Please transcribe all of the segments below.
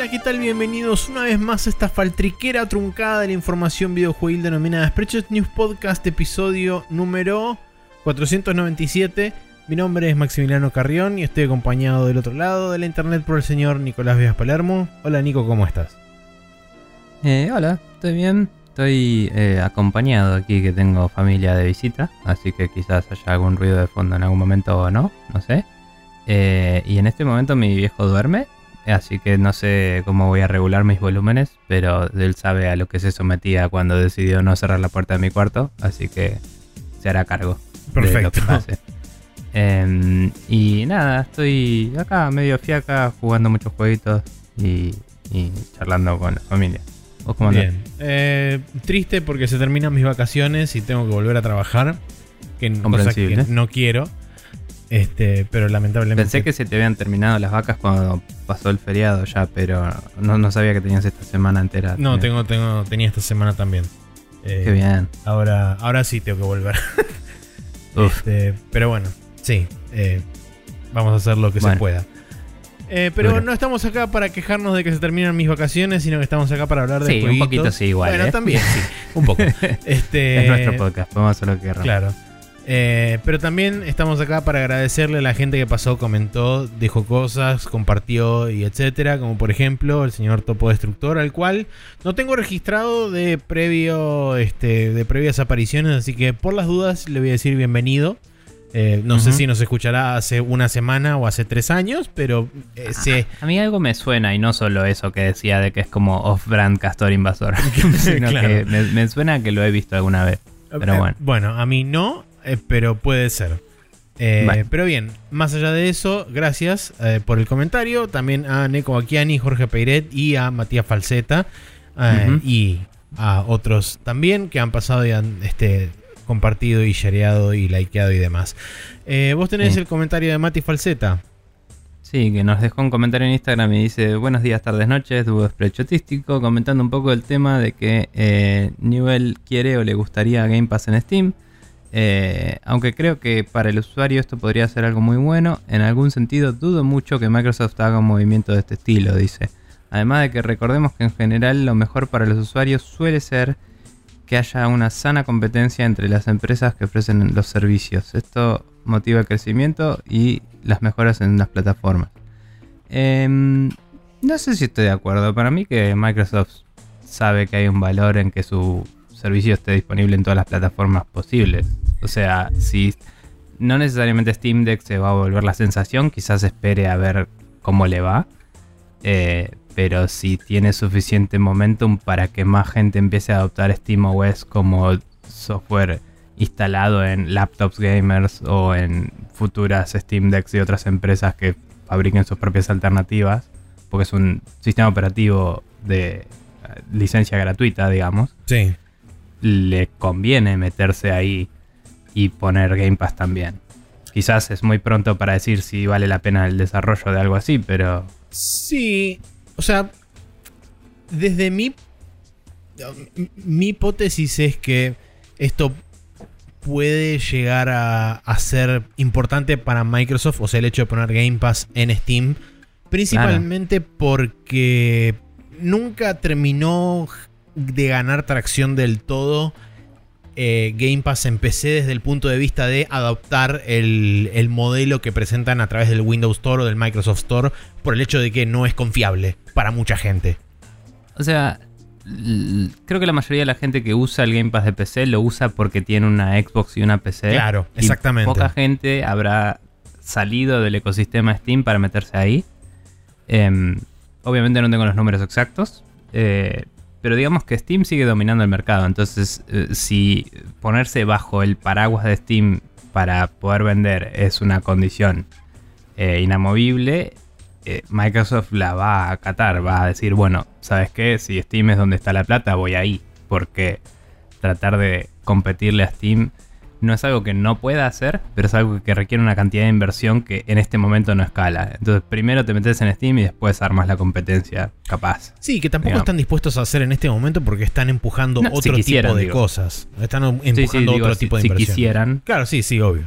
Hola, ¿qué tal? Bienvenidos una vez más a esta faltriquera truncada de la información videojuegil denominada Spreadshot News Podcast, episodio número 497. Mi nombre es Maximiliano Carrión y estoy acompañado del otro lado de la internet por el señor Nicolás Vías Palermo. Hola Nico, ¿cómo estás? Eh, hola, estoy bien. Estoy eh, acompañado aquí que tengo familia de visita, así que quizás haya algún ruido de fondo en algún momento o no, no sé. Eh, y en este momento mi viejo duerme, así que no sé cómo voy a regular mis volúmenes, pero él sabe a lo que se sometía cuando decidió no cerrar la puerta de mi cuarto, así que se hará cargo Perfecto. de lo que pase. Em, y nada, estoy acá medio fiaca jugando muchos jueguitos y, y charlando con la familia. ¿Vos cómo andás? Bien. Eh, triste porque se terminan mis vacaciones y tengo que volver a trabajar. Que, cosa que no quiero. Este, pero lamentablemente. Pensé que se te habían terminado las vacas cuando pasó el feriado ya, pero no, no sabía que tenías esta semana entera. No, tengo, tengo, tenía esta semana también. Eh, Qué bien. Ahora, ahora sí tengo que volver. Uf. Este, pero bueno, sí. eh, vamos a hacer lo que se pueda. Eh, pero no estamos acá para quejarnos de que se terminan mis vacaciones, sino que estamos acá para hablar de Sí, un jueguitos. poquito sí, igual, Bueno, ¿eh? también, sí, un poco. este, es nuestro podcast, podemos hacer lo que queramos. Claro. Eh, pero también estamos acá para agradecerle a la gente que pasó, comentó, dijo cosas, compartió y etcétera. Como por ejemplo el señor Topo Destructor, al cual no tengo registrado de previo, este, de previas apariciones, así que por las dudas le voy a decir bienvenido. Eh, no sé si nos escuchará hace una semana o hace tres años, pero eh, se- A mí algo me suena y no solo eso que decía de que es como off-brand Castor Invasor, sino Claro. que me, me suena que lo he visto alguna vez. Pero Eh, bueno. Bueno, a mí no, eh, pero puede ser. Eh, Vale. Pero bien, más allá de eso, gracias eh, por el comentario. También a Neko Baquiani, Jorge Peiret y a Matías Falseta. Y a otros también que han pasado y han este, compartido y shareado y likeado y demás. Vos tenés Sí. el comentario de Mati Falseta. Sí, que nos dejó un comentario en Instagram y dice Buenos días, tardes, noches, dúo sprechotístico, comentando un poco el tema de que eh, Newell quiere o le gustaría Game Pass en Steam. Eh, aunque creo que para el usuario esto podría ser algo muy bueno, en algún sentido dudo mucho que Microsoft haga un movimiento de este estilo, dice. Además de que recordemos que en general lo mejor para los usuarios suele ser que haya una sana competencia entre las empresas que ofrecen los servicios. Esto motiva el crecimiento y las mejoras en las plataformas. Em, no sé si estoy de acuerdo. Para mí que Microsoft sabe que hay un valor en que su servicio esté disponible en todas las plataformas posibles. O sea, si no necesariamente Steam Deck se va a volver la sensación, quizás espere a ver cómo le va. Eh, pero si tiene suficiente momentum para que más gente empiece a adoptar SteamOS como software instalado en laptops gamers o en futuras Steam Decks y otras empresas que fabriquen sus propias alternativas, porque es un sistema operativo de eh, licencia gratuita, digamos, Sí. Le conviene meterse ahí y poner Game Pass también. Quizás es muy pronto para decir si vale la pena el desarrollo de algo así, pero Sí, o sea, desde mi mi hipótesis es que esto puede llegar a, a ser importante para Microsoft, o sea, el hecho de poner Game Pass en Steam, principalmente porque nunca terminó de ganar tracción del todo eh, Game Pass en PC desde el punto de vista de adoptar el, el modelo que presentan a través del Windows Store o del Microsoft Store por el hecho de que no es confiable para mucha gente. O sea, creo que la mayoría de la gente que usa el Game Pass de PC lo usa porque tiene una Xbox y una PC. Claro, Y exactamente. Poca gente habrá salido del ecosistema Steam para meterse ahí. Em, obviamente no tengo los números exactos. eh, pero digamos que Steam sigue dominando el mercado. Entonces, eh, si ponerse bajo el paraguas de Steam para poder vender es una condición eh, inamovible, eh, Microsoft la va a acatar, va a decir, bueno, ¿sabes qué? Si Steam es donde está la plata, voy ahí. Porque tratar de competirle a Steam no es algo que no pueda hacer, pero es algo que requiere una cantidad de inversión que en este momento no escala. Entonces, primero te metes en Steam y después armas la competencia capaz. Sí, que tampoco Digamos. están dispuestos a hacer en este momento porque están empujando No, si otro tipo de digo. cosas. Están empujando sí, otro si- tipo de si inversión. quisieran, Claro, sí, sí, obvio.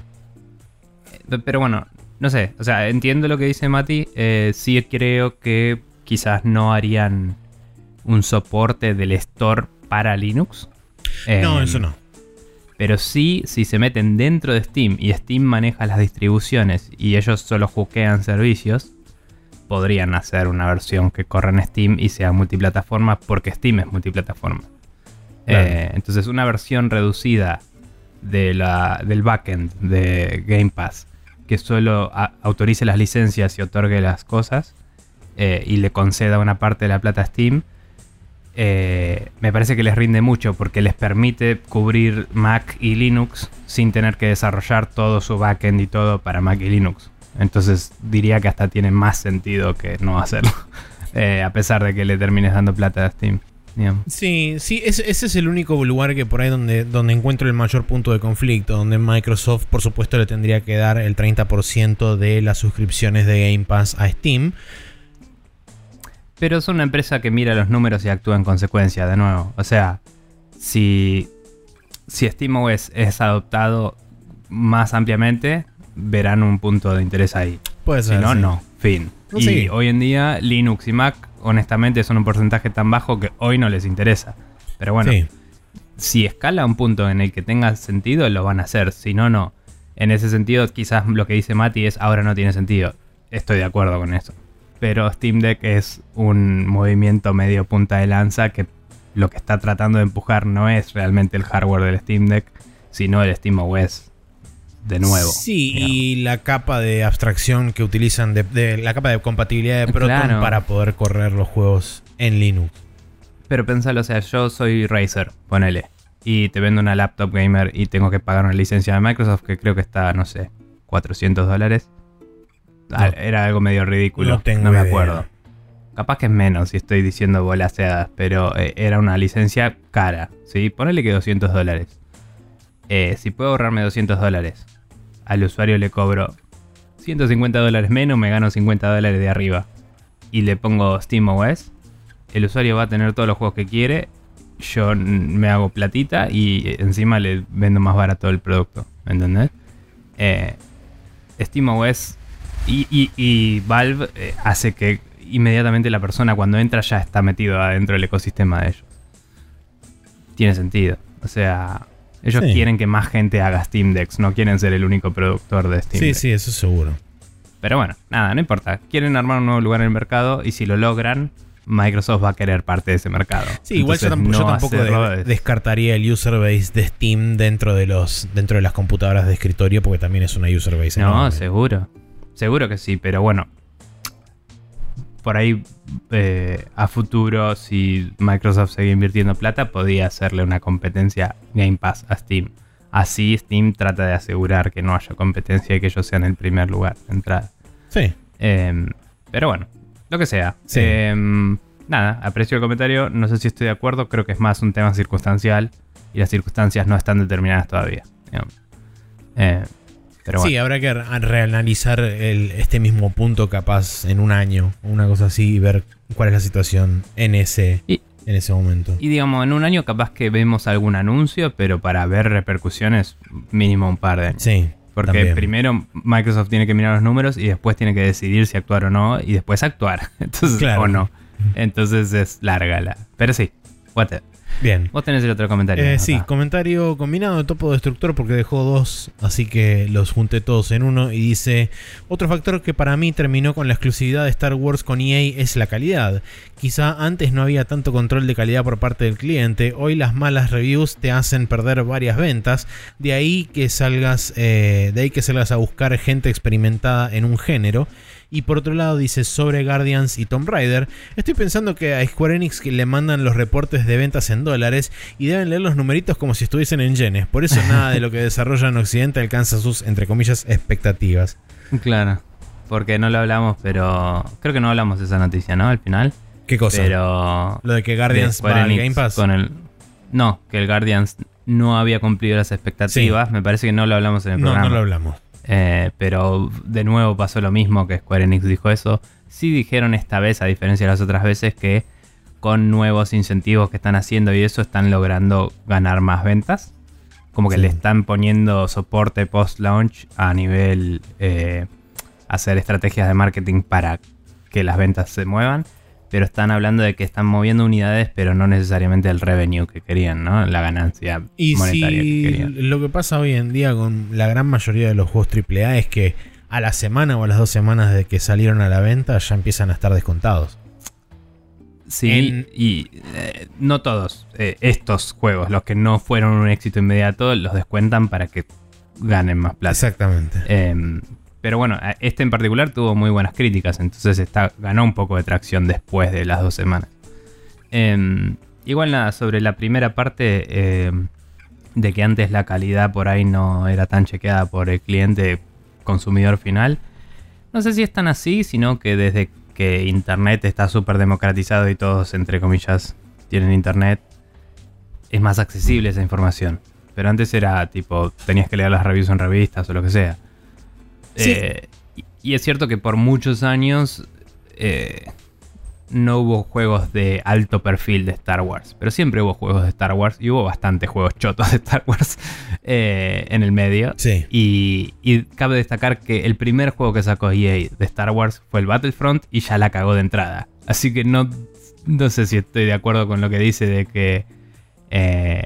Pero bueno, no sé, o sea, entiendo lo que dice Mati. eh, sí creo que quizás no harían un soporte del store para Linux. No, Em, eso no. Pero sí, si se meten dentro de Steam y Steam maneja las distribuciones y ellos solo juquean servicios, podrían hacer una versión que corra en Steam y sea multiplataforma porque Steam es multiplataforma. Claro. Eh, entonces una versión reducida de la, del backend de Game Pass que solo a- autorice las licencias y otorgue las cosas eh, y le conceda una parte de la plata a Steam, eh, me parece que les rinde mucho porque les permite cubrir Mac y Linux sin tener que desarrollar todo su backend y todo para Mac y Linux. Entonces diría que hasta tiene más sentido que no hacerlo, eh, a pesar de que le termines dando plata a Steam. Sí, sí, ese, ese es el único lugar que por ahí donde, donde encuentro el mayor punto de conflicto, donde Microsoft por supuesto le tendría que dar el 30% de las suscripciones de Game Pass a Steam. Pero es una empresa que mira los números y actúa en consecuencia, de nuevo. O sea, si, si SteamOS es adoptado más ampliamente, verán un punto de interés ahí. Puede Si ser. no, sí. no. Fin. No, y sí. hoy en día Linux y Mac, honestamente, son un porcentaje tan bajo que hoy no les interesa. Pero bueno, Sí. si escala un punto en el que tenga sentido, lo van a hacer. Si no, no. En ese sentido, quizás lo que dice Mati es ahora no tiene sentido. Estoy de acuerdo con eso. Pero Steam Deck es un movimiento medio punta de lanza que lo que está tratando de empujar no es realmente el hardware del Steam Deck, sino el Steam OS de nuevo. Sí, digamos. y la capa de abstracción que utilizan, de, de- la capa de compatibilidad de Proton Claro. para poder correr los juegos en Linux. Pero pensalo, o sea, yo soy Razer, ponele. Y te vendo una laptop gamer y tengo que pagar una licencia de Microsoft que creo que está, no sé, 400 dólares. Ah, No. Era algo medio ridículo. No tengo me idea. acuerdo. Capaz que es menos si estoy diciendo volaseadas, pero eh, era una licencia cara. ¿sí? Ponele que 200 dólares. Eh, si puedo ahorrarme 200 dólares, al usuario le cobro 150 dólares menos, me gano 50 dólares de arriba. Y le pongo SteamOS. El usuario va a tener todos los juegos que quiere. Yo me hago platita y encima le vendo más barato el producto. ¿Me entendés? Eh, SteamOS y, y- y Valve eh, hace que inmediatamente la persona cuando entra ya está metido adentro del ecosistema de ellos. Tiene sentido. O sea, ellos Sí. quieren que más gente haga Steam Decks, no quieren ser el único productor de Steam Sí, Deck. sí, eso seguro. Pero bueno, nada, no importa. Quieren armar un nuevo lugar en el mercado y si lo logran, Microsoft va a querer parte de ese mercado. Sí, igual yo, tampoco- yo no tampoco hacerlo de- es- descartaría el user base de Steam dentro de los dentro de las computadoras de escritorio porque también es una user base. No, enorme. seguro. Seguro que sí, pero bueno. Por ahí eh, a futuro, si Microsoft sigue invirtiendo plata, podía hacerle una competencia Game Pass a Steam. Así Steam trata de asegurar que no haya competencia y que ellos sean el primer lugar de entrada. Sí. Em, pero bueno, lo que sea. Sí. Em, nada, aprecio el comentario. No sé si estoy de acuerdo. Creo que es más un tema circunstancial. Y las circunstancias no están determinadas todavía. Eh, pero bueno. Sí, habrá que re- reanalizar el- este mismo punto capaz en un año, una cosa así, y ver cuál es la situación en ese, Y- en ese momento. Y digamos, en un año capaz que vemos algún anuncio, pero para ver repercusiones, mínimo un par de años. Sí. Porque también. primero Microsoft tiene que mirar los números y después tiene que decidir si actuar o no, y después actuar. Entonces, Claro. o no. Entonces es larga la. Pero sí, whatever. Bien. Vos tenés el otro comentario. Eh, sí, comentario combinado de topo destructor porque dejó dos, así que los junté todos en uno y dice, otro factor que para mí terminó con la exclusividad de Star Wars con EA es la calidad. Quizá antes no había tanto control de calidad por parte del cliente, hoy las malas reviews te hacen perder varias ventas, de ahí que salgas, eh, de ahí que salgas a buscar gente experimentada en un género. Y por otro lado dice sobre Guardians y Tomb Raider, estoy pensando que a Square Enix que le mandan los reportes de ventas en dólares y deben leer los numeritos como si estuviesen en yenes. Por eso nada de lo que desarrolla en Occidente alcanza sus, entre comillas, expectativas. Claro. Porque no lo hablamos, pero. Creo que no hablamos de esa noticia, ¿no? Al final. ¿Qué cosa? Pero. Lo de que de Guardians Square va al Game Pass. Con el, no, que el Guardians no había cumplido las expectativas. Me parece que no lo hablamos en el No, programa. no lo hablamos. Eh, pero de nuevo pasó lo mismo que Square Enix dijo eso. Sí dijeron esta vez, a diferencia de las otras veces, que con nuevos incentivos que están haciendo y eso están logrando ganar más ventas. Como que Sí. le están poniendo soporte post-launch a nivel eh, hacer estrategias de marketing para que las ventas se muevan. Pero están hablando de que están moviendo unidades, pero no necesariamente el revenue que querían, ¿no? La ganancia Y monetaria que querían. lo que pasa hoy en día con la gran mayoría de los juegos AAA es que a la semana o a las dos semanas de que salieron a la venta ya empiezan a estar descontados. Sí, en- y eh, no todos. eh, estos juegos, los que no fueron un éxito inmediato, los descuentan para que ganen más plata. Exactamente. Em, pero bueno, este en particular tuvo muy buenas críticas, entonces está, ganó un poco de tracción después de las dos semanas. Em, igual nada, sobre la primera parte em, de que antes la calidad por ahí no era tan chequeada por el cliente consumidor final. No sé si es tan así, sino que desde que Internet está súper democratizado y todos, entre comillas, tienen Internet, es más accesible esa información. Pero antes era tipo, tenías que leer las reviews en revistas o lo que sea. Sí. Eh, y, es cierto que por muchos años eh, no hubo juegos de alto perfil de Star Wars. Pero siempre hubo juegos de Star Wars y hubo bastantes juegos chotos de Star Wars eh, en el medio. Sí. Y, y cabe destacar que el primer juego que sacó EA de Star Wars fue el Battlefront y ya la cagó de entrada. Así que no, no sé si estoy de acuerdo con lo que dice de que eh,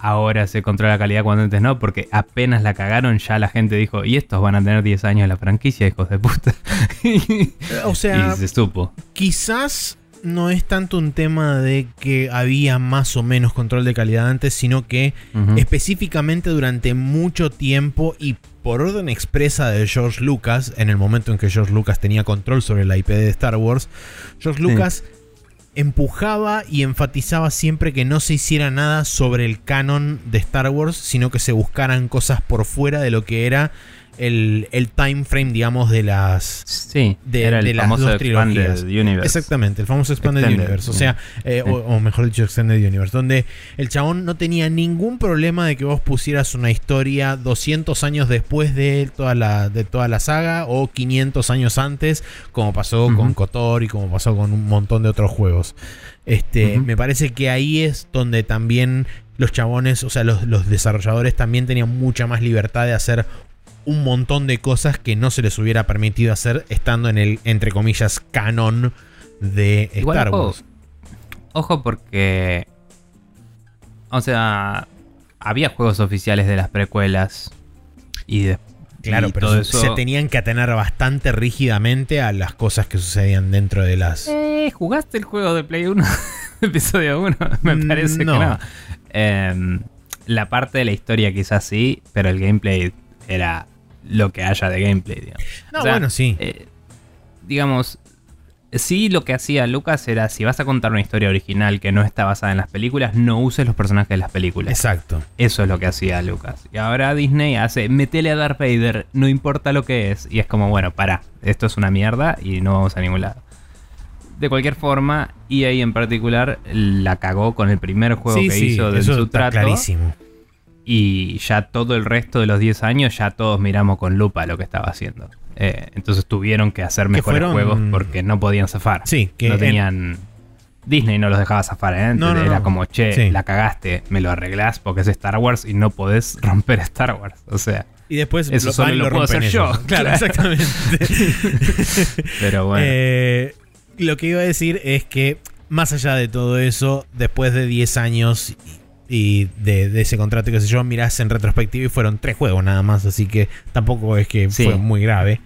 ahora se controla la calidad cuando antes no, porque apenas la cagaron ya la gente dijo, y estos van a tener 10 años en la franquicia, hijos de puta. O sea, se supo. quizás no es tanto un tema de que había más o menos control de calidad antes, sino que específicamente durante mucho tiempo y por orden expresa de George Lucas, en el momento en que George Lucas tenía control sobre la IP de Star Wars, George Sí. Empujaba y enfatizaba siempre que no se hiciera nada sobre el canon de Star Wars, sino que se buscaran cosas por fuera de lo que era el, el time frame, digamos, de las, Sí, de- era de el las famoso dos Expanded trilogías. Universe. Exactamente, el famoso Expanded, Extended, Universe. O sí. sea, eh, Sí. o, o mejor dicho, Extended Universe. Donde el chabón no tenía ningún problema de que vos pusieras una historia 200 años después de toda la, de toda la saga o 500 años antes, como pasó con KOTOR y como pasó con un montón de otros juegos. Este. Me parece que ahí es donde también los chabones, o sea, los, los desarrolladores también tenían mucha más libertad de hacer un montón de cosas que no se les hubiera permitido hacer estando en el, entre comillas, canon de Igual, Star Wars. Ojo porque... O sea, había juegos oficiales de las precuelas y Claro, pero todo se, eso... se tenían que atener bastante rígidamente a las cosas que sucedían dentro de las... Eh, ¿Jugaste el juego de Play 1? Episodio 1, me Mm, parece no. que no. Em, la parte de la historia quizás sí, pero el gameplay era lo que haya de gameplay, digamos. No, O sea, bueno, sí. Eh, digamos, sí lo que hacía Lucas era, si vas a contar una historia original que no está basada en las películas, no uses los personajes de las películas. Exacto. Eso es lo que hacía Lucas. Y ahora Disney hace, metele a Darth Vader, no importa lo que es. Y es como, bueno, para, esto es una mierda y no vamos a ningún lado. De cualquier forma, EA en particular la cagó con el primer juego sí, que sí, hizo de su trato. clarísimo. Y ya todo el resto de los 10 años, ya todos miramos con lupa lo que estaba haciendo. Eh, entonces tuvieron que hacer mejores fueron- juegos porque no podían zafar. Sí, que no en- tenían. Disney no los dejaba zafar, ¿eh? No, no, Era como, che, Sí. la cagaste, me lo arreglás porque es Star Wars y no podés romper Star Wars. O sea, Y después Eso lo- solo lo puedo hacer yo. Claro. exactamente. pero bueno. Eh, lo que iba a decir es que, más allá de todo eso, después de 10 años y, de, de ese contrato, que sé yo, mirás en retrospectiva y fueron tres juegos nada más, así que tampoco es que Sí. fue muy grave.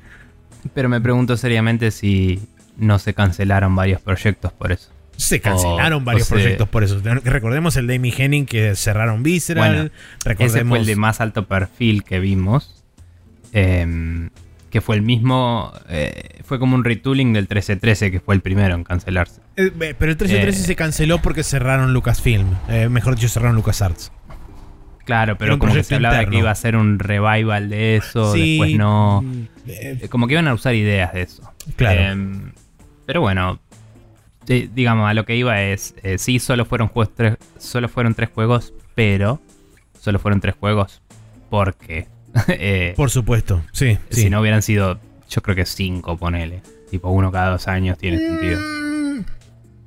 Pero me pregunto seriamente si no se cancelaron varios proyectos por eso. Se cancelaron O- varios o proyectos por eso. Recordemos el de Amy Henning que cerraron Visceral. Bueno, recordemos Ese fue el de más alto perfil que vimos. em, que fue el mismo. eh, fue como un retooling del 1313, que fue el primero en cancelarse. Eh, pero el 1313 Eh. se canceló porque cerraron Lucasfilm. Eh, mejor dicho, cerraron LucasArts. Claro, pero como que se hablaba de interno. que iba a ser un revival de eso, Sí, después no. mm, eh, Eh, Como que iban a usar ideas de eso. Claro. Em, pero bueno, digamos, a lo que iba es, sí, solo fueron, juegos tres, solo fueron tres juegos, pero solo fueron tres juegos porque por supuesto, sí. sí. si no hubieran sido, yo creo que cinco, ponele. Tipo uno cada dos años tiene sentido.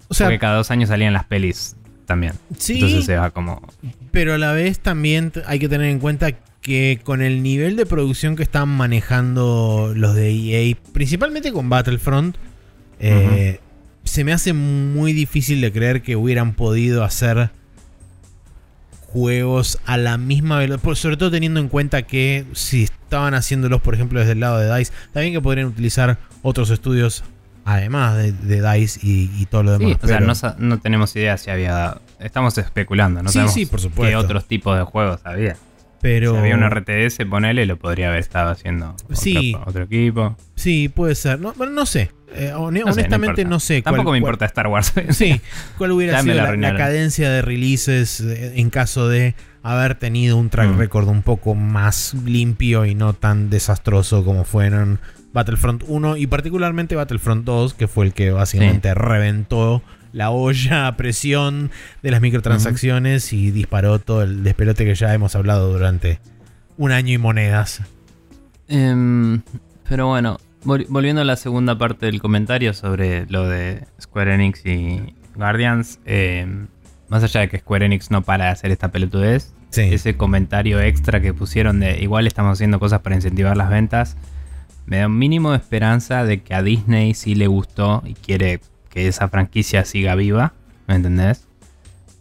O sea, Porque cada dos años salían las pelis también. sí, Entonces se va como... pero a la vez también hay que tener en cuenta que con el nivel de producción que están manejando los de EA, principalmente con Battlefront, eh, se me hace muy difícil de creer que hubieran podido hacer juegos a la misma velocidad, sobre todo teniendo en cuenta que si estaban haciéndolos, por ejemplo, desde el lado de DICE, también que podrían utilizar otros estudios además de, DICE y, todo lo demás. o sea, no, tenemos idea si había. Estamos especulando, no sabemos sí, por supuesto. qué otros tipos de juegos había. Pero... Si había un RTS, ponele, lo podría haber estado haciendo otro, equipo. Sí, puede ser. No, bueno, no sé. Eh, honestamente no, sé. Tampoco me importa Star Wars. sí, cuál hubiera sido la, cadencia de releases eh, en caso de haber tenido un track mm. record un poco más limpio y no tan desastroso como fueron Battlefront 1 y particularmente Battlefront 2, que fue el que básicamente reventó la olla a presión de las microtransacciones y disparó todo el despelote que ya hemos hablado durante un año y monedas. Em, pero bueno, volviendo a la segunda parte del comentario sobre lo de Square Enix y Guardians, em, más allá de que Square Enix no para de hacer esta pelotudez, ese comentario extra que pusieron de igual estamos haciendo cosas para incentivar las ventas, me da un mínimo de esperanza de que a Disney sí le gustó y quiere que esa franquicia siga viva, ¿me entendés?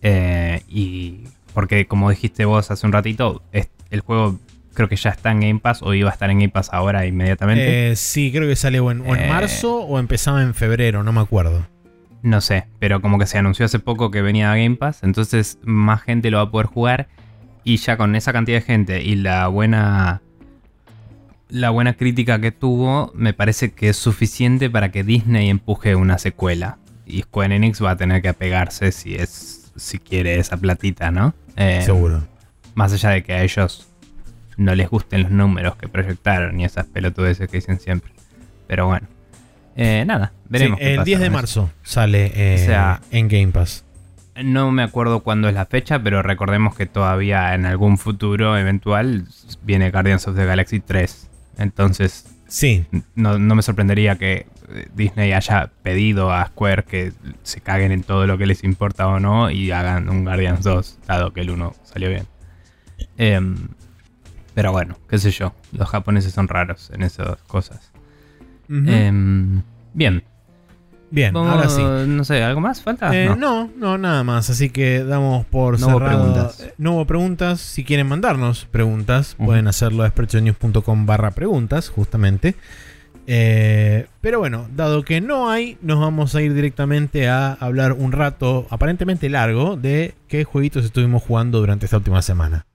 Eh, y porque como dijiste vos hace un ratito, el juego creo que ya está en Game Pass o iba a estar en Game Pass ahora inmediatamente. Eh, sí, creo que sale o en, eh, marzo o empezaba en febrero, no me acuerdo. No sé, pero como que se anunció hace poco que venía a Game Pass, entonces más gente lo va a poder jugar y ya con esa cantidad de gente y la buena la buena crítica que tuvo me parece que es suficiente para que Disney empuje una secuela. Y Square Enix va a tener que apegarse si es si quiere esa platita, ¿no? Eh, Seguro. Más allá de que a ellos no les gusten los números que proyectaron y esas pelotudeces que dicen siempre. Pero bueno. Eh, nada, veremos. el 10 de marzo sale eh, en Game Pass. No me acuerdo cuándo es la fecha, pero recordemos que todavía en algún futuro eventual viene Guardians of the Galaxy 3. Entonces, sí. No, me sorprendería que eh, Disney haya pedido a Square que se caguen en todo lo que les importa o no y hagan un Guardians 2, dado que el 1 salió bien. Em, pero bueno, qué sé yo, los japoneses son raros en esas cosas. Em, bien, Bien, ahora sí. No sé, ¿algo más falta? Eh, no. no. nada más. Así que damos por no cerrado. Preguntas. Eh, no hubo preguntas. Si quieren mandarnos preguntas, pueden hacerlo a expresionews.com barra preguntas, justamente. Eh, pero bueno, dado que no hay, nos vamos a ir directamente a hablar un rato aparentemente largo de qué jueguitos estuvimos jugando durante esta última semana.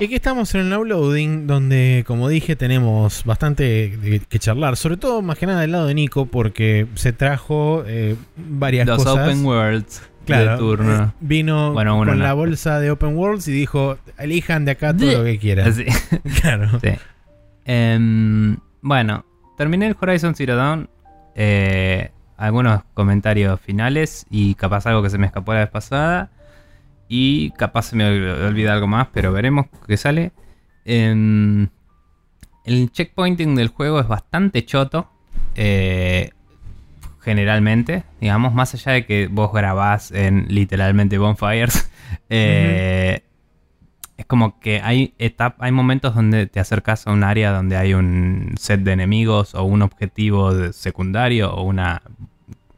Y aquí estamos en el uploading, donde, como dije, tenemos bastante que charlar. Sobre todo, más que nada, del lado de Nico, porque se trajo eh, varias Los cosas. Open Worlds claro, de turno. Eh, vino con la bolsa de Open Worlds y dijo: elijan de acá todo lo que quieran. claro. Em, bueno, terminé el Horizon Zero Dawn. Eh, algunos comentarios finales y capaz algo que se me escapó la vez pasada. Y capaz se me olvida algo más, pero veremos qué sale. el checkpointing del juego es bastante choto. Eh, generalmente, digamos, más allá de que vos grabás en literalmente bonfires. Eh, es como que hay, hay momentos donde te acercas a un área donde hay un set de enemigos o un objetivo secundario o una,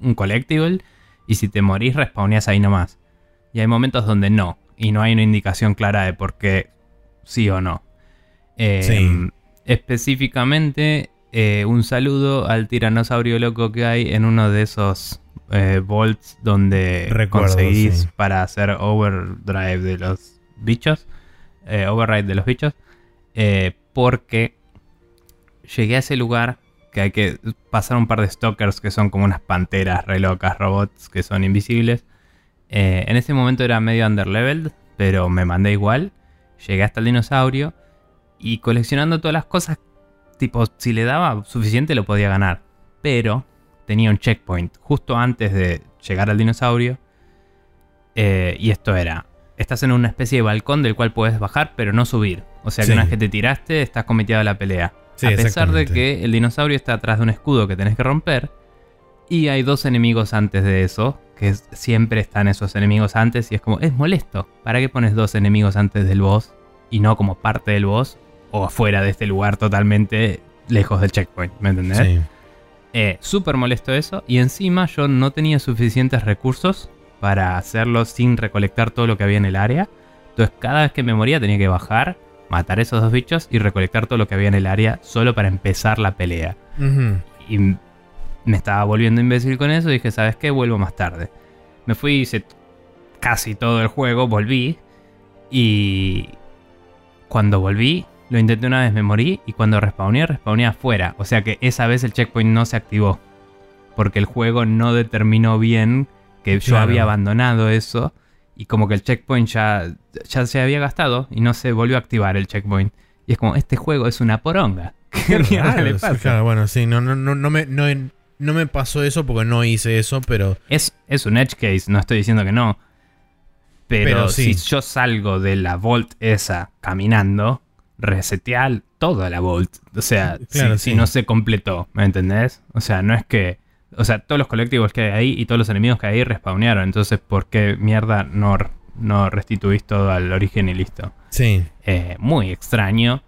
un collectible. Y si te morís, respawneas ahí nomás. Y hay momentos donde no. Y no hay una indicación clara de por qué sí o no. Em, específicamente, eh, un saludo al tiranosaurio loco que hay en uno de esos eh, vaults donde conseguís para hacer overdrive de los bichos. Eh, override de los bichos. porque llegué a ese lugar que hay que pasar un par de stalkers que son como unas panteras re locas, robots que son invisibles. Eh, en ese momento era medio underleveled, pero me mandé igual. Llegué hasta el dinosaurio y coleccionando todas las cosas tipo, si le daba suficiente lo podía ganar. Pero tenía un checkpoint justo antes de llegar al dinosaurio. Eh, y esto era, estás en una especie de balcón del cual puedes bajar, pero no subir. O sea que Sí. una vez que te tiraste, estás cometido a la pelea. Sí, a pesar de que el dinosaurio está atrás de un escudo que tenés que romper. Y hay dos enemigos antes de eso, que siempre están esos enemigos antes y es como, es molesto. ¿Para qué pones dos enemigos antes del boss y no como parte del boss o afuera de este lugar totalmente lejos del checkpoint? ¿Me entendés? Sí. Eh, Súper molesto eso. Y encima yo no tenía suficientes recursos para hacerlo sin recolectar todo lo que había en el área. Entonces cada vez que me moría tenía que bajar, matar esos dos bichos y recolectar todo lo que había en el área solo para empezar la pelea. Y me estaba volviendo imbécil con eso y dije, ¿sabes qué? Vuelvo más tarde. Me fui, hice casi todo el juego, volví. Y cuando volví, lo intenté una vez, me morí. Y cuando respawné, respawné afuera. O sea que esa vez el checkpoint no se activó. Porque el juego no determinó bien que yo había abandonado eso. Y como que el checkpoint ya, ya se había gastado y no se volvió a activar el checkpoint. Y es como, este juego es una poronga. ¿Qué le pasa? claro, bueno, sí, no, no, no, no me, no, no me pasó eso porque no hice eso, pero Es, es un edge case, no estoy diciendo que no. Pero, Pero sí. si yo salgo de la Vault esa caminando, resetea toda la Vault. O sea, Claro, si, sí. no se completó, ¿me entendés? O sea, no es que. O sea, todos los colectivos que hay ahí y todos los enemigos que hay ahí respawnearon. Entonces, ¿por qué mierda no, no restituís todo al origen y listo? sí. eh, muy extraño.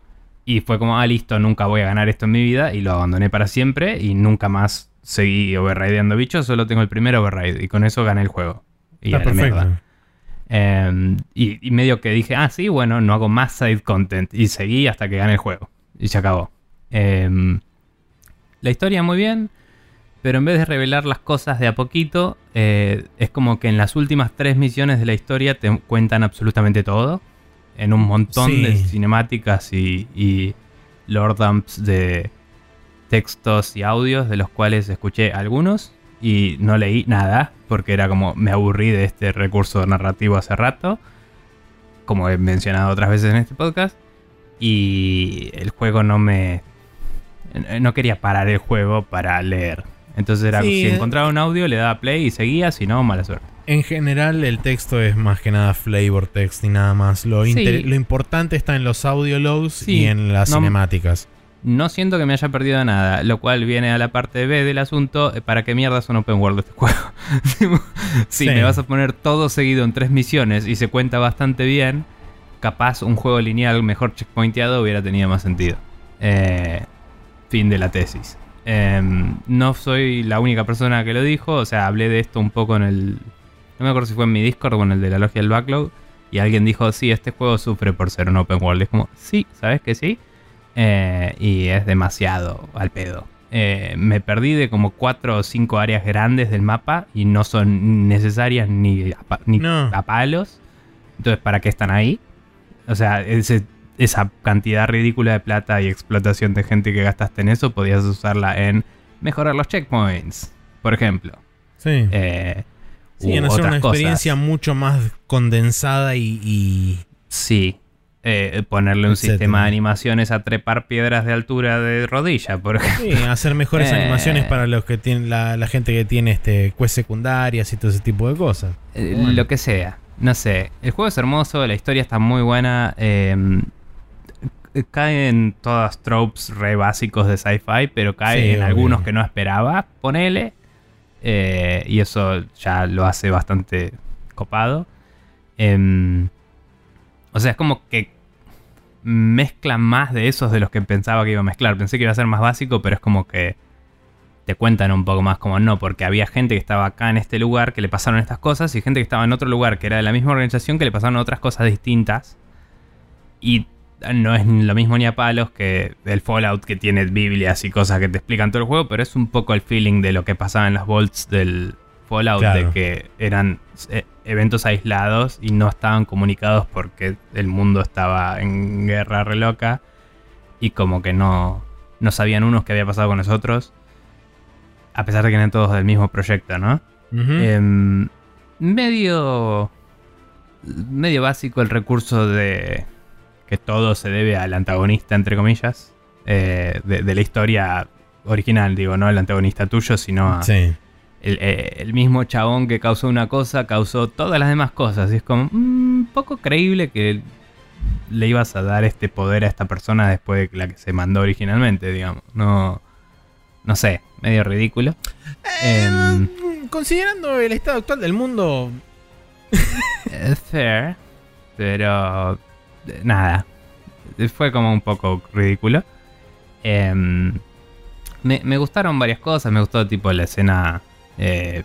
Y fue como, ah, listo, nunca voy a ganar esto en mi vida. Y lo abandoné para siempre. Y nunca más seguí overrideando bichos. Solo tengo el primer override. Y con eso gané el juego. Y Está perfecto. Eh, y, y medio que dije, ah, sí, bueno, no hago más side content. Y seguí hasta que gané el juego. Y se acabó. Eh, la historia muy bien. Pero en vez de revelar las cosas de a poquito, eh, es como que en las últimas tres misiones de la historia te cuentan absolutamente todo. En un montón Sí. de cinemáticas y, y lore dumps de textos y audios, de los cuales escuché algunos y no leí nada, porque era como me aburrí de este recurso narrativo hace rato, como he mencionado otras veces en este podcast, y el juego no me... No quería parar el juego para leer. Entonces era Sí, si eh. encontraba un audio, le daba play y seguía, si no, mala suerte. En general, el texto es más que nada flavor text y nada más. Lo, Sí. lo importante está en los audio logs Sí, y en las no- cinemáticas. No siento que me haya perdido nada, lo cual viene a la parte B del asunto. eh, ¿Para qué mierda es un open world este juego? si Sí. me vas a poner todo seguido en tres misiones y se cuenta bastante bien, capaz un juego lineal mejor checkpointeado hubiera tenido más sentido. Eh, fin de la tesis. Em, no soy la única persona que lo dijo, o sea, hablé de esto un poco en el... No me acuerdo si fue en mi Discord o en el de la logia del backlog. Y alguien dijo, sí, este juego sufre por ser un open world. Es como, sí, ¿sabes que sí? Eh, y es demasiado al pedo. Eh, me perdí de como cuatro o cinco áreas grandes del mapa y no son necesarias ni a, ni No. a palos. Entonces, ¿para qué están ahí? O sea, ese- esa cantidad ridícula de plata y explotación de gente que gastaste en eso, podías usarla en mejorar los checkpoints, por ejemplo. Sí. Eh, sí, en hacer una cosas. experiencia mucho más condensada y, y- Sí. Eh, ponerle un Etcétera. sistema de animaciones a trepar piedras de altura de rodilla, por ejemplo. sí, hacer mejores Eh. animaciones para los que tienen la, la gente que tiene este quest secundarias y todo ese tipo de cosas. Eh, Bueno. Lo que sea. No sé. El juego es hermoso, la historia está muy buena. eh, cae en todas tropes re básicos de sci-fi, pero cae Sí, en obvio. algunos que no esperaba. Ponele. y eso ya lo hace bastante copado. Em, o sea, es como que mezcla más de esos de los que pensaba que iba a mezclar. Pensé que iba a ser más básico, pero es como que te cuentan un poco más como no, porque había gente que estaba acá en este lugar que le pasaron estas cosas y gente que estaba en otro lugar que era de la misma organización que le pasaron otras cosas distintas. Y no es lo mismo ni a palos que el Fallout que tiene Biblias y cosas que te explican todo el juego, pero es un poco el feeling de lo que pasaba en las vaults del Fallout, Claro. de que eran eh, eventos aislados y no estaban comunicados porque el mundo estaba en guerra re loca y como que no, no sabían unos qué había pasado con los otros, a pesar de que eran todos del mismo proyecto, ¿no? Em, medio. Medio básico el recurso de que todo se debe al antagonista, entre comillas. eh, de, de la historia original, digo, no el antagonista tuyo, sino a- Sí. El, eh, el mismo chabón que causó una cosa causó todas las demás cosas. Y es como un poco creíble que le ibas a dar este poder a esta persona después de la que se mandó originalmente, digamos. No, no sé, medio ridículo. Em, Eh, considerando el estado actual del mundo, es fair, pero eh, nada. Fue como un poco ridículo. Em, me, me gustaron varias cosas. Me gustó tipo la escena eh,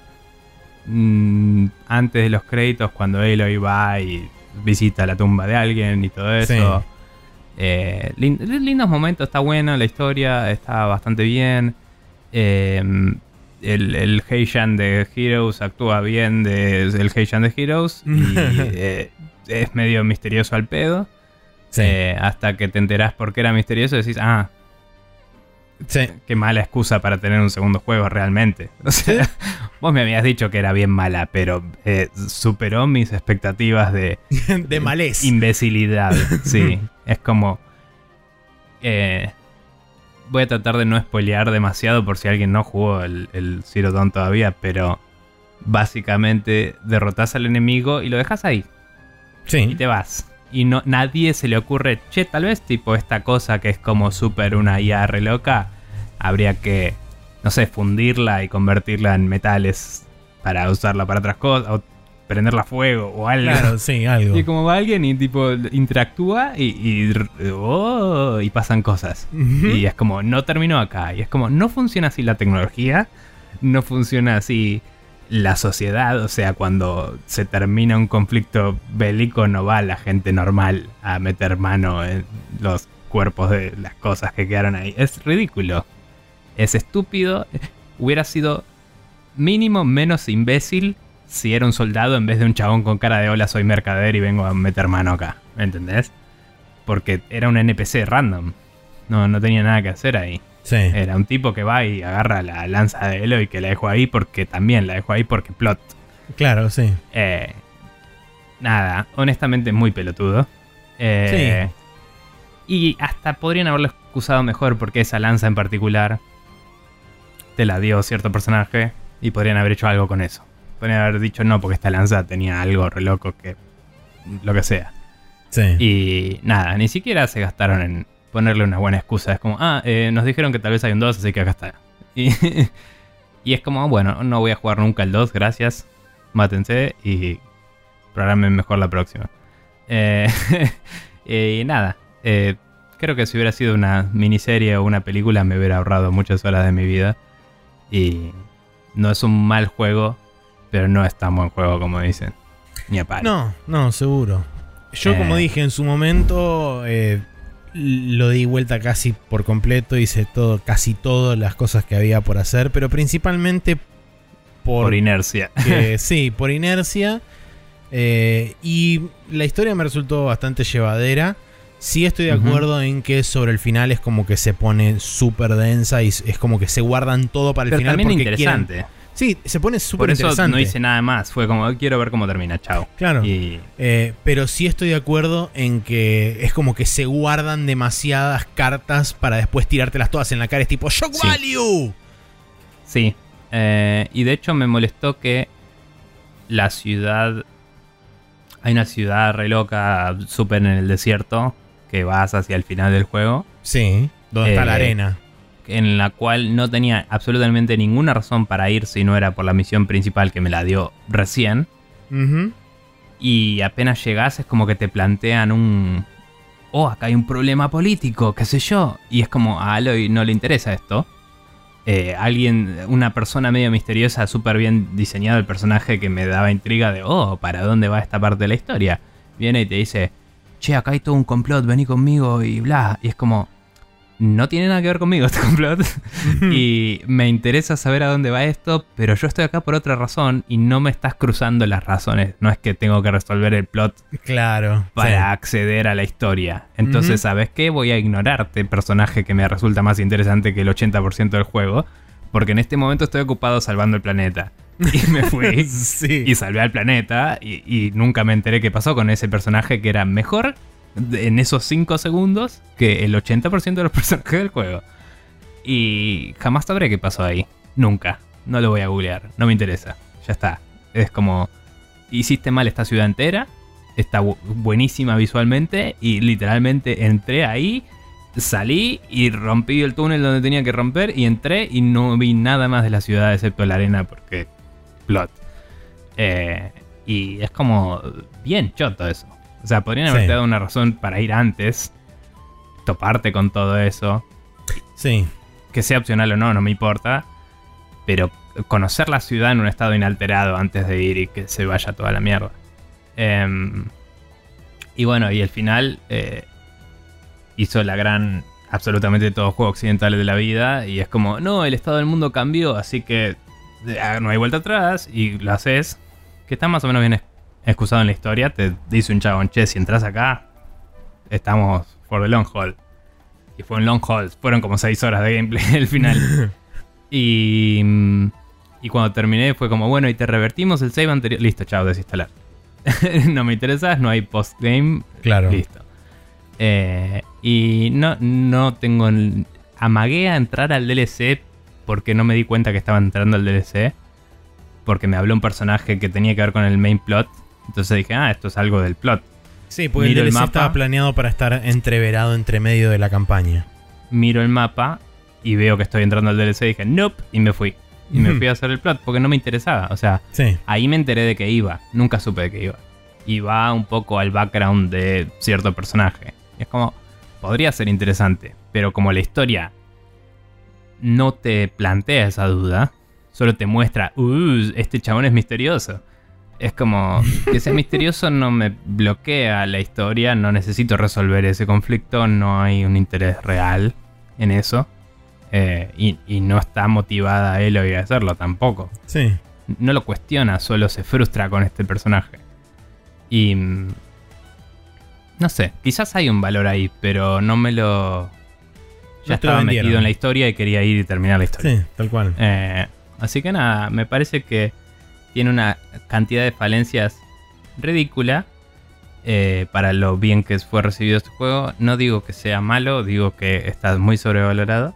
mm, antes de los créditos cuando Aloy va y visita la tumba de alguien y todo eso. Sí. Eh, lin- lindos momentos, está buena la historia, está bastante bien. Em, el, el Heishan de Heroes actúa bien de el Heishan de Heroes y eh, es medio misterioso al pedo. Sí. Eh, hasta que te enterás por qué era misterioso decís, ah, sí. qué mala excusa para tener un segundo juego realmente. O sea, vos me habías dicho que era bien mala, pero eh, superó mis expectativas de de malez. imbecilidad. Sí, es como... eh, voy a tratar de no spoilear demasiado por si alguien no jugó el, el Zero Dawn todavía, pero básicamente derrotás al enemigo y lo dejas ahí. y Sí. te vas. Y no, nadie se le ocurre, che, tal vez tipo esta cosa que es como súper una IA re loca, habría que, no sé, fundirla y convertirla en metales para usarla para otras cosas, o prenderla a fuego o algo. Claro, sí, algo. Y como va alguien y tipo interactúa y, y, oh, y pasan cosas. Y es como, no terminó acá. Y es como, no funciona así la tecnología, no funciona así la sociedad. O sea, cuando se termina un conflicto bélico, no va la gente normal a meter mano en los cuerpos de las cosas que quedaron ahí. Es ridículo. Es estúpido. Hubiera sido mínimo menos imbécil si era un soldado en vez de un chabón con cara de hola, soy mercader y vengo a meter mano acá. ¿Me entendés? Porque era un NPC random. No, no tenía nada que hacer ahí. Sí. Era un tipo que va y agarra la lanza de Eloy que la dejó ahí porque también la dejó ahí porque plot. Claro, sí. Eh, nada, honestamente muy pelotudo. Eh, Y hasta podrían haberlo excusado mejor porque esa lanza en particular te la dio cierto personaje y podrían haber hecho algo con eso. Podrían haber dicho no porque esta lanza tenía algo re loco que lo que sea. Sí. Y nada, ni siquiera se gastaron en ponerle una buena excusa. Es como, ah, eh, nos dijeron que tal vez hay un 2, así que acá está. Y, y es como, bueno, no voy a jugar nunca el 2, gracias. Mátense y programen mejor la próxima. Eh, y nada, eh, creo que si hubiera sido una miniserie o una película me hubiera ahorrado muchas horas de mi vida. Y no es un mal juego, pero no es tan buen juego como dicen. Ni a palo. No, no, seguro. Yo, Eh. como dije en su momento, eh, lo di vuelta casi por completo, hice todo, casi todas las cosas que había por hacer, pero principalmente por, por inercia. que- sí, por inercia. eh, y la historia me resultó bastante llevadera. Sí estoy de acuerdo en que sobre el final es como que se pone súper densa y es como que se guardan todo para el Pero final también porque quieren- interesante. Sí, se pone Por súper eso interesante. no hice nada más. Fue como, quiero ver cómo termina, chao. Claro. Y Eh, pero sí estoy de acuerdo en que es como que se guardan demasiadas cartas para después tirártelas todas en la cara. Es tipo Shock Sí. Value. sí. Eh, y de hecho me molestó que la ciudad. Hay una ciudad re loca, súper en el desierto, que vas hacia el final del juego. Sí, donde está Eh, la arena. En la cual no tenía absolutamente ninguna razón para ir si no era por la misión principal que me la dio recién. Y apenas llegas es como que te plantean un... Oh, acá hay un problema político, qué sé yo. Y es como a Aloy no le interesa esto. Eh, alguien, una persona medio misteriosa, súper bien diseñado el personaje que me daba intriga de, oh, ¿para dónde va esta parte de la historia? Viene y te dice, che, acá hay todo un complot, vení conmigo y bla. Y es como, no tiene nada que ver conmigo este complot. y me interesa saber a dónde va esto, pero yo estoy acá por otra razón y no me estás cruzando las razones. No es que tengo que resolver el plot Claro. para sí. acceder a la historia. Entonces. ¿sabes qué? Voy a ignorarte, personaje que me resulta más interesante que el 80% del juego, porque en este momento estoy ocupado salvando el planeta. Y me fui sí. y salvé al planeta y, y nunca me enteré qué pasó con ese personaje que era mejor en esos 5 segundos que el 80% de los personajes del juego. Y jamás sabré qué pasó ahí. Nunca. No lo voy a googlear. No me interesa. Ya está. Es como... Hiciste mal esta ciudad entera. Está buenísima visualmente. Y literalmente entré ahí. Salí y rompí el túnel donde tenía que romper. Y entré y no vi nada más de la ciudad excepto la arena porque... Plot. Eh, y es como... Bien choto eso. O sea, podrían haberte dado una razón para ir antes. Toparte con todo eso. Sí que sea opcional o no, no me importa. Pero conocer la ciudad en un estado inalterado antes de ir y que se vaya toda la mierda. Em, y bueno, y el final eh, hizo la gran. Absolutamente todos los juegos occidentales de la vida. Y es como, no, el estado del mundo cambió, así que ah, no hay vuelta atrás. Y lo haces. Que está más o menos bien excusado en la historia. Te dice un chabón, che, si entras acá, estamos por the long haul. Y fue un long haul. Fueron como 6 horas de gameplay el final. y, y cuando terminé fue como, bueno, y te revertimos el save anterior. Listo, chao, desinstalar. no me interesas, no hay postgame. Claro. Listo. Eh, y no, no tengo. Amagué a entrar al DLC porque no me di cuenta que estaba entrando al DLC. Porque me habló un personaje que tenía que ver con el main plot. Entonces dije, ah, esto es algo del plot. Sí, porque el DLC estaba planeado para estar entreverado entre medio de la campaña. Miro el mapa y veo que estoy entrando al DLC y dije, nope, y me fui. Y me fui a hacer el plot porque no me interesaba. O sea, ahí me enteré de que iba. Nunca supe de que iba. Y va un poco al background de cierto personaje. es como, podría ser interesante, pero como la historia no te plantea esa duda, solo te muestra, uh, este chabón es misterioso. Es como que sea misterioso no me bloquea la historia, no necesito resolver ese conflicto, no hay un interés real en eso. Eh, y, no está motivada él a hacerlo tampoco. Sí. No lo cuestiona, solo se frustra con este personaje. Y. Mm, no sé, quizás hay un valor ahí, pero no me lo. Ya estaba metido en la historia y quería ir y terminar la historia. Sí, tal cual. Eh, así que nada, me parece que tiene una cantidad de falencias ridícula eh, para lo bien que fue recibido este juego. No digo que sea malo, digo que está muy sobrevalorado.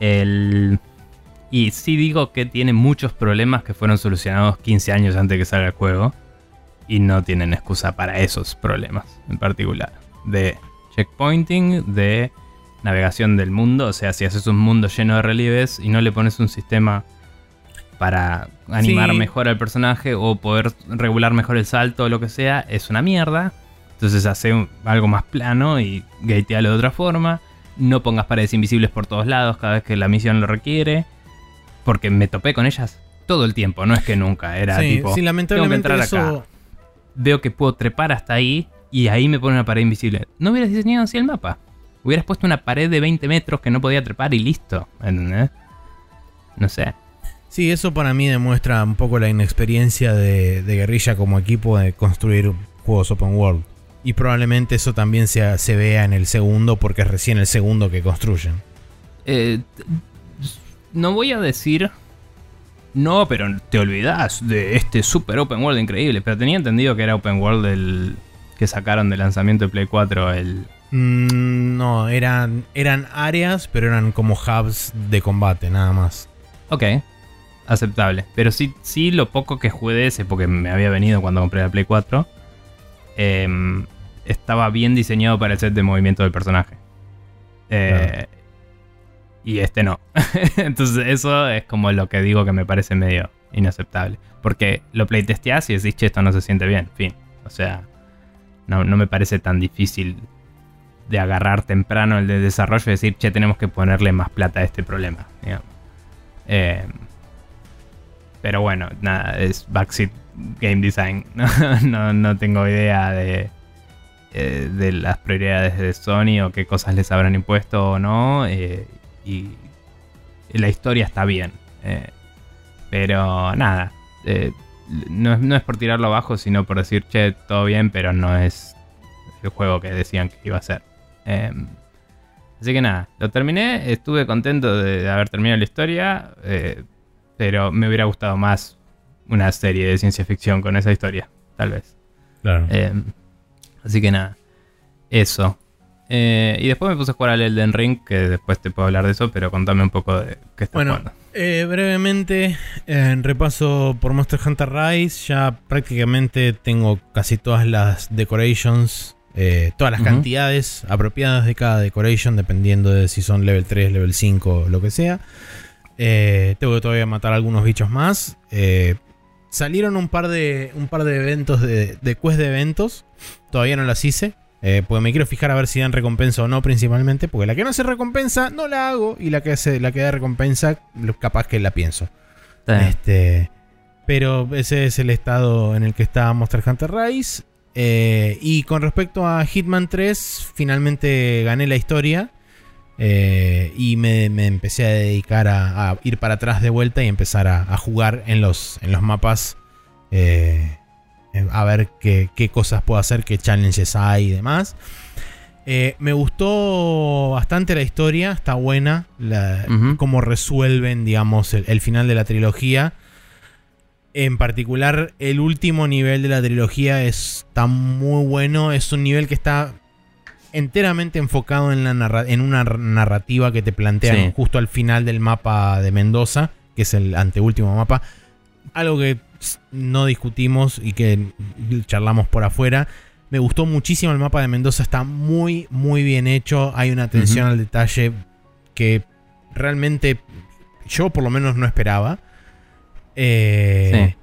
Y sí digo que tiene muchos problemas que fueron solucionados 15 años antes de que salga el juego. Y no tienen excusa para esos problemas en particular. De checkpointing, de navegación del mundo. O sea, si haces un mundo lleno de relieves y no le pones un sistema para animar mejor al personaje o poder regular mejor el salto o lo que sea, es una mierda. Entonces hace algo más plano y gatealo de otra forma. No pongas paredes invisibles por todos lados cada vez que la misión lo requiere. Porque me topé con ellas todo el tiempo, no es que nunca. Era tipo, tengo que entrar acá. Veo que puedo trepar hasta ahí y ahí me pone una pared invisible. No hubieras diseñado así el mapa. Hubieras puesto una pared de 20 metros que no podía trepar y listo. ¿Entendés? No sé. Sí, eso para mí demuestra un poco la inexperiencia de, Guerrilla como equipo de construir juegos open world. Y probablemente eso también se, se vea en el segundo porque es recién el segundo que construyen. Eh, no voy a decir... No, pero te olvidas de este super open world increíble. Pero tenía entendido que era open world el que sacaron de lanzamiento de Play 4 el... Mm, no, eran, eran áreas, pero eran como hubs de combate, nada más. Ok, aceptable. Pero sí, sí lo poco que jugué de ese, porque me había venido cuando compré la Play 4, em, estaba bien diseñado para el set de movimiento del personaje. Eh, y este no. Entonces eso es como lo que digo que me parece medio inaceptable. Porque lo playtesteás y decís, che, esto no se siente bien. Fin. O sea, no, me parece tan difícil de agarrar temprano el de desarrollo y decir, che, tenemos que ponerle más plata a este problema. Eh, pero bueno, nada, es Backseat Game Design. no, tengo idea de, eh, de las prioridades de Sony o qué cosas les habrán impuesto o no. Eh, y la historia está bien. Eh, pero nada, no, es por tirarlo abajo, sino por decir, che, todo bien, pero no es el juego que decían que iba a ser. Em, así que nada, lo terminé, estuve contento de haber terminado la historia. Pero me hubiera gustado más una serie de ciencia ficción con esa historia, tal vez. Claro. Eh, así que nada. Eso. Eh, y después me puse a jugar al Elden Ring, que después te puedo hablar de eso, pero contame un poco de qué estás Bueno, jugando. eh, brevemente, en repaso por Monster Hunter Rise, ya prácticamente tengo casi todas las decorations, eh, todas las cantidades apropiadas de cada decoration, dependiendo de si son level 3, level 5 o lo que sea. Eh, tengo que todavía matar algunos bichos más. Eh, salieron un par de, un par de eventos, de, de quest de eventos. Todavía no las hice. Eh, porque me quiero fijar a ver si dan recompensa o no, principalmente. Porque la que no se recompensa, no la hago. Y la que, se, la que da recompensa, capaz que la pienso. Este, pero ese es el estado en el que está Monster Hunter Rise. Eh, y con respecto a Hitman 3, finalmente gané la historia. Eh, y me, me empecé a dedicar a, a ir para atrás de vuelta y empezar a, a jugar en los, en los mapas. eh, eh, a ver qué, qué cosas puedo hacer, qué challenges hay y demás. Eh, me gustó bastante la historia, está buena. La. Cómo resuelven, digamos, el, el final de la trilogía. En particular, el último nivel de la trilogía está muy bueno. Es un nivel que está enteramente enfocado en, la narra- en una narrativa que te plantean Sí. justo al final del mapa de Mendoza, que es el anteúltimo mapa. Algo que no discutimos y que charlamos por afuera. Me gustó muchísimo el mapa de Mendoza, está muy, muy bien hecho. Hay una atención al detalle que realmente yo por lo menos no esperaba. Eh,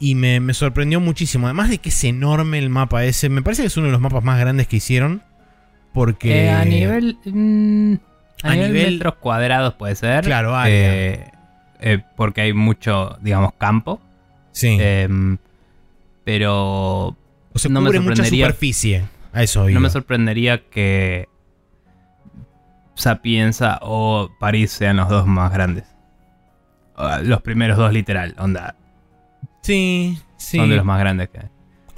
Y me, me sorprendió muchísimo. Además de que es enorme el mapa ese. Me parece que es uno de los mapas más grandes que hicieron. Porque. Eh, a nivel. mm, a, a nivel, nivel- metros cuadrados puede ser. Claro. Eh, eh, porque hay mucho, digamos, campo. Sí. Em, pero o sea, no me mucha sorprendería- superficie. A eso iba. no me sorprendería que Sapienza o París sean los dos más grandes. Los primeros dos, literal. Onda. Sí, sí. Son de los más grandes que hay.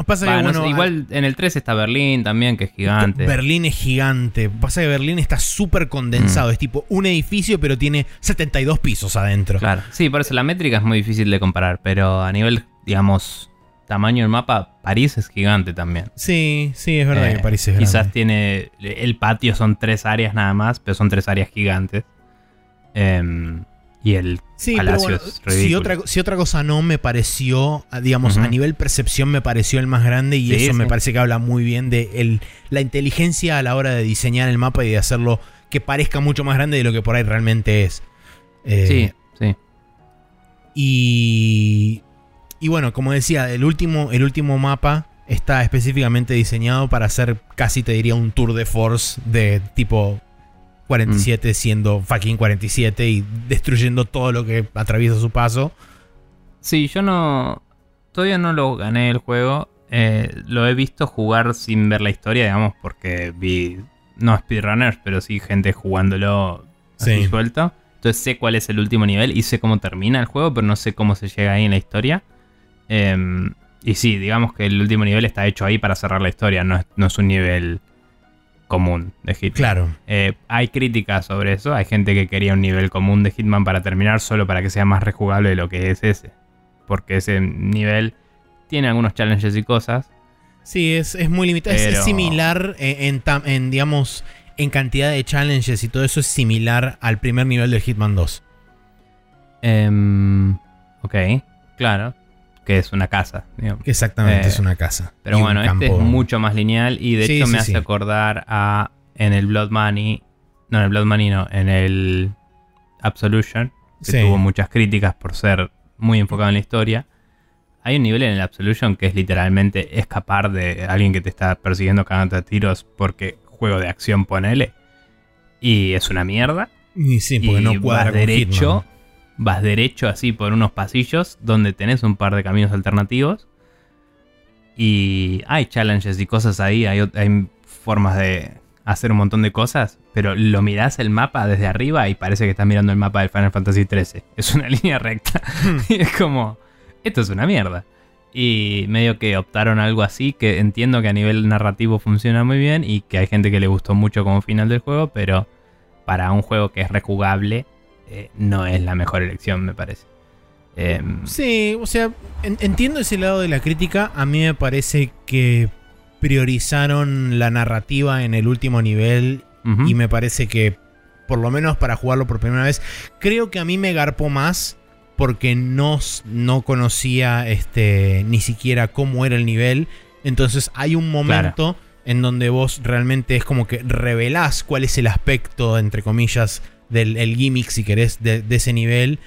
Pasa que, no sé, igual en el 3 está Berlín también, que es gigante. Berlín es gigante. Pasa que Berlín está súper condensado. Mm. Es tipo un edificio, pero tiene 72 pisos adentro. Claro. Sí, por eso la métrica es muy difícil de comparar. Pero a nivel, digamos, tamaño del mapa, París es gigante también. Sí, sí, es verdad Eh, que París es Quizás grande. tiene. El patio son tres áreas nada más, pero son tres áreas gigantes. Em, y el Sí, pero palacio bueno, si otra, si otra cosa no me pareció, a- digamos, a nivel percepción me pareció el más grande y Sí, eso me parece que habla muy bien de el- la inteligencia a la hora de diseñar el mapa y de hacerlo que parezca mucho más grande de lo que por ahí realmente es. Eh, Sí, sí. Y, y bueno, como decía, el último, el último mapa está específicamente diseñado para hacer casi te diría un tour de force de tipo 47 Mm. siendo fucking 47 y destruyendo todo lo que atraviesa su paso. Sí, yo no. Todavía no lo gané el juego. Eh, lo he visto jugar sin ver la historia, digamos, porque vi. No speedrunners, pero sí gente jugándolo así Sí. suelto. Entonces sé cuál es el último nivel y sé cómo termina el juego, pero no sé cómo se llega ahí en la historia. Em, y sí, digamos que el último nivel está hecho ahí para cerrar la historia, no es, no es un nivel común de Hitman. Claro. Eh, hay críticas sobre eso. Hay gente que quería un nivel común de Hitman para terminar solo para que sea más rejugable de lo que es ese. Porque ese nivel tiene algunos challenges y cosas. Sí, es, es muy limitado. Es- similar en, en digamos, en cantidad de challenges y todo eso es similar al primer nivel del Hitman 2. Em, ok, claro. Que es una casa. digamos. Exactamente Eh, es una casa. Pero Y bueno, este es mucho más lineal y de Sí, hecho sí, me hace sí. acordar a en el Blood Money, no en el Blood Money no, en el Absolution, que Sí. tuvo muchas críticas por ser muy enfocado en la historia. Hay un nivel en el Absolution que es literalmente escapar de alguien que te está persiguiendo cagando a tiros porque juego de acción ponele. Y es una mierda. Y sí, porque y no cuadra vas derecho. Vas derecho así por unos pasillos donde tenés un par de caminos alternativos. Y hay challenges y cosas ahí, hay, formas de hacer un montón de cosas, pero lo mirás el mapa desde arriba y parece que estás mirando el mapa del Final Fantasy XIII. Es una línea recta. y es como, esto es una mierda. Y medio que optaron algo así, que entiendo que a nivel narrativo funciona muy bien y que hay gente que le gustó mucho como final del juego, pero para un juego que es rejugable, eh, no es la mejor elección, me parece. Em, Sí, o sea, en- entiendo ese lado de la crítica. A mí me parece que priorizaron la narrativa en el último nivel y me parece que, por lo menos para jugarlo por primera vez, creo que a mí me garpó más porque no, no conocía este, ni siquiera cómo era el nivel. Entonces hay un momento en donde vos realmente es como que revelás cuál es el aspecto, entre comillas, del el gimmick, si querés, de, de ese nivel.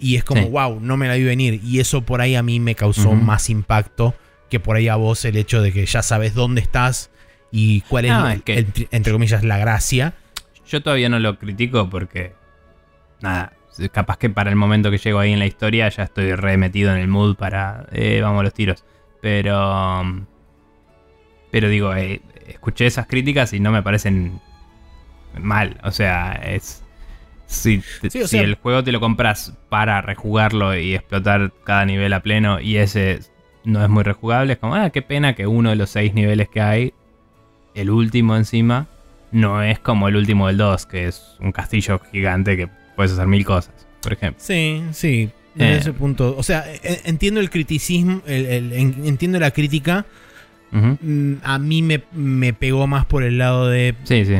Y es como, Sí. wow, no me la vi venir. Y eso por ahí a mí me causó más impacto que por ahí a vos el hecho de que ya sabes dónde estás y cuál es, No, la- es que- entre, entre comillas, la gracia. Yo todavía no lo critico porque. Nada. Capaz que para el momento que llego ahí en la historia ya estoy remetido en el mood para. Eh, vamos a los tiros. Pero. Pero digo, eh, escuché esas críticas y no me parecen mal. O sea, es. Si, Sí, o si sea- el juego te lo compras para rejugarlo y explotar cada nivel a pleno y ese no es muy rejugable, es como, ah, qué pena que uno de los seis niveles que hay, el último encima, no es como el último del 2, que es un castillo gigante que puedes hacer mil cosas, por ejemplo. Sí, sí. Desde Eh. ese punto. O sea, e- entiendo el criticismo, el- el- en- entiendo la crítica. Mm, A mí me, me pegó más por el lado de. Sí, sí.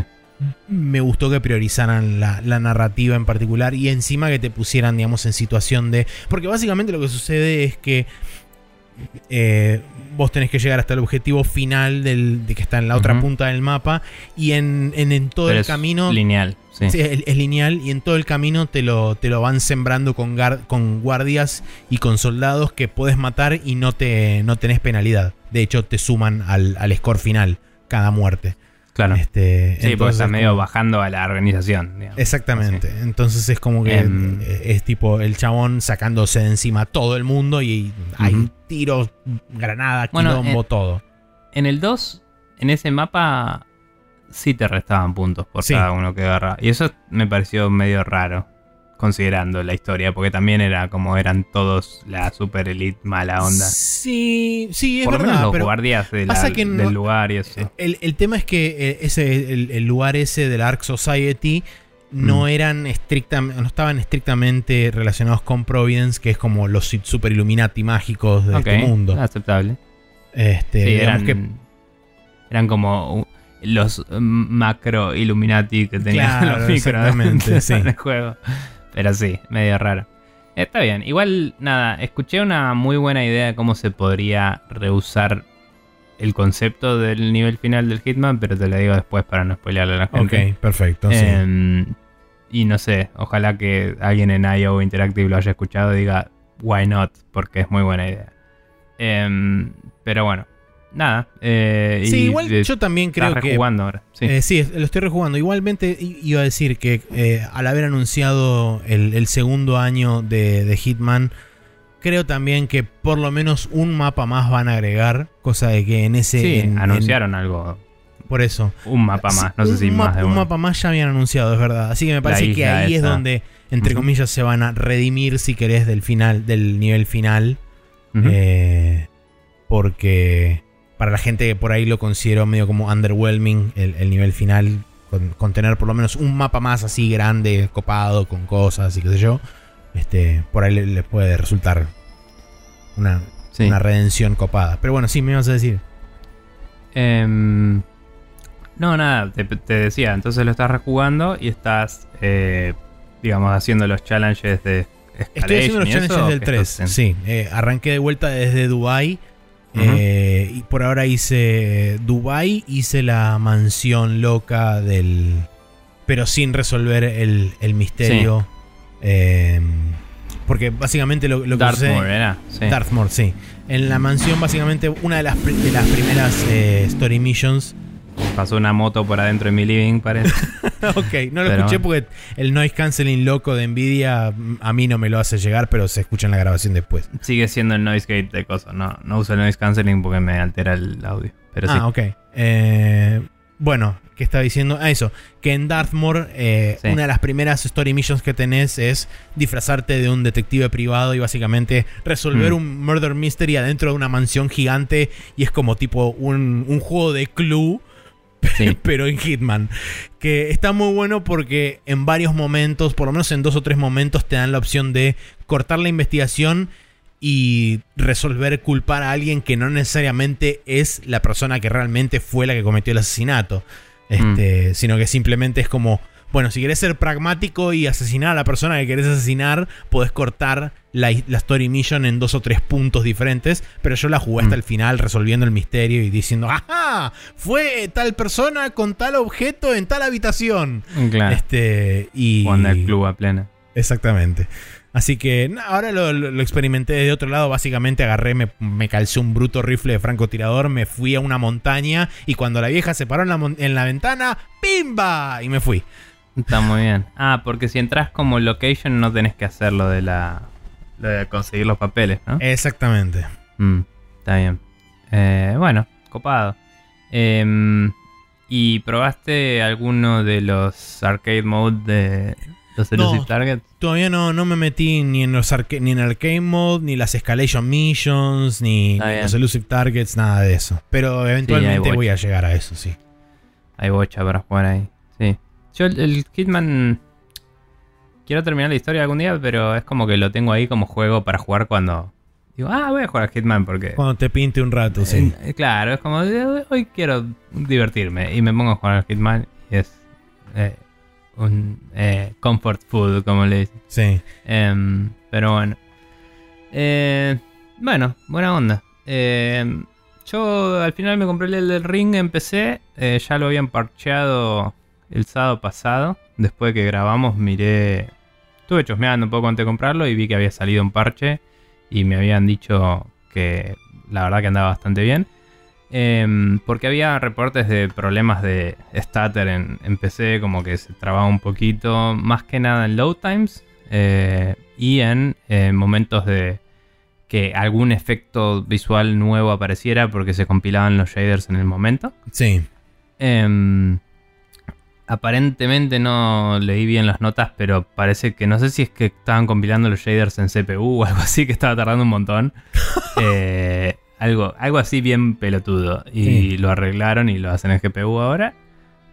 Me gustó que priorizaran la, la narrativa en particular y encima que te pusieran, digamos, en situación de. Porque básicamente lo que sucede es que. eh, vos tenés que llegar hasta el objetivo final del, de que está en la otra punta del mapa y en, en- en todo Pero el es camino lineal, sí. Sí, es, es lineal y en todo el camino te lo, te lo van sembrando con, con guardias y con soldados que puedes matar y no, te, no tenés penalidad. De hecho, te suman al, al score final cada muerte. Claro. Este, sí, porque entonces estás es medio como- bajando a la organización. digamos. Exactamente. Entonces es como que Em. eh, es tipo el chabón sacándose de encima a todo el mundo y hay tiros, granada, Bueno, quilombo, todo. En el 2, en ese mapa, sí te restaban puntos por Sí. cada uno que agarra. Y eso me pareció medio raro, considerando la historia, porque también era como eran todos la super elite mala onda. Sí, sí, es por lo menos verdad. los pero guardias de la- no- del lugar y eso. El, el tema es que eh, ese, el, el lugar ese del Ark Society no Mm. eran estrictamente, no estaban estrictamente relacionados con Providence, que es como los super Illuminati mágicos de este mundo. aceptable. Este, sí, eran, que eran como los mm, macro Illuminati que tenían Claro, los micro exactamente, en el juego. Pero sí, medio raro. Está bien. Igual, nada, escuché una muy buena idea de cómo se podría reusar el concepto del nivel final del Hitman, pero te lo digo después para no spoilearle a la gente. Ok, perfecto. sí. Em, y no sé, ojalá que alguien en IO Interactive lo haya escuchado y diga, why not, porque es muy buena idea. Em, pero bueno, nada. eh, Sí, y, igual yo también creo que. rejugando ahora. Sí. Eh, sí, lo estoy rejugando. Igualmente iba a decir que eh, al haber anunciado el, el segundo año de, de Hitman, creo también que por lo menos un mapa más van a agregar. Cosa de que en ese. Sí, en- en- anunciaron algo. por eso. Un mapa más, no sé si más de Un uno. mapa más ya habían anunciado, es verdad. Así que me parece que ahí es donde, entre comillas, se van a redimir, si querés, del final, del nivel final. Porque para la gente que por ahí lo considero medio como underwhelming el, el nivel final, con, con tener por lo menos un mapa más así grande, copado, con cosas y qué sé yo, este, por ahí le- les puede resultar una, Sí. una redención copada. Pero bueno, sí, me ibas a decir. Em, no, nada, te, te decía, entonces lo estás rejugando y estás, eh, digamos, haciendo los challenges de Estoy haciendo los challenges ¿o del qué 3. estás haciendo? Sí, eh, arranqué de vuelta desde Dubai. Eh, y por ahora hice Dubai, hice la mansión loca del. Pero sin resolver el, el misterio. eh, porque básicamente lo, lo que Dartmoor, sucede- era. Sí. Dartmoor, sí. En la mansión, básicamente, una de las, de las primeras eh, story missions. Pasó una moto por adentro de mi living, parece. ok, no lo Pero escuché bueno. porque el noise canceling loco de Nvidia a mí no me lo hace llegar, pero se escucha en la grabación después. Sigue siendo el noise gate de cosas. No, no uso el noise canceling porque me altera el audio. Pero sí. ah, ok. Eh, bueno, ¿qué estaba diciendo? Ah, eso. Que en Dartmoor, eh, Sí. una de las primeras story missions que tenés es disfrazarte de un detective privado y básicamente resolver Mm. un murder mystery adentro de una mansión gigante. Y es como tipo un, un juego de clue. Sí. pero en Hitman. Que está muy bueno porque en varios momentos, por lo menos en dos o tres momentos, te dan la opción de cortar la investigación y resolver culpar a alguien que no necesariamente es la persona que realmente fue la que cometió el asesinato. Este, Sino que simplemente es como, bueno, si querés ser pragmático y asesinar a la persona que querés asesinar, podés cortar la, story mission en dos o tres puntos diferentes, pero yo la jugué hasta el final resolviendo el misterio y diciendo, ¡ajá! Fue tal persona con tal objeto en tal habitación. Claro. Este, y... Cuando el club a plena. Exactamente. Así que ahora lo, experimenté de otro lado. Básicamente agarré, me, calcé un bruto rifle de francotirador, me fui a una montaña y cuando la vieja se paró en la, en la ventana, ¡pimba! Y me fui. Está muy bien. Ah, porque si entras como location no tenés que hacer lo de la. Lo de conseguir los papeles, ¿no? Exactamente. Mm, está bien. Eh, bueno, copado. Em, ¿Y probaste alguno de los arcade mode de, los no, Todavía no, no me metí ni en los ni en Arcade Mode, ni las Escalation Missions, ni, los Elusive Targets, nada de eso. Pero eventualmente voy a llegar a eso, sí. Hay bocha para jugar ahí. Sí. Yo el, Hitman. Quiero terminar la historia algún día, pero es como que lo tengo ahí como juego para jugar cuando. Digo, ah, voy a jugar a Hitman porque. Cuando te pinte un rato, sí. Eh, claro, es como, hoy quiero divertirme. Y me pongo a jugar a Hitman y es. Eh, un eh, comfort food, como le dicen. Sí. Em, pero bueno. Eh, bueno, buena onda. Em, yo al final me compré el del ring. Eh, ya lo habían parcheado el sábado pasado. Después que grabamos, miré. Estuve chusmeando un poco antes de comprarlo y vi que había salido un parche. Y me habían dicho que la verdad que andaba bastante bien. Em, porque había reportes de problemas de stutter en, PC, como que se trababa un poquito, más que nada en load times eh, y en eh, momentos de que algún efecto visual nuevo apareciera porque se compilaban los shaders en el momento. Sí. Em, aparentemente no leí bien las notas, pero parece que no sé si es que estaban compilando los shaders en CPU o algo así, que estaba tardando un montón. eh, algo, algo así bien pelotudo. Y lo arreglaron y lo hacen en GPU ahora.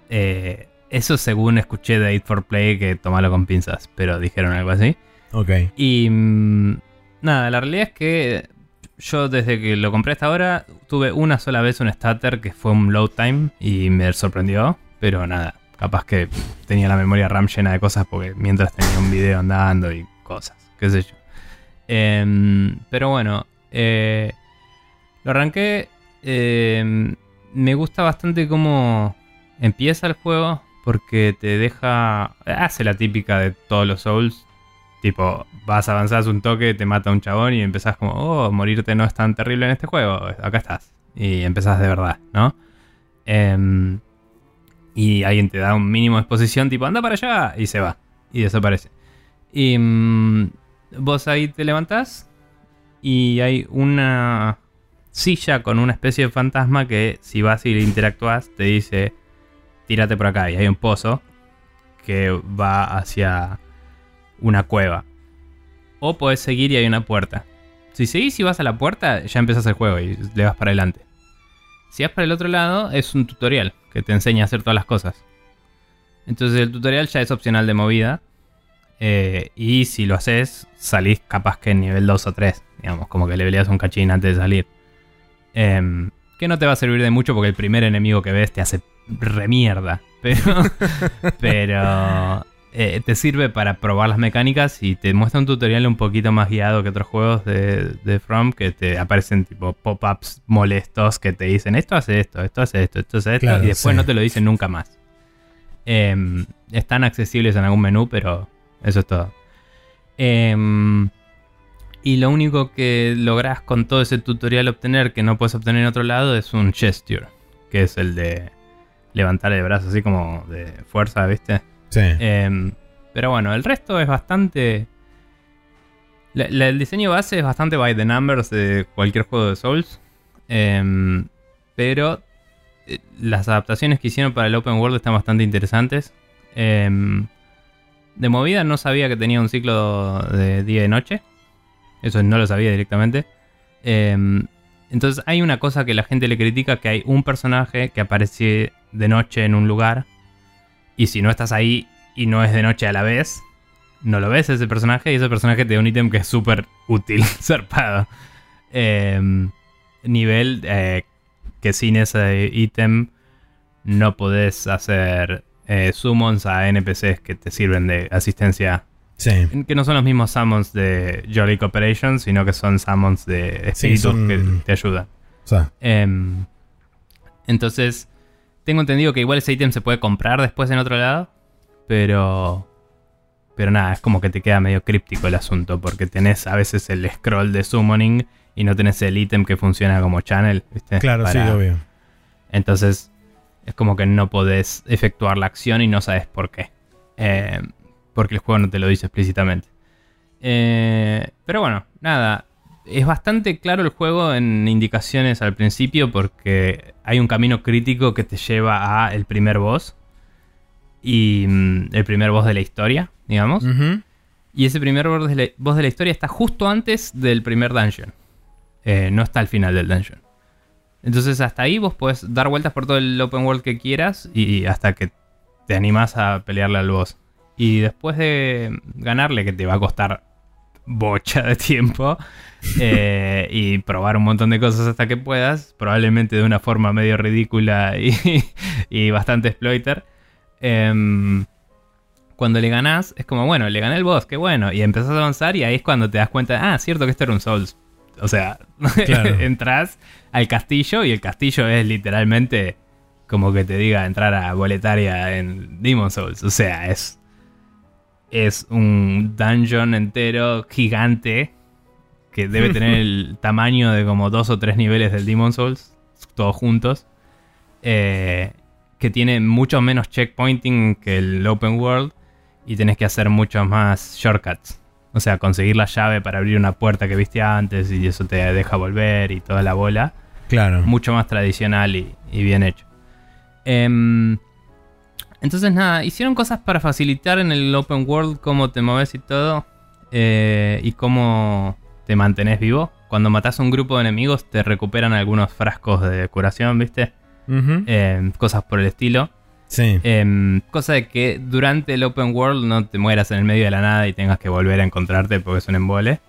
Eh, eso según escuché de 8 for Play que tomalo con pinzas, pero dijeron algo así. Ok. Y mm, nada, la realidad es que yo desde que lo compré hasta ahora tuve una sola vez un starter que fue un load time y me sorprendió, pero nada, capaz que tenía la memoria RAM llena de cosas porque mientras tenía un video andando y cosas, qué sé yo. Em, pero bueno, eh, lo arranqué. Em, me gusta bastante cómo empieza el juego. Porque te deja. Hace la típica de todos los Souls. Tipo, vas a avanzar un toque, te mata un chabón y empezás como, oh, morirte no es tan terrible en este juego. Acá estás. Y empezás de verdad, ¿no? Em, y alguien te da un mínimo de exposición, tipo, anda para allá, y se va. Y desaparece. Y mm, vos ahí te levantás y hay una silla con una especie de fantasma que si vas y le interactúas te dice tírate por acá y hay un pozo que va hacia una cueva. O puedes seguir y hay una puerta. Si seguís y vas a la puerta, ya empiezas el juego y le vas para adelante. Si vas para el otro lado, es un tutorial que te enseña a hacer todas las cosas. Entonces el tutorial ya es opcional de movida. Eh, y si lo haces, salís capaz que en nivel 2 o 3. Digamos, como que le peleas un cachín antes de salir. Em, que no te va a servir de mucho porque el primer enemigo que ves te hace remierda. Pero, pero eh, te sirve para probar las mecánicas y te muestra un tutorial un poquito más guiado que otros juegos de, From que te aparecen tipo pop-ups molestos que te dicen esto hace esto, esto hace esto, esto hace esto y después no te lo dicen nunca más. Em, están accesibles en algún menú, pero eso es todo. Eh, y lo único que logras con todo ese tutorial obtener que no puedes obtener en otro lado es un gesture, que es el de levantar el brazo así como de fuerza, ¿viste? Em, pero bueno, el resto es bastante... el diseño base es bastante by the numbers de cualquier juego de Souls. Em, pero eh, las adaptaciones que hicieron para el Open World están bastante interesantes. Em, de movida no sabía que tenía un ciclo de día y noche. Eso no lo sabía directamente. Entonces hay una cosa que la gente le critica, que hay un personaje que aparece de noche en un lugar. Y si no estás ahí y no es de noche a la vez, no lo ves ese personaje y ese personaje te da un ítem que es súper útil, zarpado. Em, nivel eh, que sin ese ítem no podés hacer eh, summons a NPCs que te sirven de asistencia. Sí. Que no son los mismos summons de Jolly Cooperation, sino que son summons de espíritus son- que te ayudan. O sea, Em, entonces, tengo entendido que igual ese ítem se puede comprar después en otro lado, pero... Pero nada, es como que te queda medio críptico el asunto, porque tenés a veces el scroll de summoning y no tenés el ítem que funciona como channel, ¿viste? claro, sí, obvio. entonces, es como que no podés efectuar la acción y no sabes por qué. Eh, porque el juego no te lo dice explícitamente. Eh, pero bueno, nada. Es bastante claro el juego en indicaciones al principio porque hay un camino crítico que te lleva a el primer boss. Y mm, el primer boss de la historia, digamos. Y ese primer boss de, la, boss de la historia está justo antes del primer dungeon. Eh, no está al final del dungeon. Entonces hasta ahí vos podés dar vueltas por todo el open world que quieras y hasta que te animás a pelearle al boss. Y después de ganarle, que te va a costar bocha de tiempo, eh, y probar un montón de cosas hasta que puedas, probablemente de una forma medio ridícula y, y bastante exploiter. em, cuando le ganás, es como, bueno, le gané el boss, qué bueno. Y empezás a avanzar y ahí es cuando te das cuenta, ah, cierto que esto era un Souls. O sea, Claro. entras al castillo y el castillo es literalmente como que te diga entrar a Boletaria en Demon Souls. O sea, es, es un dungeon entero gigante que debe tener el tamaño de como dos o tres niveles del Demon Souls, todos juntos. Eh, que tiene mucho menos checkpointing que el open world y tenés que hacer muchos más shortcuts. O sea, conseguir la llave para abrir una puerta que viste antes y eso te deja volver y toda la bola. Claro. Mucho más tradicional y, y bien hecho. Em, entonces nada, hicieron cosas para facilitar en el open world cómo te mueves y todo. eh, y cómo te mantenés vivo. Cuando matas a un grupo de enemigos te recuperan algunos frascos de curación, ¿viste? Em, cosas por el estilo. Sí. Em, cosa de que durante el open world no te mueras en el medio de la nada y tengas que volver a encontrarte porque es un embole.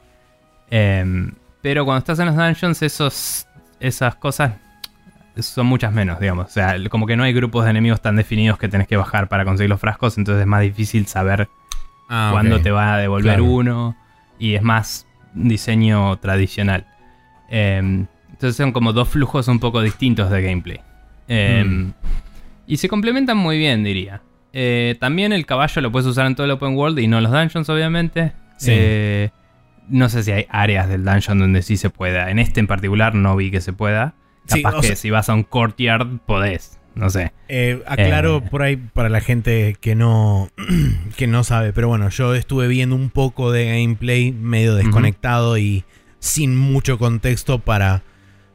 Em, pero cuando estás en los dungeons, esos, esas cosas son muchas menos, digamos. O sea, como que no hay grupos de enemigos tan definidos que tenés que bajar para conseguir los frascos, entonces es más difícil saber Ah, cuándo te va a devolver Claro. uno. Y es más diseño tradicional. Em, entonces son como dos flujos un poco distintos de gameplay. Em, Mm. Y se complementan muy bien, diría. Eh, también el caballo lo puedes usar en todo el open world y no en los dungeons, obviamente. Sí. Eh, no sé si hay áreas del dungeon donde sí se pueda. En este en particular no vi que se pueda. Sí, Capaz o que sea- si vas a un courtyard podés. No sé. Eh, aclaro Eh. por ahí para la gente que no, que no sabe, pero bueno, yo estuve viendo un poco de gameplay medio desconectado y sin mucho contexto para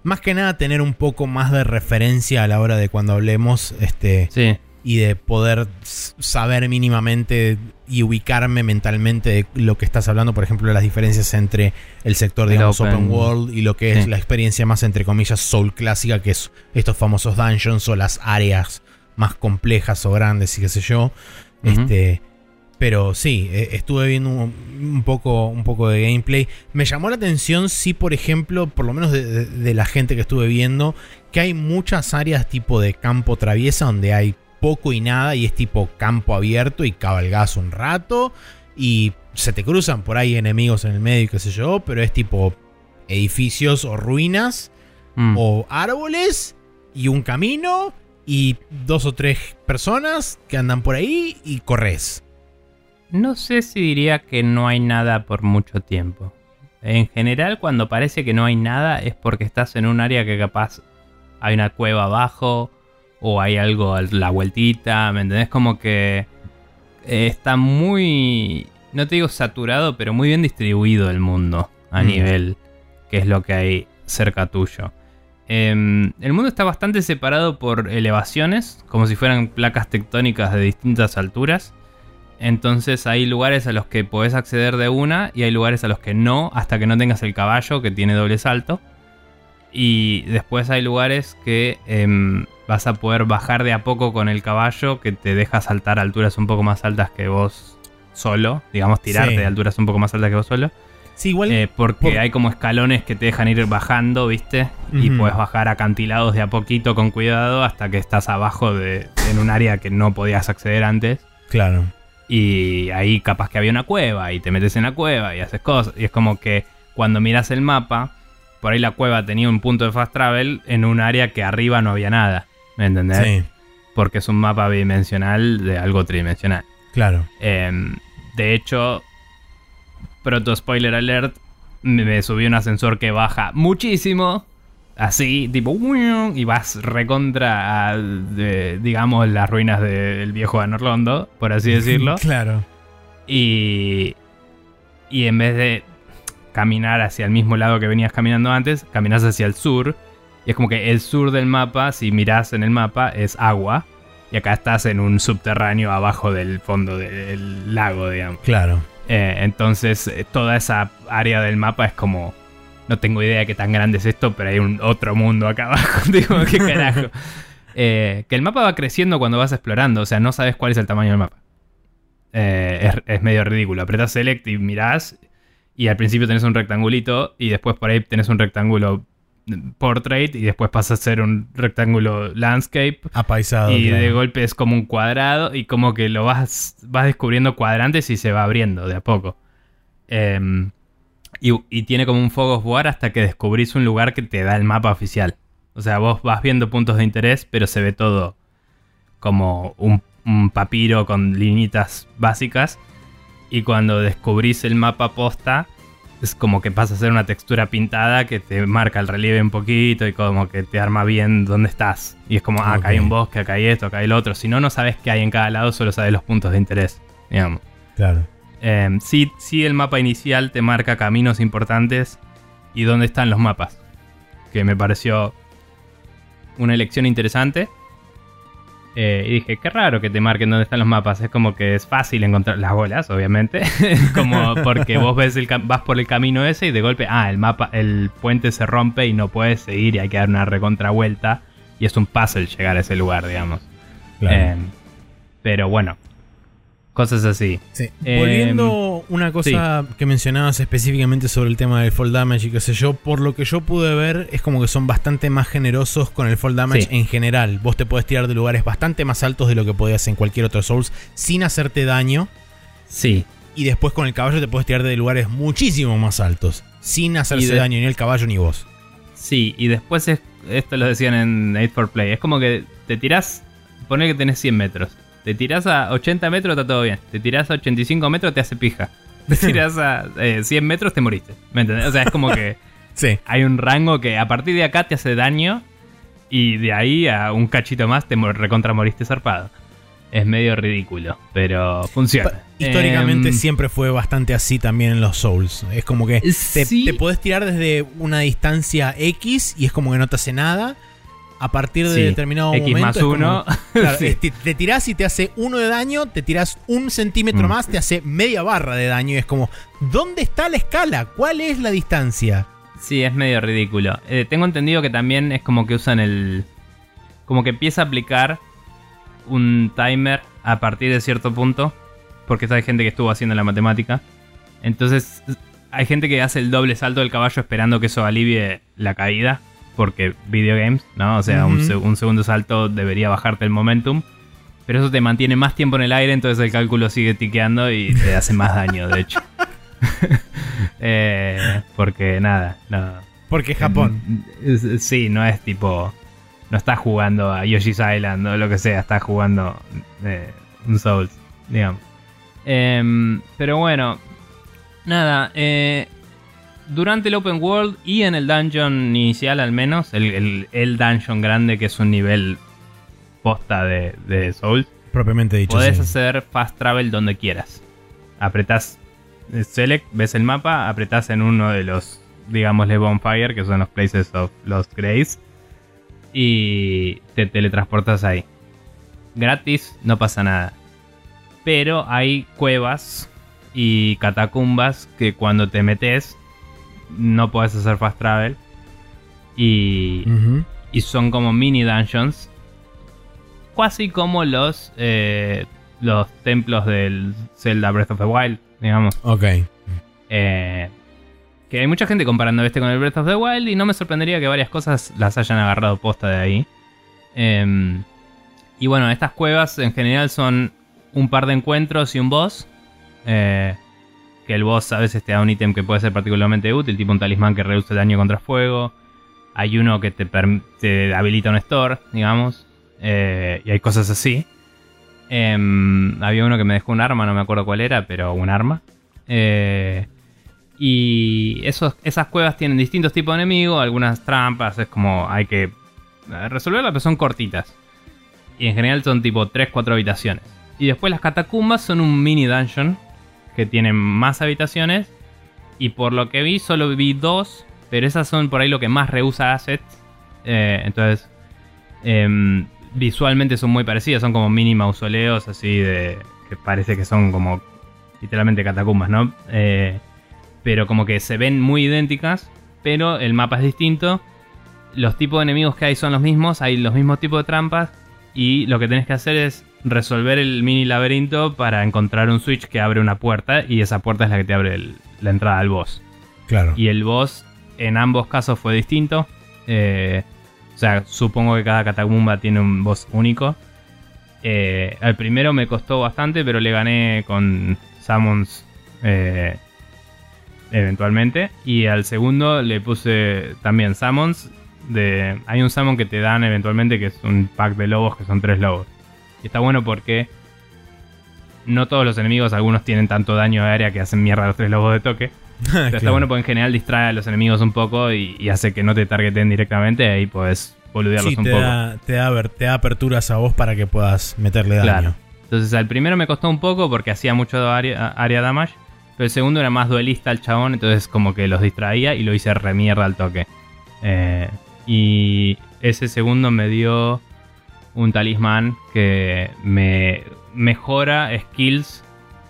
más que nada tener un poco más de referencia a la hora de cuando hablemos este Sí. Y de poder saber mínimamente y ubicarme mentalmente de lo que estás hablando, por ejemplo, las diferencias entre el sector, El digamos, open, open- world y lo que es Sí. la experiencia más, entre comillas, soul clásica, que es estos famosos dungeons o las áreas más complejas o grandes y qué sé yo. Este. Pero sí, eh, estuve viendo un, un poco, un poco de gameplay. Me llamó la atención, sí, por ejemplo, por lo menos de, de- de la gente que estuve viendo, que hay muchas áreas tipo de campo traviesa donde hay poco y nada y es tipo campo abierto y cabalgas un rato y se te cruzan por ahí enemigos en el medio y qué sé yo, pero es tipo edificios o ruinas Mm. o árboles y un camino y dos o tres personas que andan por ahí y corres. No sé si diría que no hay nada por mucho tiempo. En general, cuando parece que no hay nada, es porque estás en un área que capaz hay una cueva abajo o hay algo a la vueltita, ¿me entendés? Como que eh, está muy, no te digo saturado, pero muy bien distribuido el mundo a Mm. nivel que es lo que hay cerca tuyo. Em, el mundo está bastante separado por elevaciones, como si fueran placas tectónicas de distintas alturas. Entonces hay lugares a los que podés acceder de una y hay lugares a los que no, hasta que no tengas el caballo que tiene doble salto. Y después hay lugares que em, vas a poder bajar de a poco con el caballo que te deja saltar a alturas un poco más altas que vos solo, digamos, tirarte Sí. de alturas un poco más altas que vos solo. Sí, igual. Eh, porque por- hay como escalones que te dejan ir bajando, ¿viste? Y puedes bajar acantilados de a poquito con cuidado hasta que estás abajo de, en un área que no podías acceder antes. claro. Y ahí capaz que había una cueva y te metes en la cueva y haces cosas. Y es como que cuando miras el mapa, por ahí la cueva tenía un punto de fast travel en un área que arriba no había nada. ¿Me entendés? Sí, Porque es un mapa bidimensional de algo tridimensional. claro. Em, de hecho, proto spoiler alert, me, subí un ascensor que baja muchísimo. Así, tipo, y vas recontra a, de, digamos, las ruinas del viejo Anorlondo, por así decirlo. Claro. Y, y en vez de caminar hacia el mismo lado que venías caminando antes, caminas hacia el sur. Y es como que el sur del mapa, si mirás en el mapa, es agua. Y acá estás en un subterráneo abajo del fondo del lago, digamos. Claro. Eh, entonces, eh, toda esa área del mapa es como. No tengo idea de qué tan grande es esto, pero hay un otro mundo acá abajo. Digo, qué carajo. Eh, que el mapa va creciendo cuando vas explorando, o sea, no sabes cuál es el tamaño del mapa. Eh, es, es medio ridículo. Apretás Select y mirás, y al principio tenés un rectangulito, y después por ahí tenés un rectángulo portrait, y después pasa a ser un rectángulo landscape. Apaisado. Y claro. de golpe es como un cuadrado y como que lo vas, vas descubriendo cuadrantes y se va abriendo de a poco. Em, y, y tiene como un Fogos War hasta que descubrís un lugar que te da el mapa oficial. O sea, vos vas viendo puntos de interés, pero se ve todo como un, un papiro con linitas básicas. Y cuando descubrís el mapa posta, es como que pasa a ser una textura pintada que te marca el relieve un poquito y como que te arma bien dónde estás. Y es como, ah, acá hay un bosque, acá hay esto, acá hay el otro. Si no, no sabes qué hay en cada lado, solo sabes los puntos de interés, digamos. Claro. Eh, sí, sí, el mapa inicial te marca caminos importantes y dónde están los mapas. Que me pareció una elección interesante. Eh, y dije, qué raro que te marquen dónde están los mapas. Es como que es fácil encontrar las bolas, obviamente. como porque vos ves el vas por el camino ese y de golpe, ah, el mapa, el puente se rompe y no puedes seguir y hay que dar una recontravuelta. Y es un puzzle llegar a ese lugar, digamos. Claro. Eh, pero bueno, cosas así. Sí. Em, Volviendo una cosa que mencionabas específicamente sobre el tema del fall damage y qué sé yo, por lo que yo pude ver es como que son bastante más generosos con el fall damage Sí. en general. Vos te podés tirar de lugares bastante más altos de lo que podías en cualquier otro Souls sin hacerte daño Sí, y después con el caballo te podés tirar de lugares muchísimo más altos sin hacerse de- daño ni el caballo ni vos. Sí, y después es, esto lo decían en 8 for Play, es como que te tirás, poner que tenés 100 metros, te tirás a 80 metros, está todo bien, te tirás a 85 metros, te hace pija, te tirás a eh, 100 metros, te moriste, ¿me entendés? O sea, es como que Sí. hay un rango que a partir de acá te hace daño y de ahí a un cachito más te recontra moriste zarpado. Es medio ridículo, pero funciona. Históricamente Em, siempre fue bastante así también en los Souls. Es como que te, Sí. te podés tirar desde una distancia X y es como que no te hace nada. A partir de Sí, determinado X momento. más como- uno. claro, Sí. es- te, te tirás y te hace uno de daño, te tirás un centímetro Mm. más, te hace media barra de daño. Y es como, ¿dónde está la escala? ¿Cuál es la distancia? Sí, es medio ridículo. Eh, tengo entendido que también es como que usan el. Como que empieza a aplicar un timer a partir de cierto punto. Porque hay gente que estuvo haciendo la matemática. Entonces, hay gente que hace el doble salto del caballo esperando que eso alivie la caída. Porque videogames, ¿no? O sea, un, segundo salto debería bajarte el momentum. Pero eso te mantiene más tiempo en el aire, entonces el cálculo sigue tiqueando y te hace más daño, de hecho. Eh, porque nada, no. Porque Japón. Es- Sí, no es tipo. No estás jugando a Yoshi's Island o lo que sea, estás jugando eh, un Souls, digamos. Em, pero bueno, nada. eh, durante el Open World y en el dungeon inicial, al menos, el, el- el dungeon grande que es un nivel posta de, de Souls, Propiamente dicho. Podés sí. hacer fast travel donde quieras. Apretás eh, select, ves el mapa, apretás en uno de los, digámosle, bonfire, que son los places of Lost Grace, y te teletransportas ahí. Gratis, no pasa nada. Pero hay cuevas y catacumbas que cuando te metes no puedes hacer fast travel. Y, y son como mini dungeons. Casi como los eh, los templos del Zelda Breath of the Wild, digamos. Ok. Eh, que hay mucha gente comparando este con el Breath of the Wild y no me sorprendería que varias cosas las hayan agarrado posta de ahí. Em, y bueno, estas cuevas en general son un par de encuentros y un boss. Eh, que el boss a veces te da un ítem que puede ser particularmente útil, tipo un talismán que reduce el daño contra fuego. Hay uno que te, te habilita un store, digamos. Eh, y hay cosas así. Em, había uno que me dejó un arma, no me acuerdo cuál era, pero un arma. Eh, y esos, esas cuevas tienen distintos tipos de enemigos, algunas trampas, es como hay que resolverlas, pero son cortitas. Y en general son tipo 3-4 habitaciones. Y después las catacumbas son un mini dungeon que tienen más habitaciones. Y por lo que vi, solo vi dos, pero esas son por ahí lo que más reusa assets. Eh, entonces, em, visualmente son muy parecidas, son como mini mausoleos así de... que parece que son como literalmente catacumbas, ¿no? Eh, pero como que se ven muy idénticas, pero el mapa es distinto. Los tipos de enemigos que hay son los mismos, hay los mismos tipos de trampas y lo que tenés que hacer es resolver el mini laberinto para encontrar un switch que abre una puerta y esa puerta es la que te abre la entrada al boss. Claro. Y el boss en ambos casos fue distinto. Eh, o sea, supongo que cada catacumba tiene un boss único. Eh, al primero me costó bastante, pero le gané con summons eh, eventualmente. Y al segundo le puse también summons. De, hay un summon que te dan eventualmente que es un pack de lobos que son tres lobos. Y está bueno porque no todos los enemigos, algunos tienen tanto daño aérea que hacen mierda a los tres lobos de toque. Pero está bueno porque en general distrae a los enemigos un poco y, hace que no te targeten directamente. Ahí puedes boludearlos un te poco. Da, te, da, te da aperturas a vos para que puedas meterle daño. Claro. Entonces al primero me costó un poco porque hacía mucho área, damage. Pero el segundo era más duelista el chabón, entonces como que los distraía y lo hice remierda al toque. Eh, y ese segundo me dio un talismán que me mejora skills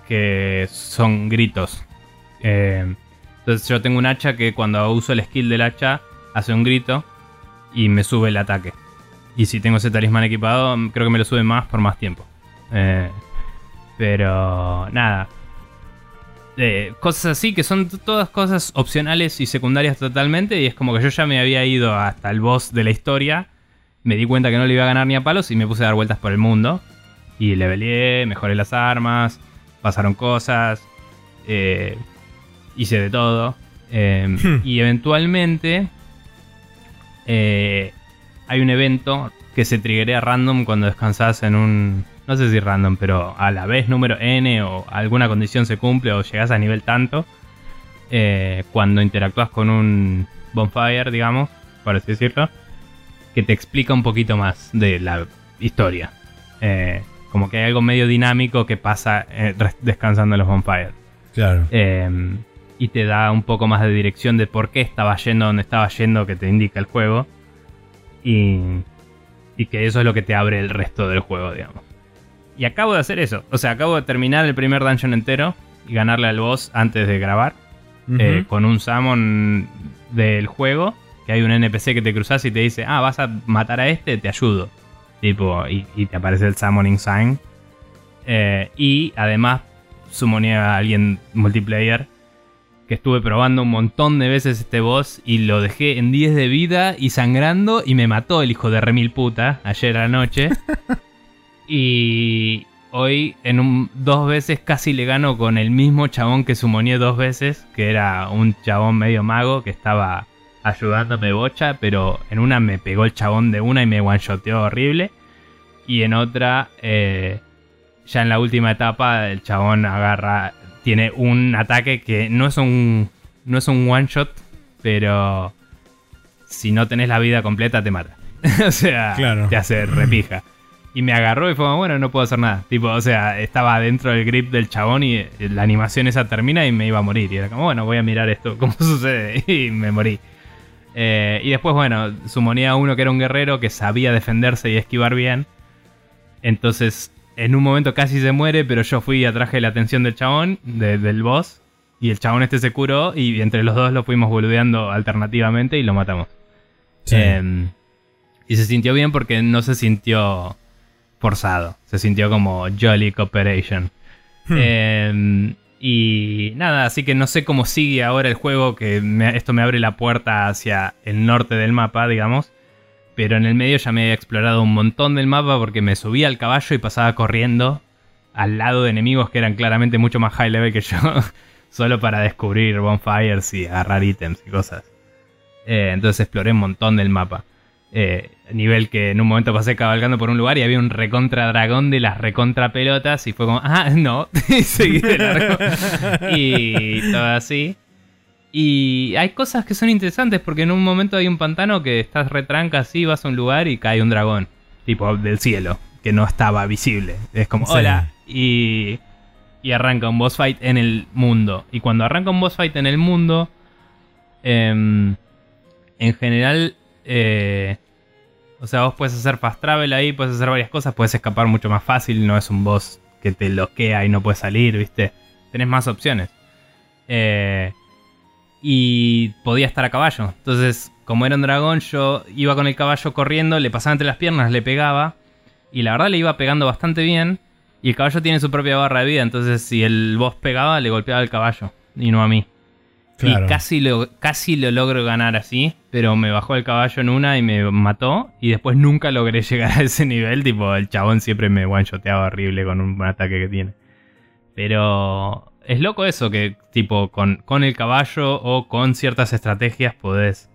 que son gritos. Eh, entonces yo tengo un hacha que cuando uso el skill del hacha hace un grito y me sube el ataque. Y si tengo ese talismán equipado, creo que me lo sube más por más tiempo. Eh, pero nada. Eh, cosas así que son todas cosas opcionales y secundarias totalmente. Y es como que yo ya me había ido hasta el boss de la historia. Me di cuenta que no le iba a ganar ni a palos y me puse a dar vueltas por el mundo. Y leveleé, mejoré las armas, pasaron cosas. Eh, hice de todo. Em, hmm. Y eventualmente eh, hay un evento que se triggerea random cuando descansas en un... No sé si random, pero a la vez número n o alguna condición se cumple o llegas a nivel tanto. Eh, cuando interactúas con un bonfire, digamos, por así decirlo, que te explica un poquito más de la historia. Eh, como que hay algo medio dinámico que pasa descansando en los bonfires. Claro. Em, y te da un poco más de dirección de por qué estaba yendo donde estaba yendo que te indica el juego. Y, y que eso es lo que te abre el resto del juego, digamos. Y acabo de hacer eso. O sea, acabo de terminar el primer dungeon entero y ganarle al boss antes de grabar. Eh, con un summon del juego. Que hay un NPC que te cruzas y te dice, ah, vas a matar a este, te ayudo. Tipo, y, te aparece el summoning sign. Eh, y además summoné a alguien multiplayer que estuve probando un montón de veces este boss y lo dejé en 10 de vida y sangrando y me mató el hijo de remil puta ayer a la noche. y hoy en un, dos veces casi le gano con el mismo chabón que sumoné dos veces, que era un chabón medio mago que estaba ayudándome bocha, pero en una me pegó el chabón de una y me one-shoteó horrible. Y en otra, eh, ya en la última etapa, el chabón agarra tiene un ataque que no es un, no es un one shot, pero si no tenés la vida completa te mata. o sea, te hace repija. Y me agarró y fue bueno, no puedo hacer nada. Tipo, o sea, estaba dentro del grip del chabón y la animación esa termina y me iba a morir. Y era como, bueno, voy a mirar esto, cómo sucede. Y me morí. Eh, y después, bueno, sumonía a uno que era un guerrero que sabía defenderse y esquivar bien. Entonces en un momento casi se muere, pero yo fui y atraje la atención del chabón, del boss, y el chabón este se curó y entre los dos lo fuimos boludeando alternativamente y lo matamos. Em, y se sintió bien porque no se sintió forzado. Se sintió como Jolly Cooperation. Hmm. Eh, y nada, así que no sé cómo sigue ahora el juego, que esto me abre la puerta hacia el norte del mapa, digamos. Pero en el medio ya me había explorado un montón del mapa porque me subía al caballo y pasaba corriendo al lado de enemigos que eran claramente mucho más high level que yo. solo para descubrir bonfires y agarrar ítems y cosas. Eh, entonces exploré un montón del mapa. Eh, nivel que en un momento pasé cabalgando por un lugar y había un recontra dragón de las recontra pelotas y fue como, ah, no, y seguí de largo. y todo así. Y hay cosas que son interesantes porque en un momento hay un pantano que estás retranca así, vas a un lugar y cae un dragón, tipo del cielo, que no estaba visible. Es como, Sí. hola, y, y arranca un boss fight en el mundo. Y cuando arranca un boss fight en el mundo, em, en general, eh, o sea, vos puedes hacer fast travel ahí, puedes hacer varias cosas, puedes escapar mucho más fácil, no es un boss que te bloquea y no puedes salir, ¿viste? Tenés más opciones. Eh, y podía estar a caballo. Entonces, como era un dragón, yo iba con el caballo corriendo, le pasaba entre las piernas, le pegaba. Y la verdad le iba pegando bastante bien. Y el caballo tiene su propia barra de vida, entonces si el boss pegaba, le golpeaba al caballo y no a mí. Y casi lo, casi lo logro ganar así, pero me bajó el caballo en una y me mató. Y después nunca logré llegar a ese nivel. Tipo, el chabón siempre me one-shoteaba horrible con un ataque que tiene. Pero es loco eso, que tipo con, con el caballo o con ciertas estrategias podés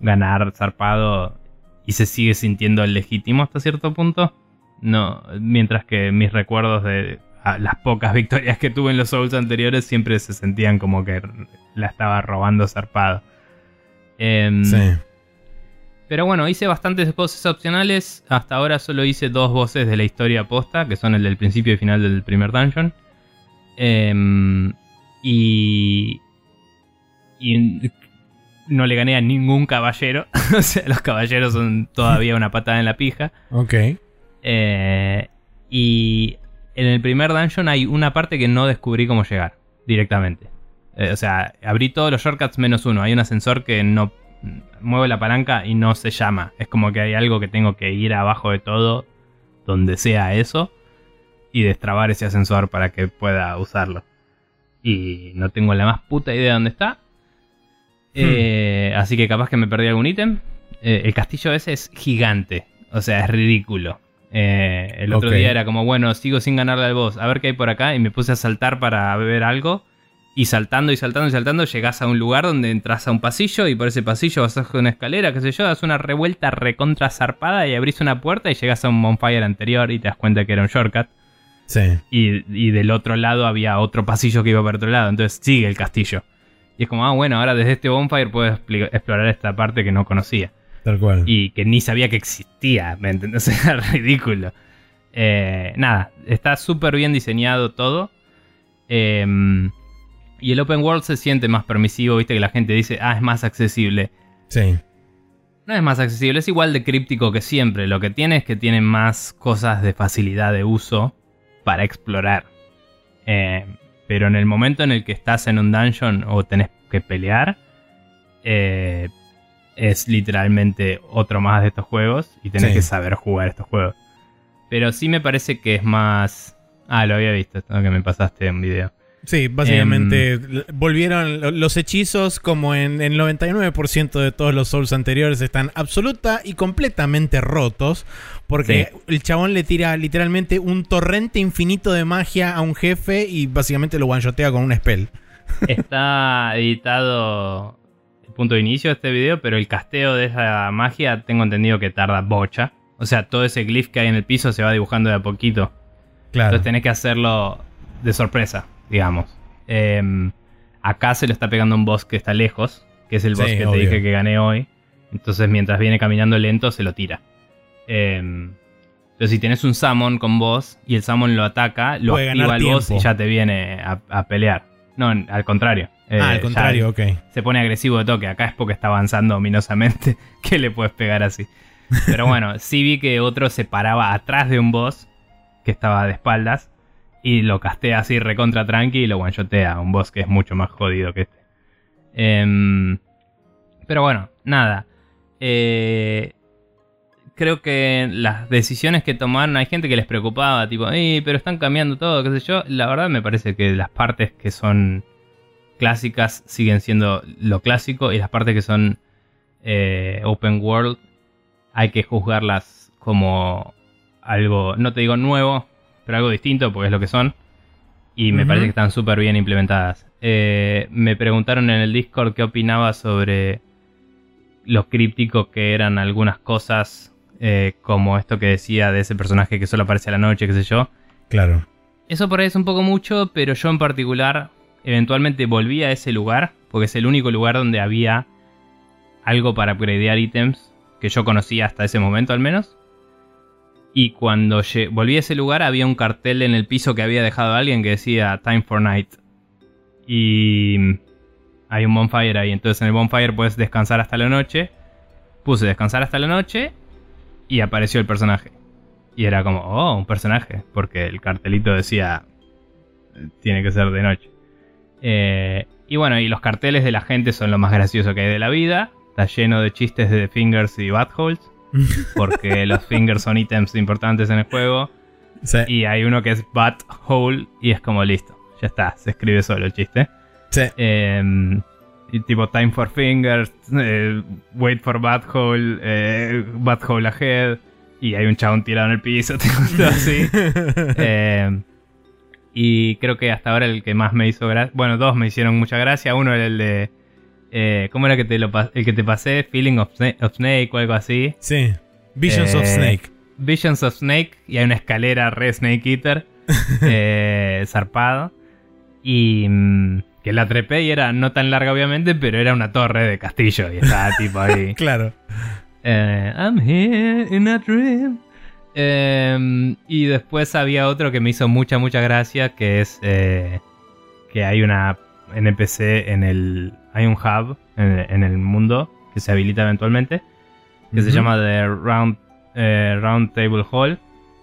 ganar zarpado y se sigue sintiendo legítimo hasta cierto punto. No, mientras que mis recuerdos de las pocas victorias que tuve en los Souls anteriores siempre se sentían como que la estaba robando zarpado. Em, Sí. pero bueno, hice bastantes voces opcionales. Hasta ahora solo hice dos voces de la historia posta, que son el del principio y final del primer dungeon. Em, y. Y no le gané a ningún caballero. o sea, los caballeros son todavía una patada en la pija. Ok. Eh, y en el primer dungeon hay una parte que no descubrí cómo llegar directamente. Eh, o sea, abrí todos los shortcuts menos uno. Hay un ascensor que no mueve la palanca y no se llama. Es como que hay algo que tengo que ir abajo de todo, donde sea eso, y destrabar ese ascensor para que pueda usarlo. Y no tengo la más puta idea de dónde está. Eh, así que capaz que me perdí algún ítem. Eh, el castillo ese es gigante. O sea, es ridículo. Eh, el otro día era como, bueno, sigo sin ganarle al boss. A ver qué hay por acá. Y me puse a saltar para ver algo. Y saltando y saltando y saltando, llegás a un lugar donde entras a un pasillo. Y por ese pasillo vas a una escalera, qué sé yo. Das una revuelta recontra zarpada y abrís una puerta. Y llegás a un bonfire anterior y te das cuenta que era un shortcut. Sí. Y, y del otro lado había otro pasillo que iba para otro lado. Entonces sigue el castillo. Y es como, ah, bueno, ahora desde este bonfire puedo explorar esta parte que no conocía. Tal cual. Y que ni sabía que existía. ¿Me entendés? Era ridículo. Eh, nada, está súper bien diseñado todo. Eh, y el open world se siente más permisivo. Viste que la gente dice, ah, es más accesible. Sí. No es más accesible, es igual de críptico que siempre. Lo que tiene es que tiene más cosas de facilidad de uso para explorar. Eh, pero en el momento en el que estás en un dungeon o tenés que pelear, eh, es literalmente otro más de estos juegos y tenés Sí. que saber jugar estos juegos. Pero sí me parece que es más... Ah, lo había visto, esto que me pasaste un video. Sí, básicamente Em. volvieron lo- los hechizos como en el 99% de todos los Souls anteriores están absoluta y completamente rotos porque Sí. el chabón le tira literalmente un torrente infinito de magia a un jefe y básicamente lo one-shotea con un spell. Está editado punto de inicio de este video, pero el casteo de esa magia tengo entendido que tarda bocha. O sea, todo ese glyph que hay en el piso se va dibujando de a poquito. Claro. Entonces tenés que hacerlo de sorpresa, digamos. Em, acá se lo está pegando un boss que está lejos, que es el boss Sí, que obvio. te dije que gané hoy. Entonces mientras viene caminando lento se lo tira. Em, entonces si tenés un summon con boss y el summon lo ataca, lo Puede activa el boss y ya te viene a, a pelear. No, al contrario. Eh, ah, al contrario, ok. se pone agresivo de toque. Acá es porque está avanzando ominosamente que le puedes pegar así. Pero bueno, sí vi que otro se paraba atrás de un boss que estaba de espaldas y lo castea así recontra tranqui y lo one-shotea. Un boss que es mucho más jodido que este. Em, pero bueno, nada. Eh, creo que las decisiones que tomaron, hay gente que les preocupaba, tipo, "Eh, pero están cambiando todo, qué sé yo. La verdad me parece que las partes que son clásicas siguen siendo lo clásico y las partes que son eh, open world hay que juzgarlas como algo, no te digo nuevo, pero algo distinto porque es lo que son. Y me parece que están súper bien implementadas. Eh, me preguntaron en el Discord qué opinaba sobre lo críptico que eran algunas cosas, eh, como esto que decía de ese personaje que solo aparece a la noche, qué sé yo. Claro. Eso por ahí es un poco mucho, pero yo en particular eventualmente volví a ese lugar, porque es el único lugar donde había algo para upgradear ítems que yo conocía hasta ese momento al menos. Y cuando volví a ese lugar había un cartel en el piso que había dejado alguien que decía Time for Night. Y hay un bonfire ahí, entonces en el bonfire puedes descansar hasta la noche. Puse descansar hasta la noche y apareció el personaje. Y era como, oh, un personaje, porque el cartelito decía, tiene que ser de noche. Eh, y bueno, y los carteles de la gente son lo más gracioso que hay de la vida. Está lleno de chistes de fingers y buttholes, porque los fingers son ítems importantes en el juego. Sí, Y hay uno que es butthole y es como listo, ya está, se escribe solo el chiste. sí. Eh, y tipo Time for Fingers, eh, Wait for Butthole, eh, Butthole Ahead. Y hay un chabón tirado en el piso, todo así. Eh, y creo que hasta ahora el que más me hizo gracia. Bueno, dos me hicieron mucha gracia. Uno era el de. eh, ¿Cómo era que te lo el que te pasé? Feeling of, Sna- of Snake o algo así. Sí. Visions of Eh, Snake. Visions of Snake y hay una escalera re Snake Eater eh, zarpado. Y mm, que la trepé y era no tan larga obviamente, pero era una torre de castillo y estaba tipo ahí. Claro. I'm here in a dream. Eh, y después había otro que me hizo mucha, mucha gracia, que es eh, que hay una NPC en el... Hay un hub en, en el mundo que se habilita eventualmente, que se llama The Round, eh, Round Table Hall,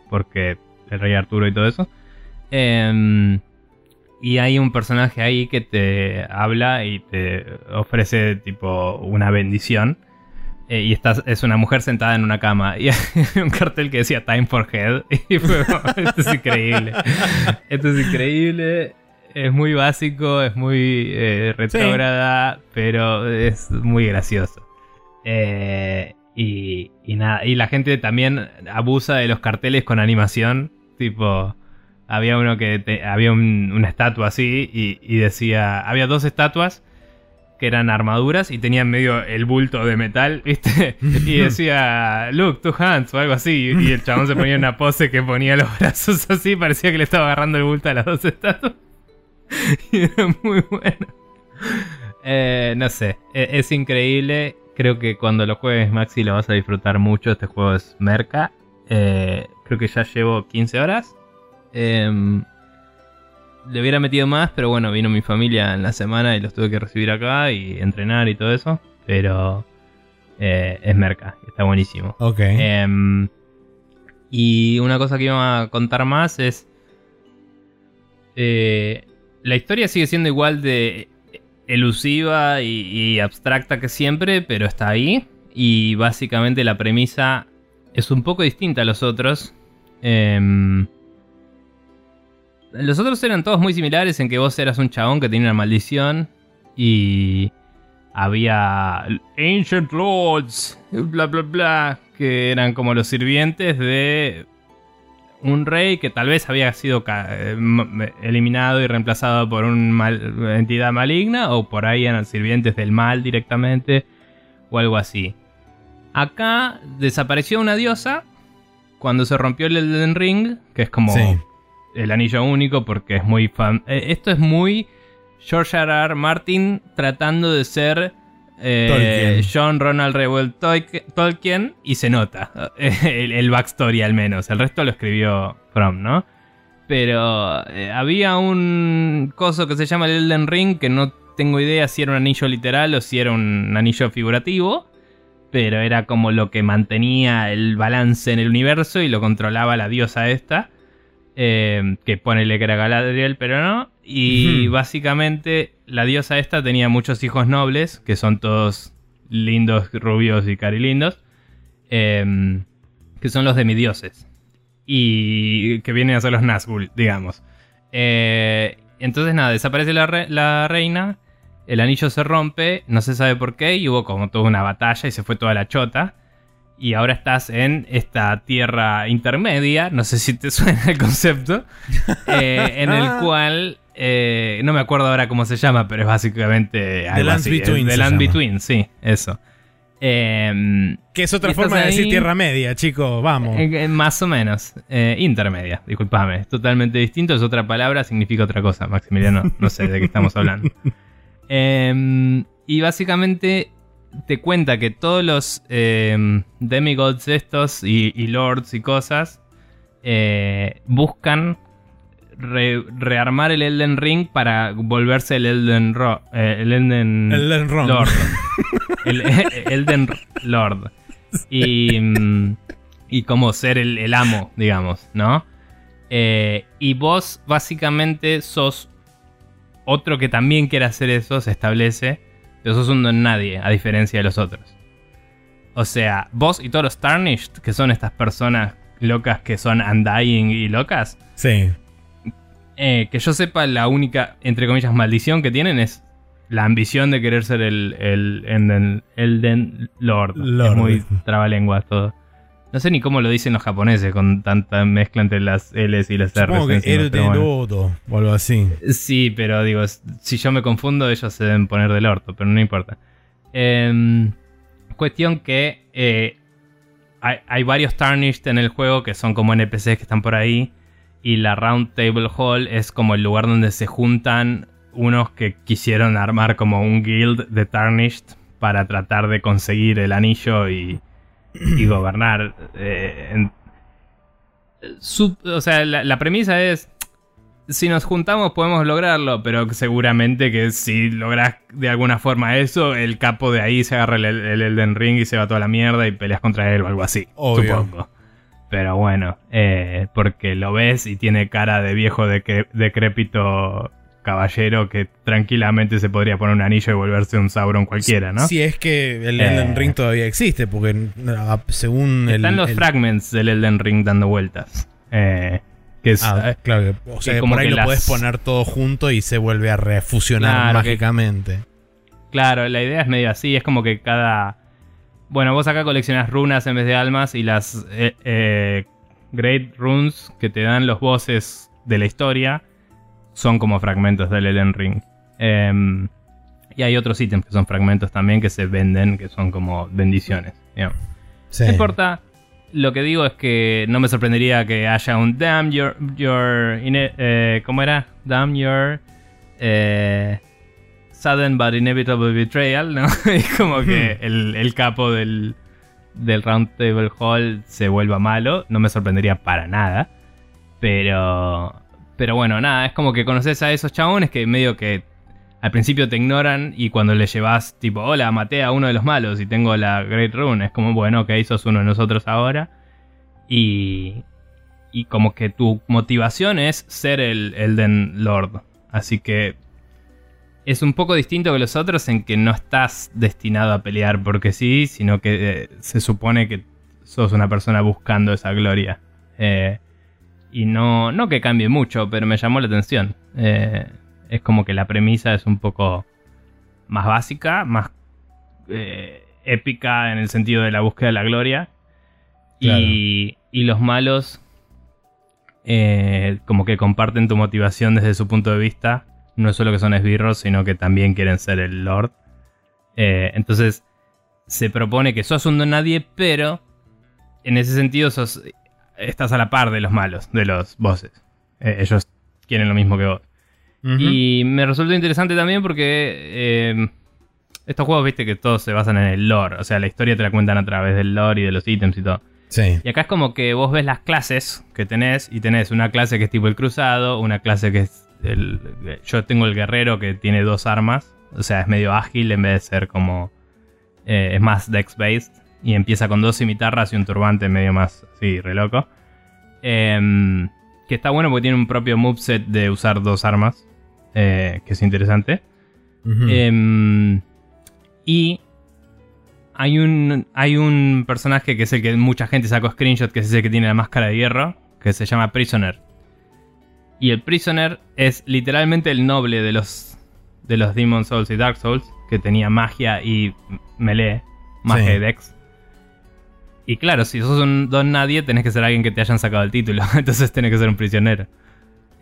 porque el rey Arturo y todo eso. Em, y hay un personaje ahí que te habla y te ofrece tipo una bendición. Eh, y estás, es una mujer sentada en una cama. Y hay un cartel que decía Time for Head. Y fue como, esto es increíble. Esto es increíble. Es muy básico, es muy eh, retrógrada, pero es muy gracioso. Eh, y, y nada, y la gente también abusa de los carteles con animación. Tipo, había uno que te- había un- una estatua así y, y decía, había dos estatuas que eran armaduras y tenían medio el bulto de metal, ¿viste? Y decía, look, two hands o algo así. Y el chabón se ponía una pose que ponía los brazos así, parecía que le estaba agarrando el bulto a las dos estatuas. Y era muy bueno. Eh, no sé, e- es increíble. Creo que cuando lo juegues, Maxi, lo vas a disfrutar mucho. Este juego es merca. Eh, creo que ya llevo 15 horas. Em, le hubiera metido más, pero bueno, vino mi familia en la semana y los tuve que recibir acá y entrenar y todo eso. Pero eh, es merca, está buenísimo. Ok. Em, y una cosa que iba a contar más es. eh, la historia sigue siendo igual de elusiva y, y abstracta que siempre, pero está ahí. Y básicamente la premisa es un poco distinta a los otros. Em, los otros eran todos muy similares en que vos eras un chabón que tenía una maldición y había Ancient Lords, bla bla bla, que eran como los sirvientes de un rey que tal vez había sido eh, eliminado y reemplazado por una entidad maligna o por ahí eran sirvientes del mal directamente o algo así. Acá desapareció una diosa cuando se rompió el Elden Ring, que es como. El anillo único porque es muy fan. eh, esto es muy George R. R. Martin tratando de ser eh. John Ronald Reuel Tolk- Tolkien y se nota el, el backstory al menos. El resto lo escribió From, ¿no? Pero eh, había un coso que se llama el Elden Ring que no tengo idea si era un anillo literal o si era un anillo figurativo. Pero era como lo que mantenía el balance en el universo y lo controlaba la diosa esta. Eh, que ponele que era Galadriel, pero no. Y básicamente la diosa esta tenía muchos hijos nobles, que son todos lindos, rubios y carilindos. Eh, que son los demidioses. Y que vienen a ser los Nazgûl, digamos. Eh, entonces nada, desaparece la, re- la reina, el anillo se rompe, no se sabe por qué, y hubo como toda una batalla y se fue toda la chota. Y ahora estás en esta tierra intermedia, no sé si te suena el concepto, eh, en el cual, eh, no me acuerdo ahora cómo se llama, pero es básicamente... Between The Land llama. Between, sí, eso. Em, Que es otra forma de decir Tierra Media, chicos. Vamos. eh, eh, más o menos. Eh, intermedia, discúlpame. Es totalmente distinto, es otra palabra, significa otra cosa, Maximiliano. No sé de qué estamos hablando. Em, y básicamente te cuenta que todos los em, demigods estos y, y lords y cosas eh, buscan re- rearmar el Elden Ring para volverse el Elden, Ro- eh, el Elden. Lord. El, Elden Lord. Y, mm, y como ser el, el amo, digamos, ¿no? Eh, y vos básicamente sos otro que también quiere hacer eso, se establece, pero sos un don nadie, a diferencia de los otros. O sea, vos y todos los Tarnished, que son estas personas locas que son undying y locas, Sí. eh, que yo sepa, la única, entre comillas, maldición que tienen es la ambición de querer ser el, el, Elden, Elden Lord. Lord. Es muy trabalenguas todo. No sé ni cómo lo dicen los japoneses con tanta mezcla entre las L's y las R's. Supongo que encima, el de lodo o algo así. Sí, pero digo, si yo me confundo, ellos se deben poner del orto, pero no importa. Em, cuestión que eh, hay, hay varios Tarnished en el juego que son como NPCs que están por ahí. Y la Round Table Hall es como el lugar donde se juntan unos que quisieron armar como un guild de Tarnished para tratar de conseguir el anillo y, y gobernar. eh, en- su- o sea, la, la premisa es si nos juntamos podemos lograrlo, pero seguramente que si logras de alguna forma eso, el capo de ahí se agarra el, el Elden Ring y se va toda la mierda y peleas contra él o algo así. Obvio. Supongo. Pero bueno, eh, porque lo ves y tiene cara de viejo decre- decrépito caballero que tranquilamente se podría poner un anillo y volverse un Sauron cualquiera, ¿no? Si es que el Eh. Elden Ring todavía existe, porque ah, según el. Están los el- fragments del Elden Ring dando vueltas. Eh, que es, Ah, eh, claro, o sea, que como por ahí que lo las- puedes poner todo junto y se vuelve a refusionar Claro, que- mágicamente. Claro, la idea es medio así, es como que cada... Bueno, vos acá coleccionás runas en vez de almas y las eh, eh, Great Runes que te dan los bosses de la historia son como fragmentos del Elden Ring. Em, y hay otros ítems que son fragmentos también que se venden, que son como bendiciones. Sí. No importa. Lo que digo es que no me sorprendería que haya un damn your. your eh, ¿Cómo era? Damn your. eh, sudden but inevitable betrayal, ¿no? es como que el, el capo del, del Round Table Hall se vuelva malo. No me sorprendería para nada. Pero. Pero bueno, nada, es como que conoces a esos chabones que medio que al principio te ignoran y cuando le llevas tipo, hola, maté a uno de los malos y tengo la Great Rune, es como, bueno, ok, sos uno de nosotros ahora. Y, y como que tu motivación es ser el Elden Lord. Así que es un poco distinto que los otros en que no estás destinado a pelear porque sí, sino que eh, se supone que sos una persona buscando esa gloria. Eh, y no, no que cambie mucho, pero me llamó la atención. Eh, es como que la premisa es un poco más básica, más eh, épica en el sentido de la búsqueda de la gloria. Y, y los malos eh, como que comparten tu motivación desde su punto de vista. No es solo que son esbirros, sino que también quieren ser el Lord. Entonces se propone que sos un don nadie, pero en ese sentido sos, estás a la par de los malos, de los bosses. Eh, ellos quieren lo mismo que vos. Y me resultó interesante también porque eh, estos juegos, viste, que todos se basan en el lore. O sea, la historia te la cuentan a través del lore y de los ítems y todo. Sí. Y acá es como que vos ves las clases que tenés y tenés una clase que es tipo el cruzado, una clase que es el... Yo tengo el guerrero que tiene dos armas. O sea, es medio ágil en vez de ser como... eh, es más dex-based. Y empieza con dos cimitarras y un turbante medio más así, re loco. Em, que está bueno porque tiene un propio moveset de usar dos armas. eh, que es interesante. Em, y hay un, hay un personaje que es el que mucha gente sacó screenshot, que es ese que tiene la máscara de hierro, que se llama Prisoner. Y el Prisoner es literalmente el noble de los, de los Demon Souls y Dark Souls, que tenía magia y melee, magia Sí. y dex. Y claro, si sos un don nadie, tenés que ser alguien que te hayan sacado el título, entonces tenés que ser un prisionero.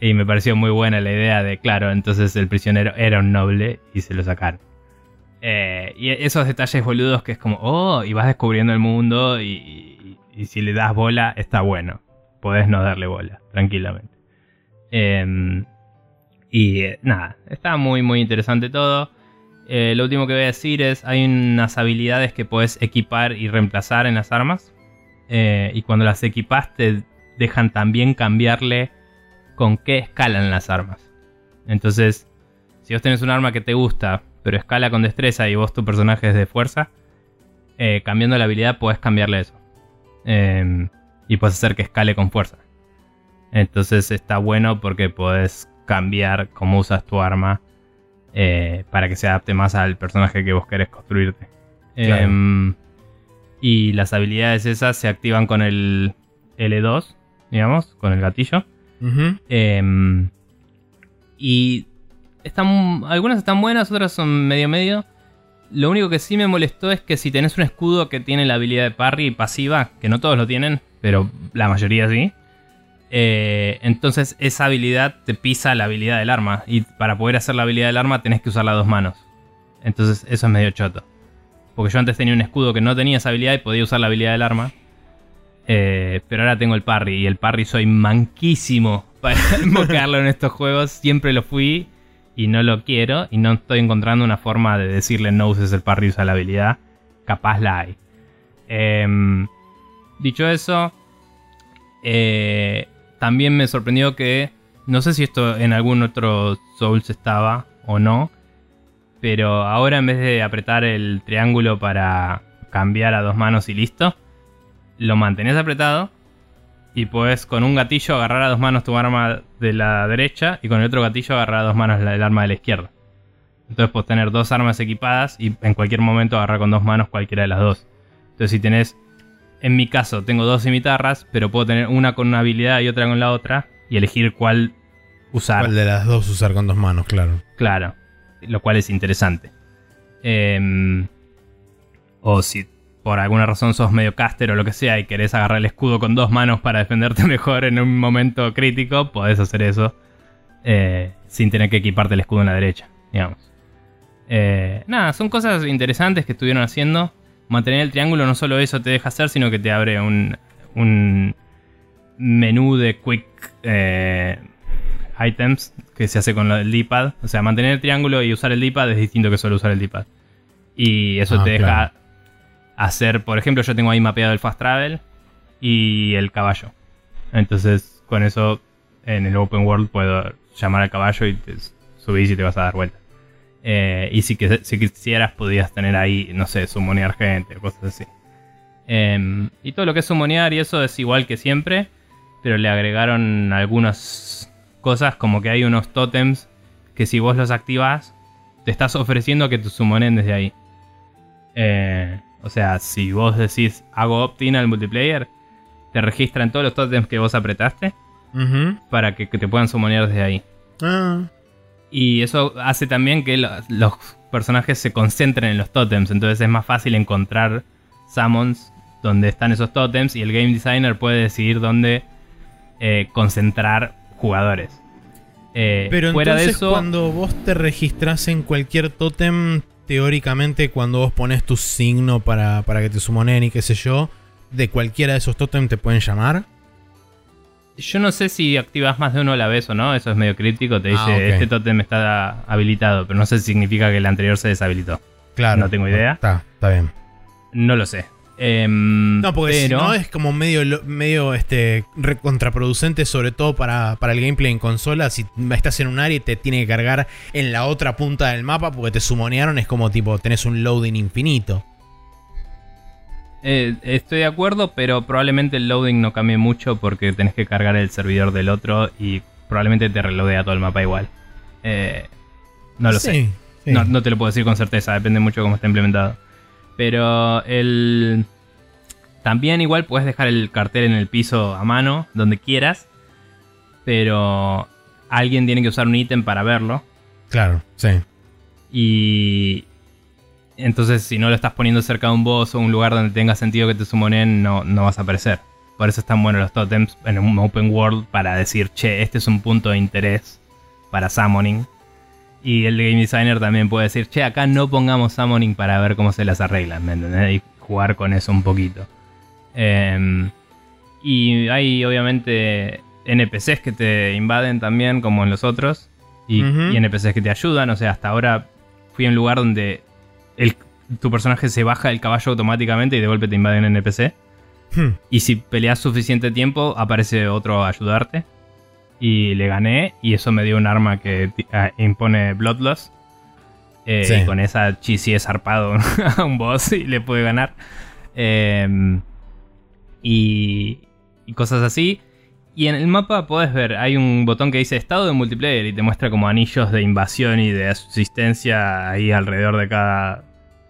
Y me pareció muy buena la idea de, claro, entonces el prisionero era un noble y se lo sacaron. Eh, y esos detalles boludos que es como, oh, y vas descubriendo el mundo y, si le das bola, está bueno. Podés no darle bola, tranquilamente. Em, y eh, nada, está muy, muy interesante todo. Eh, lo último que voy a decir es, hay unas habilidades que podés equipar y reemplazar en las armas. Eh, y cuando las equipas te dejan también cambiarle con qué escalan las armas. Entonces, si vos tenés un arma que te gusta, pero escala con destreza y vos tu personaje es de fuerza, eh, cambiando la habilidad podés cambiarle eso. Eh, y puedes hacer que escale con fuerza. Entonces está bueno porque podés cambiar cómo usas tu arma eh, para que se adapte más al personaje que vos querés construirte. Claro. Em, y las habilidades esas se activan con el L2, digamos, con el gatillo. Em, y están, algunas están buenas, otras son medio medio. Lo único que sí me molestó es que si tenés un escudo que tiene la habilidad de parry pasiva, que no todos lo tienen, pero la mayoría sí, eh, entonces esa habilidad te pisa la habilidad del arma. Y para poder hacer la habilidad del arma tenés que usar las dos manos. Entonces eso es medio choto. Porque yo antes tenía un escudo que no tenía esa habilidad y podía usar la habilidad del arma. Eh, pero ahora tengo el parry y el parry soy manquísimo para invocarlo en estos juegos. Siempre lo fui y no lo quiero y no estoy encontrando una forma de decirle no uses el parry, usa la habilidad. Capaz la hay. Em, dicho eso, eh, también me sorprendió que, no sé si esto en algún otro Souls estaba o no, pero ahora en vez de apretar el triángulo para cambiar a dos manos y listo, lo mantenés apretado y puedes con un gatillo agarrar a dos manos tu arma de la derecha y con el otro gatillo agarrar a dos manos el arma de la izquierda. Entonces puedes tener dos armas equipadas y en cualquier momento agarrar con dos manos cualquiera de las dos. Entonces si tenés, en mi caso tengo dos cimitarras, pero puedo tener una con una habilidad y otra con la otra y elegir cuál usar. ¿Cuál de las dos usar con dos manos? Claro. Claro, lo cual es interesante. Em, o si por alguna razón sos medio caster o lo que sea y querés agarrar el escudo con dos manos para defenderte mejor en un momento crítico, podés hacer eso eh, sin tener que equiparte el escudo en la derecha, digamos. Eh, nada, son cosas interesantes que estuvieron haciendo. Mantener el triángulo no solo eso te deja hacer, sino que te abre un, un menú de quick eh, items que se hace con el D-pad. O sea, mantener el triángulo y usar el D-pad es distinto que solo usar el D-pad. Y eso Ah, te deja claro. hacer, por ejemplo, yo tengo ahí mapeado el fast travel y el caballo. Entonces, con eso en el open world puedo llamar al caballo y te subís y te vas a dar vuelta. Eh, y si, que- si quisieras, podías tener ahí, no sé, sumonear gente, cosas así. Em, y todo lo que es sumonear y eso es igual que siempre, pero le agregaron algunas cosas como que hay unos tótems que si vos los activas, te estás ofreciendo que te sumonen desde ahí. Eh, o sea, si vos decís hago opt-in al multiplayer, te registran todos los tótems que vos apretaste para que, que te puedan sumonear desde ahí. Ah, Y eso hace también que lo- los personajes se concentren en los tótems. Entonces es más fácil encontrar summons donde están esos tótems y el game designer puede decidir dónde eh, concentrar jugadores. Eh, Pero fuera entonces de eso, cuando vos te registras en cualquier tótem, teóricamente cuando vos pones tu signo para, para que te sumonen y qué sé yo, de cualquiera de esos tótem te pueden llamar. Yo no sé si activas más de uno a la vez o no. Eso es medio crítico. Te dice, Ah, ok. este tótem está habilitado, pero no sé si significa que el anterior se deshabilitó. Claro. No tengo idea. Está, está bien. No lo sé. Em, No, porque si no es como medio, medio este, contraproducente, sobre todo para, para el gameplay en consola. Si estás en un área y te tiene que cargar en la otra punta del mapa porque te sumonearon, es como tipo, tenés un loading infinito. Eh, estoy de acuerdo, pero probablemente el loading no cambie mucho porque tenés que cargar el servidor del otro y probablemente te reloadea todo el mapa igual. Eh, no lo sé. Sí, sí. No, no te lo puedo decir con certeza, depende mucho de cómo está implementado. Pero el... También igual puedes dejar el cartel en el piso a mano, donde quieras. Pero alguien tiene que usar un ítem para verlo. Claro, sí. Y... Entonces si no lo estás poniendo cerca de un boss o un lugar donde tenga sentido que te sumonen, no, no vas a aparecer. Por eso están buenos los totems en un open world para decir, che, este es un punto de interés para summoning. Y el game designer también puede decir, che, acá no pongamos summoning para ver cómo se las arreglan, ¿me entendés? Y jugar con eso un poquito. Em, y hay obviamente NPCs que te invaden también, como en los otros. Y, y NPCs que te ayudan. O sea, hasta ahora fui a un lugar donde el- tu personaje se baja del caballo automáticamente y de golpe te invade un NPC. Hmm. Y si peleas suficiente tiempo, aparece otro a ayudarte. Y le gané. Y eso me dio un arma que ah, impone Bloodlust. Eh, Sí. y con esa chisi he zarpado a un boss y le pude ganar. Eh, y, y cosas así. Y en el mapa podés ver, hay un botón que dice estado de multiplayer y te muestra como anillos de invasión y de asistencia ahí alrededor de cada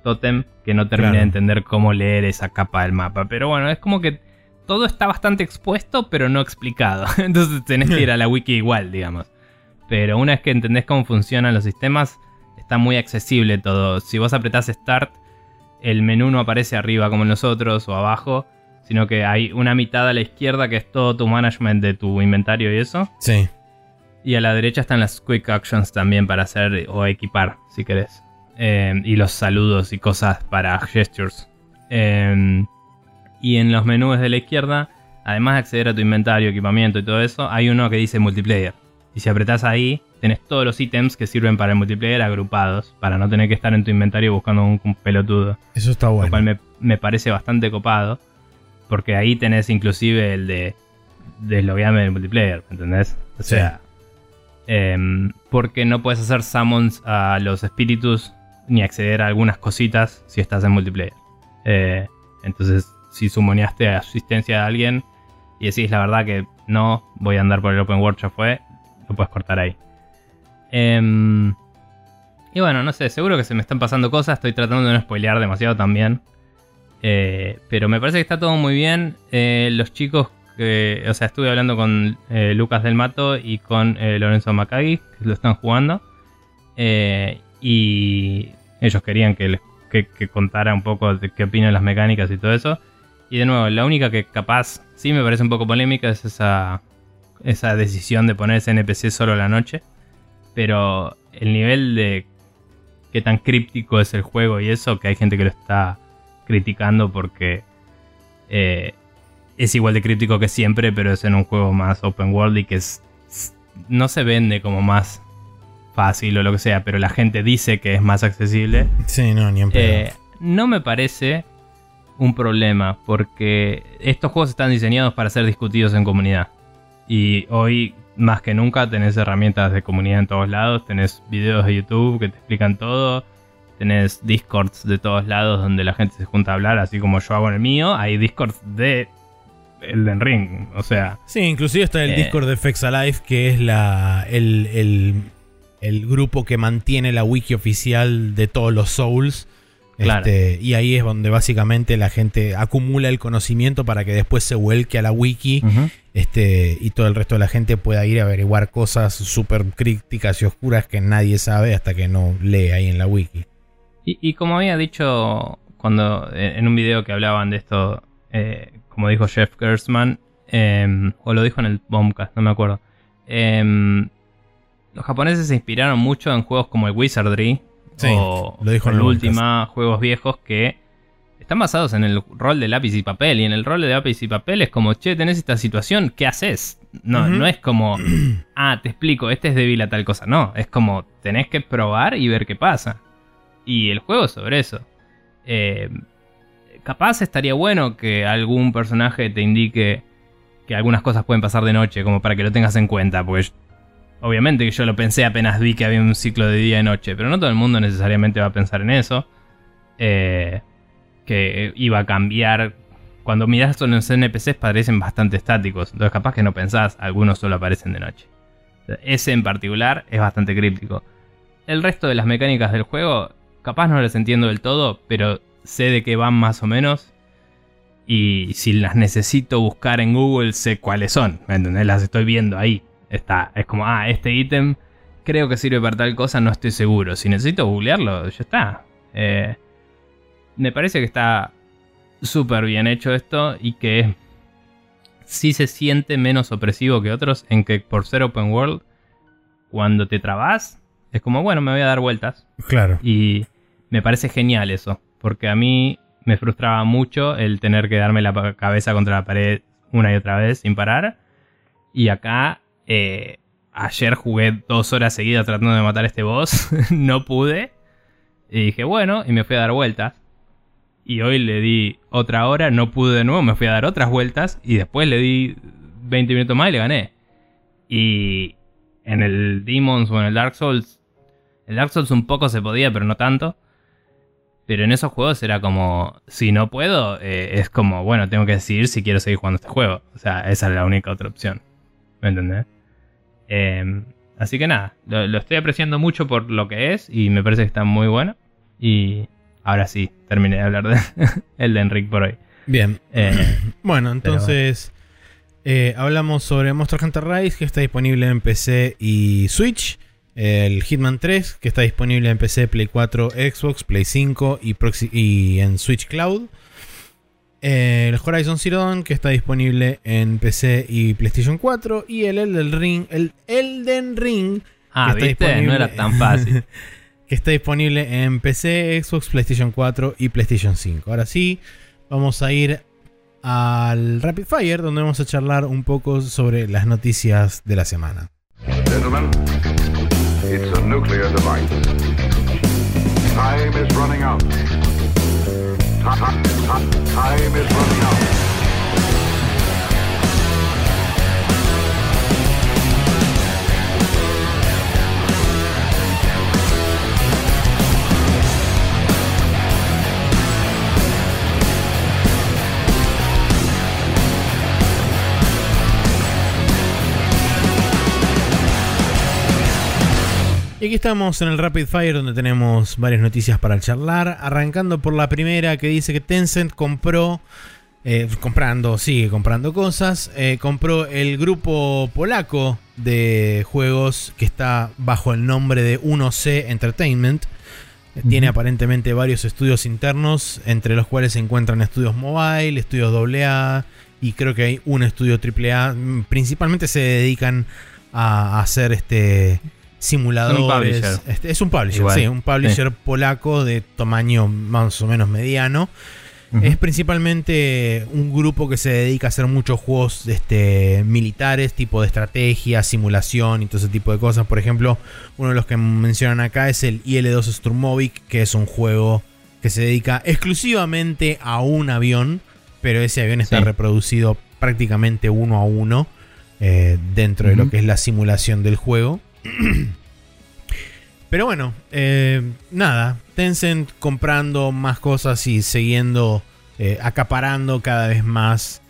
tótem. Que no terminé Claro. de entender cómo leer esa capa del mapa. Pero bueno, es como que todo está bastante expuesto, pero no explicado. Entonces tenés que ir a la wiki igual, digamos. Pero una vez que entendés cómo funcionan los sistemas, está muy accesible todo. Si vos apretás Start, el menú no aparece arriba como en los otros o abajo, sino que hay una mitad a la izquierda que es todo tu management de tu inventario y eso. Sí. Y a la derecha están las quick actions también para hacer o equipar, si querés. Eh, y los saludos y cosas para gestures. Eh, y en los menús de la izquierda, además de acceder a tu inventario, equipamiento y todo eso, hay uno que dice multiplayer. Y si apretás ahí, tenés todos los ítems que sirven para el multiplayer agrupados, para no tener que estar en tu inventario buscando un, un pelotudo. Eso está Lo bueno. cual me, me parece bastante copado. Porque ahí tenés inclusive el de desloguearme del multiplayer, ¿entendés? O Sí. sea, em, porque no puedes hacer summons a los espíritus ni acceder a algunas cositas si estás en multiplayer. Eh, entonces, si sumoneaste asistencia a alguien y decís la verdad que no, voy a andar por el open world, ya fue, lo puedes cortar ahí. Em, y bueno, no sé, seguro que se me están pasando cosas, estoy tratando de no spoilear demasiado también. Eh, pero me parece que está todo muy bien. Eh, los chicos, que, o sea, estuve hablando con eh, Lucas del Mato y con Lorenzo Macagui, que lo están jugando. Y ellos querían que, les- que, contara un poco de qué opinan las mecánicas y todo eso. Y de nuevo, la única que capaz sí me parece un poco polémica es esa, esa decisión de poner ese NPC solo la noche. Pero el nivel de qué tan críptico es el juego y eso, que hay gente que lo está criticando porque eh, es igual de críptico que siempre, pero es en un juego más open world y que es, no se vende como más fácil o lo que sea, pero la gente dice que es más accesible. Sí, no, ni en. Eh, no me parece un problema porque estos juegos están diseñados para ser discutidos en comunidad. Y hoy, más que nunca, tenés herramientas de comunidad en todos lados, tenés videos de YouTube que te explican todo, tenés discords de todos lados donde la gente se junta a hablar, así como yo hago en el mío, hay discords de Elden Ring, o sea, Sí, inclusive está el Eh. Discord de Fex Alive, que es la, el, el- el grupo que mantiene la wiki oficial de todos los Souls. Claro. Este, y ahí es donde básicamente la gente acumula el conocimiento para que después se vuelque a la wiki este, y todo el resto de la gente pueda ir a averiguar cosas súper críticas y oscuras que nadie sabe hasta que no lee ahí en la wiki. Y, y como había dicho cuando eh, en un video que hablaban de esto, eh, como dijo Jeff Gersman, em, o lo dijo en el Bombcast, no me acuerdo. em, los japoneses se inspiraron mucho en juegos como el Wizardry Sí, o, lo dijo en el Ultima, juegos viejos que están basados en el rol de lápiz y papel. Y en el rol de lápiz y papel es como, che, tenés esta situación, ¿qué haces? No, no es como, ah, te explico, este es débil a tal cosa. No, es como, tenés que probar y ver qué pasa. Y el juego sobre eso. Eh, capaz estaría bueno que algún personaje te indique que algunas cosas pueden pasar de noche, como para que lo tengas en cuenta, porque yo- obviamente que yo lo pensé apenas vi que había un ciclo de día y noche, pero no todo el mundo necesariamente va a pensar en eso. Eh, que iba a cambiar. Cuando miras los NPCs parecen bastante estáticos, entonces capaz que no pensás, algunos solo aparecen de noche. Ese en particular es bastante críptico. El resto de las mecánicas del juego, capaz no las entiendo del todo, pero sé de qué van más o menos. Y si las necesito buscar en Google, sé cuáles son. ¿Me entendés? Las estoy viendo ahí. Está, es como, ah, este ítem creo que sirve para tal cosa, no estoy seguro. Si necesito googlearlo, ya está. Eh, me parece que está súper bien hecho esto y que sí se siente menos opresivo que otros en que por ser open world, cuando te trabas, es como, bueno, me voy a dar vueltas. Claro. Y me parece genial eso, porque a mí me frustraba mucho el tener que darme la cabeza contra la pared una y otra vez sin parar. Y acá, eh, ayer jugué dos horas seguidas tratando de matar a este boss, no pude. Y dije, bueno, y me fui a dar vueltas. Y hoy le di otra hora, no pude de nuevo, me fui a dar otras vueltas. Y después le di 20 minutos más y le gané. Y en el Demons o en el Dark Souls, el Dark Souls un poco se podía, pero no tanto. Pero en esos juegos era como, si no puedo, eh, es como, bueno, tengo que decidir si quiero seguir jugando este juego. O sea, esa es la única otra opción. ¿Me entendés? Em, así que nada, lo, estoy apreciando mucho por lo que es y me parece que está muy bueno. Y ahora sí, terminé de hablar de Elden Ring por hoy. Bien. Eh, bueno, entonces eh, hablamos sobre Monster Hunter Rise que está disponible en PC y Switch. El Hitman 3 que está disponible en PC, Play 4, Xbox, Play 5 y, y en Switch Cloud. El Horizon Zero Dawn, que está disponible en PC y PlayStation 4. Y el Elden Ring. El Elden Ring. Ah, que está no era tan fácil. que está disponible en PC, Xbox, PlayStation 4 y PlayStation 5. Ahora sí, vamos a ir al Rapid Fire, donde vamos a charlar un poco sobre las noticias de la semana. It's a nuclear device. Time is running out. Time is running out. Y aquí estamos en el Rapid Fire donde tenemos varias noticias para charlar. Arrancando por la primera que dice que Tencent compró, eh, comprando, sigue comprando cosas, eh, compró el grupo polaco de juegos que está bajo el nombre de 1C Entertainment. Tiene aparentemente varios estudios internos, entre los cuales se encuentran estudios mobile, estudios AA y creo que hay un estudio AAA. Principalmente se dedican a hacer este simuladores. Este, es un publisher, sí, un publisher polaco de tamaño más o menos mediano. Es principalmente un grupo que se dedica a hacer muchos juegos este, militares, tipo de estrategia, simulación y todo ese tipo de cosas. Por ejemplo, uno de los que mencionan acá es el IL-2 Sturmovik, que es un juego que se dedica exclusivamente a un avión, pero ese avión está reproducido prácticamente uno a uno eh, dentro de lo que es la simulación del juego. Pero bueno, eh, nada, Tencent comprando más cosas y siguiendo eh, acaparando cada vez más.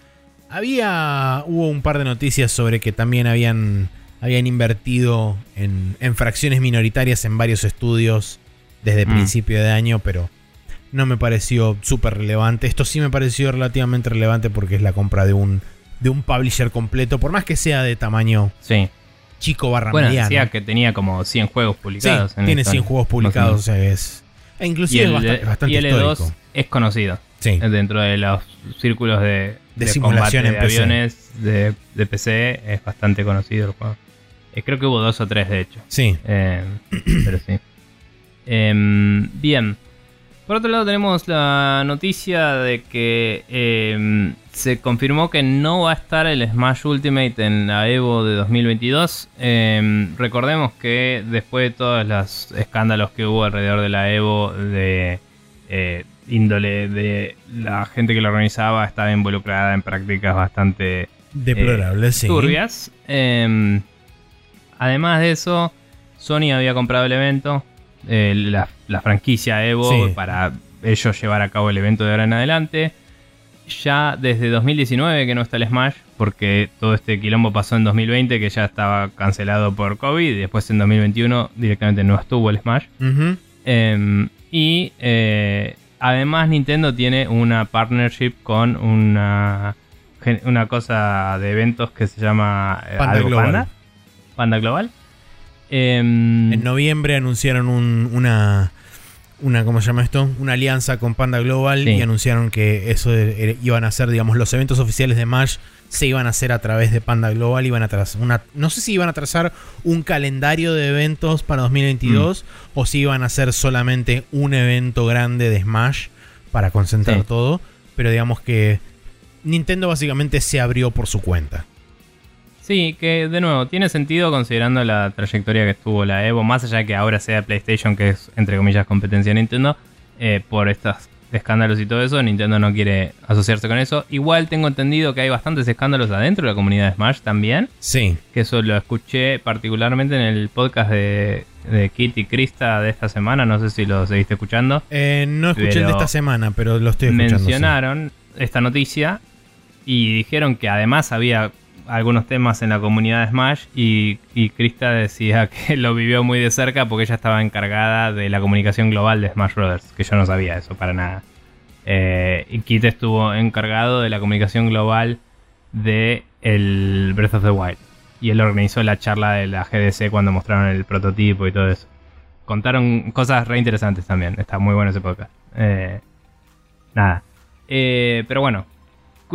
Había, hubo un par de noticias sobre que también habían, habían invertido en, fracciones minoritarias en varios estudios desde mm. principio de año, pero no me pareció súper relevante. Esto sí me pareció relativamente relevante porque es la compra de un, de un publisher completo, por más que sea de tamaño sí chico barra bueno, decía que tenía como 100 juegos publicados. Sí, tiene 100 juegos publicados, o sea, es... E inclusive y el, bastante, y 2 es conocido. Sí. Dentro de los círculos de, de, simulación en de aviones de, de, PC es bastante conocido el juego. Eh, creo que hubo dos o tres, de hecho. Sí. Eh, pero sí. Em, bien. Por otro lado tenemos la noticia de que em, se confirmó que no va a estar el Smash Ultimate en la Evo de 2022. Em, recordemos que después de todos los escándalos que hubo alrededor de la Evo, de eh, índole de la gente que lo organizaba, estaba involucrada en prácticas bastante deplorables, eh, turbias. Em, además de eso, Sony había comprado el evento la, franquicia Evo para ellos llevar a cabo el evento de ahora en adelante. Ya desde 2019 que no está el Smash, porque todo este quilombo pasó en 2020 que ya estaba cancelado por COVID, y después en 2021 directamente no estuvo el Smash. Em, y eh, además Nintendo tiene una partnership con una, una cosa de eventos que se llama eh, Panda Global. Panda, Global. Em, en noviembre anunciaron una, una, ¿cómo se llama esto? Una alianza con Panda Global y anunciaron que eso iban a ser, digamos, los eventos oficiales de Mash se iban a hacer a través de Panda Global, iban a trazar una, no sé si iban a trazar un calendario de eventos para 2022 mm. o si iban a hacer solamente un evento grande de Smash para concentrar todo, pero digamos que Nintendo básicamente se abrió por su cuenta. Sí, que de nuevo, tiene sentido considerando la trayectoria que tuvo la Evo, más allá de que ahora sea PlayStation, que es entre comillas competencia de Nintendo, eh, por estas escándalos y todo eso, Nintendo no quiere asociarse con eso. Igual tengo entendido que hay bastantes escándalos adentro de la comunidad de Smash también. Sí. Que eso lo escuché particularmente en el podcast de, de Kit y Krista de esta semana. No sé si lo seguiste escuchando. Eh, no escuché el de esta semana, pero lo estoy escuchando. Mencionaron esta noticia y dijeron que además había algunos temas en la comunidad de Smash y, y Krista decía que lo vivió muy de cerca porque ella estaba encargada de la comunicación global de Smash Brothers, que yo no sabía eso para nada. Eh, y Kit estuvo encargado de la comunicación global de el Breath of the Wild. Y él organizó la charla de la GDC cuando mostraron el prototipo y todo eso. Contaron cosas re interesantes también. Está muy bueno ese podcast. Eh, nada. Eh, pero bueno,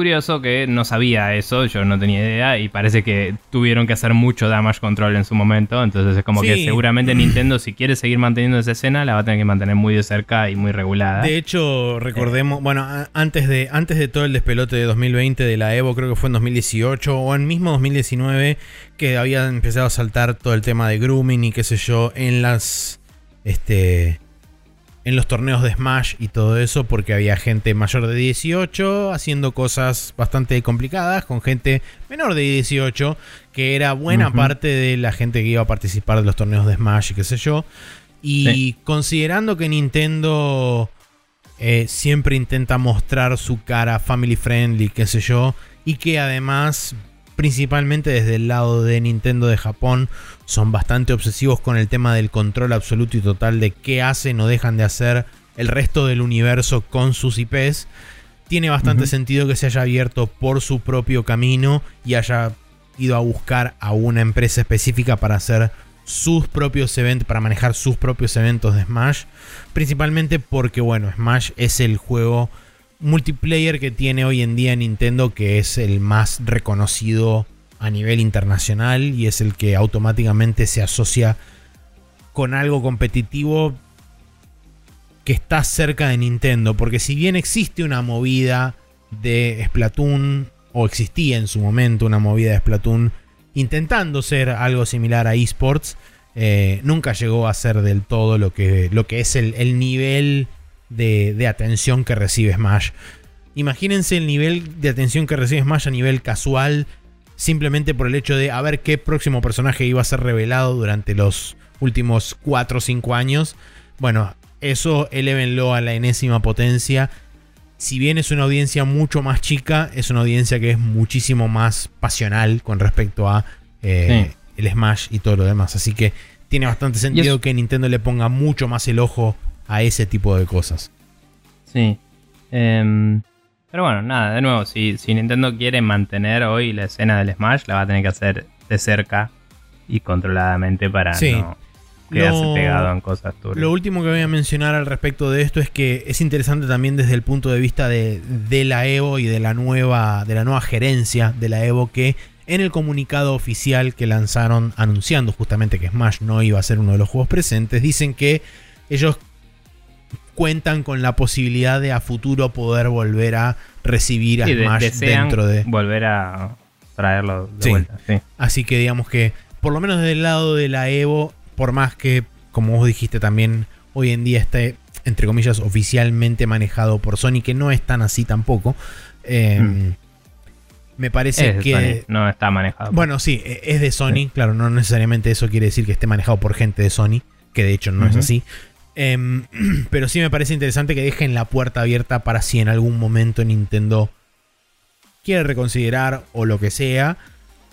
curioso que no sabía eso, yo no tenía idea y parece que tuvieron que hacer mucho damage control en su momento, entonces es como que seguramente Nintendo si quiere seguir manteniendo esa escena la va a tener que mantener muy de cerca y muy regulada. De hecho, recordemos, bueno, antes de antes de todo el despelote de 2020 de la Evo, creo que fue en 2018 o en mismo 2019 que había empezado a saltar todo el tema de grooming y qué sé yo en las este en los torneos de Smash y todo eso, porque había gente mayor de 18 haciendo cosas bastante complicadas, con gente menor de 18, que era buena parte de la gente que iba a participar de los torneos de Smash y qué sé yo. Y considerando que Nintendo eh, siempre intenta mostrar su cara family friendly, qué sé yo, y que además principalmente desde el lado de Nintendo de Japón, son bastante obsesivos con el tema del control absoluto y total de qué hacen o dejan de hacer el resto del universo con sus IPs. Tiene bastante sentido que se haya abierto por su propio camino y haya ido a buscar a una empresa específica para hacer sus propios eventos, para manejar sus propios eventos de Smash. Principalmente porque, bueno, Smash es el juego multiplayer que tiene hoy en día Nintendo, que es el más reconocido a nivel internacional y es el que automáticamente se asocia con algo competitivo que está cerca de Nintendo. Porque si bien existe una movida de Splatoon, o existía en su momento una movida de Splatoon intentando ser algo similar a esports, eh, nunca llegó a ser del todo lo que, lo que es el, el nivel de, atención que recibe Smash. Imagínense el nivel de atención que recibe Smash a nivel casual, simplemente por el hecho de a ver qué próximo personaje iba a ser revelado durante los últimos 4 o 5 años. Bueno, eso elévenlo a la enésima potencia. Si bien es una audiencia mucho más chica, es una audiencia que es muchísimo más pasional con respecto a eh, el Smash y todo lo demás. Así que tiene bastante sentido que Nintendo le ponga mucho más el ojo a ese tipo de cosas. Sí. Em, pero bueno, nada, de nuevo, si, si Nintendo quiere mantener hoy la escena del Smash, la va a tener que hacer de cerca y controladamente para no quedarse pegado en cosas turbias. Lo último que voy a mencionar al respecto de esto es que es interesante también desde el punto de vista de, de la Evo y de la nueva de la nueva gerencia de la Evo que en el comunicado oficial que lanzaron anunciando justamente que Smash no iba a ser uno de los juegos presentes, dicen que ellos cuentan con la posibilidad de a futuro poder volver a recibir a Smash dentro de. Volver a traerlo de vuelta. Así que digamos que, por lo menos del lado de la Evo, por más que, como vos dijiste también, hoy en día esté, entre comillas, oficialmente manejado por Sony, que no es tan así tampoco. Em, mm. Me parece que. no está manejado. Bueno, sí, e, es de Sony, claro, no necesariamente eso quiere decir que esté manejado por gente de Sony, que de hecho no es así. Em, pero sí me parece interesante que dejen la puerta abierta para si en algún momento Nintendo quiere reconsiderar o lo que sea,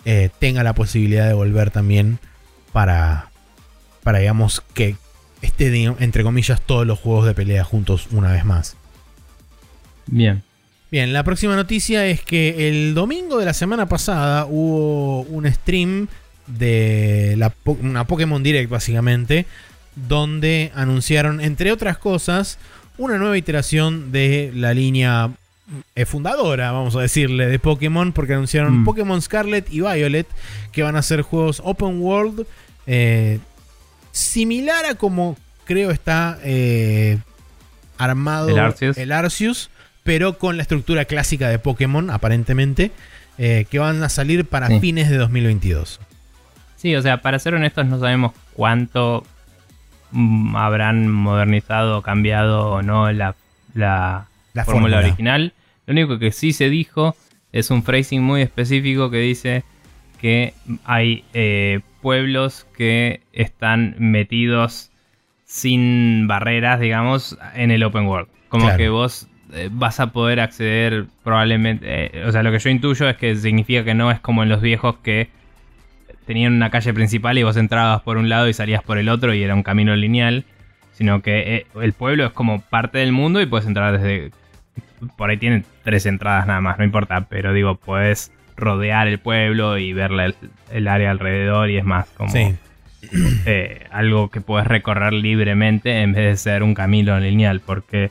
eh, tenga la posibilidad de volver también para, para digamos, que esté, entre comillas, todos los juegos de pelea juntos una vez más. Bien. Bien, la próxima noticia es que el domingo de la semana pasada hubo un stream de la, una Pokémon Direct básicamente, donde anunciaron, entre otras cosas, una nueva iteración de la línea eh, fundadora, vamos a decirle, de Pokémon, porque anunciaron Mm. Pokémon Scarlet y Violet, que van a ser juegos open world, eh, similar a como creo está eh, armado El Arceus. el Arceus, pero con la estructura clásica de Pokémon, aparentemente, eh, que van a salir para Sí. fines de 2022. Sí, o sea, para ser honestos, no sabemos cuánto habrán modernizado, cambiado o no la, la, La fórmula original. Lo único que sí se dijo es un phrasing muy específico que dice que hay eh, pueblos que están metidos sin barreras, digamos, en el open world. Como Claro. que vos eh, vas a poder acceder probablemente... eh, o sea, lo que yo intuyo es que significa que no es como en los viejos que tenían una calle principal y vos entrabas por un lado y salías por el otro y era un camino lineal, sino que eh, el pueblo es como parte del mundo y puedes entrar desde... Por ahí tiene tres entradas nada más, no importa, pero digo, puedes rodear el pueblo y ver el, el área alrededor y es más como Sí. eh, algo que puedes recorrer libremente en vez de ser un camino lineal, porque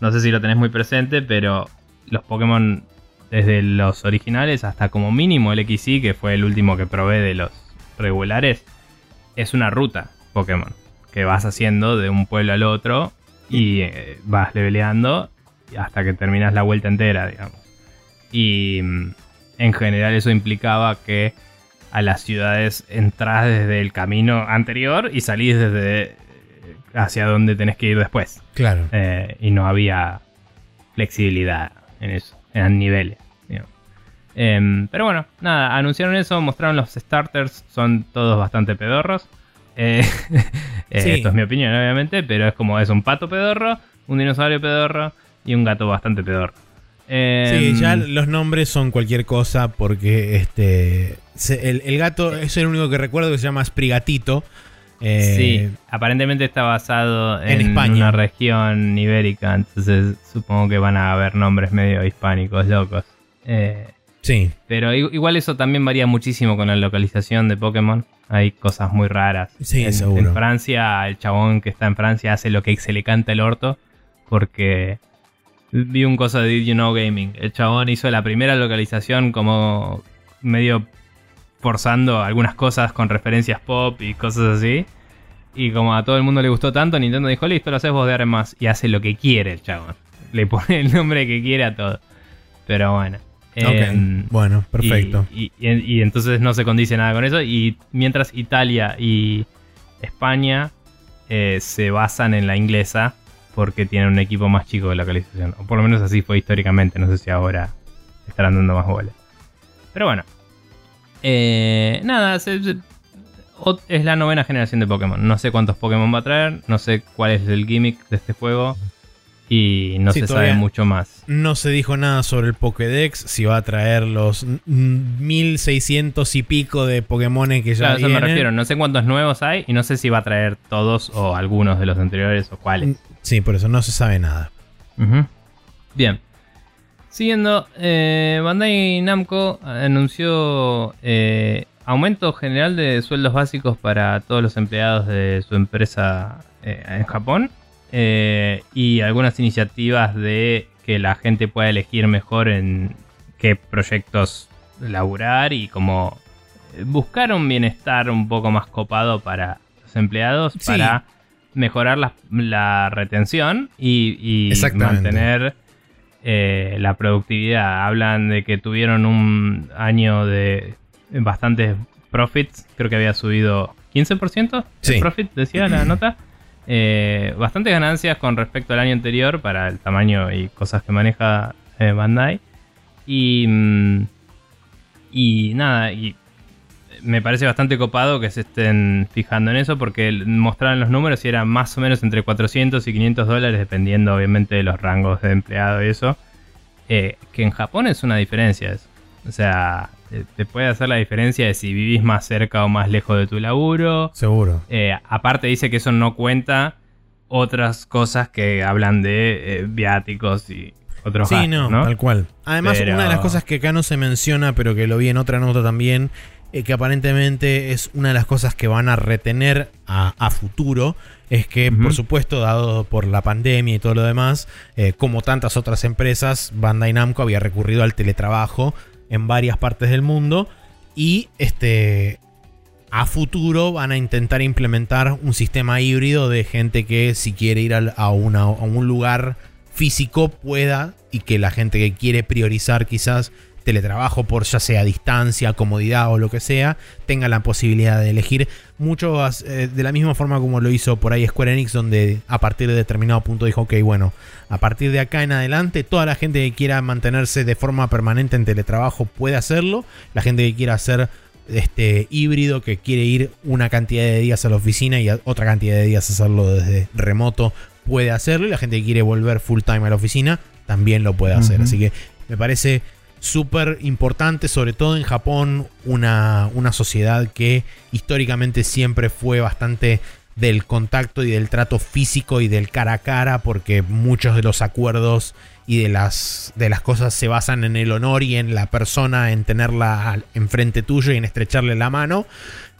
no sé si lo tenés muy presente, pero los Pokémon desde los originales hasta como mínimo el XY, que fue el último que probé de los regulares, es una ruta Pokémon que vas haciendo de un pueblo al otro y eh, vas leveleando hasta que terminas la vuelta entera, digamos. Y mm, en general eso implicaba que a las ciudades entras desde el camino anterior y salís desde eh, hacia donde tenés que ir después. Claro. Eh, y no había flexibilidad en eso, eran niveles. Em, pero bueno, nada, anunciaron eso, mostraron los starters, son todos bastante pedorros. Eh, eh, Sí. Esto es mi opinión, obviamente, pero es como es un pato pedorro, un dinosaurio pedorro y un gato bastante pedorro. Sí, Em, ya los nombres son cualquier cosa porque este se- el, el gato es el único que recuerdo que se llama Sprigatito. Eh, sí, aparentemente está basado en en, España. una región ibérica, entonces supongo que van a haber nombres medio hispánicos locos. Eh, sí. pero igual eso también varía muchísimo con la localización de Pokémon. Hay cosas muy raras. Sí, en, seguro. en Francia, el chabón que está en Francia hace lo que se le canta el orto porque vi un cosa de Did You Know Gaming. El chabón hizo la primera localización como medio forzando algunas cosas con referencias pop y cosas así. Y como a todo el mundo le gustó tanto, Nintendo dijo, listo, lo haces vos de más. Y hace lo que quiere el chabón. Le pone el nombre que quiere a todo. Pero bueno. Ok. Em, bueno, perfecto. y, y- y entonces no se condice nada con eso. Y mientras Italia y España eh, se basan en la inglesa porque tienen un equipo más chico de localización. O por lo menos así fue históricamente. No sé si ahora estarán dando más bola. Pero bueno. Eh, nada, se- se- ot- es la novena generación de Pokémon. No sé cuántos Pokémon va a traer. No sé cuál es el gimmick de este juego. Y no Sí, se sabe mucho más. No se dijo nada sobre el Pokédex, si va a traer los mm, 1600 y pico de Pokémon que ya Claro, a eso me vienen. refiero. No sé cuántos nuevos hay y no sé si va a traer todos o algunos de los anteriores o cuáles. Sí, por eso no se sabe nada. Bien. Siguiendo, eh, Bandai Namco anunció eh, aumento general de sueldos básicos para todos los empleados de su empresa eh, en Japón eh, y algunas iniciativas de que la gente pueda elegir mejor en qué proyectos laburar y como eh, buscar un bienestar un poco más copado para los empleados Sí. para mejorar la, la retención y, mantener eh, la productividad. Hablan de que tuvieron un año de bastantes profits. Creo que había subido 15% Sí. el profit, decía la nota. Eh, bastantes ganancias con respecto al año anterior para el tamaño y cosas que maneja eh, Bandai. Y, mm, y nada, y me parece bastante copado que se estén fijando en eso porque mostraron los números y eran más o menos entre 400 y 500 dólares dependiendo obviamente de los rangos de empleado y eso. Eh, que en Japón es una diferencia eso. O sea, te puede hacer la diferencia de si vivís más cerca o más lejos de tu laburo. Seguro. Eh, aparte dice que eso no cuenta otras cosas que hablan de eh, viáticos y otros Sí, no, tal cual. Además, una de las cosas que acá no se menciona, pero que lo vi en otra nota también, eh, que aparentemente es una de las cosas que van a retener a, futuro, es que, por supuesto, dado por la pandemia y todo lo demás, como tantas otras empresas, Bandai Namco había recurrido al teletrabajo en varias partes del mundo. Y este. A futuro van a intentar implementar un sistema híbrido de gente que si quiere ir a, un lugar físico pueda y que la gente que quiere priorizar quizás teletrabajo por ya sea distancia, comodidad o lo que sea, tenga la posibilidad de elegir mucho eh, de la misma forma como lo hizo por ahí Square Enix, donde a partir de determinado punto dijo, ok, bueno, a partir de acá en adelante, toda la gente que quiera mantenerse de forma permanente en teletrabajo puede hacerlo, la gente que quiera hacer este híbrido, que quiere ir una cantidad de días a la oficina y otra cantidad de días hacerlo desde remoto, puede hacerlo, y la gente que quiere volver full time a la oficina, también lo puede hacer. Así que me parece súper importante, sobre todo en Japón, una, una sociedad que históricamente siempre fue bastante del contacto y del trato físico y del cara a cara, porque muchos de los acuerdos y de las, de las cosas se basan en el honor y en la persona, en tenerla enfrente tuyo y en estrecharle la mano.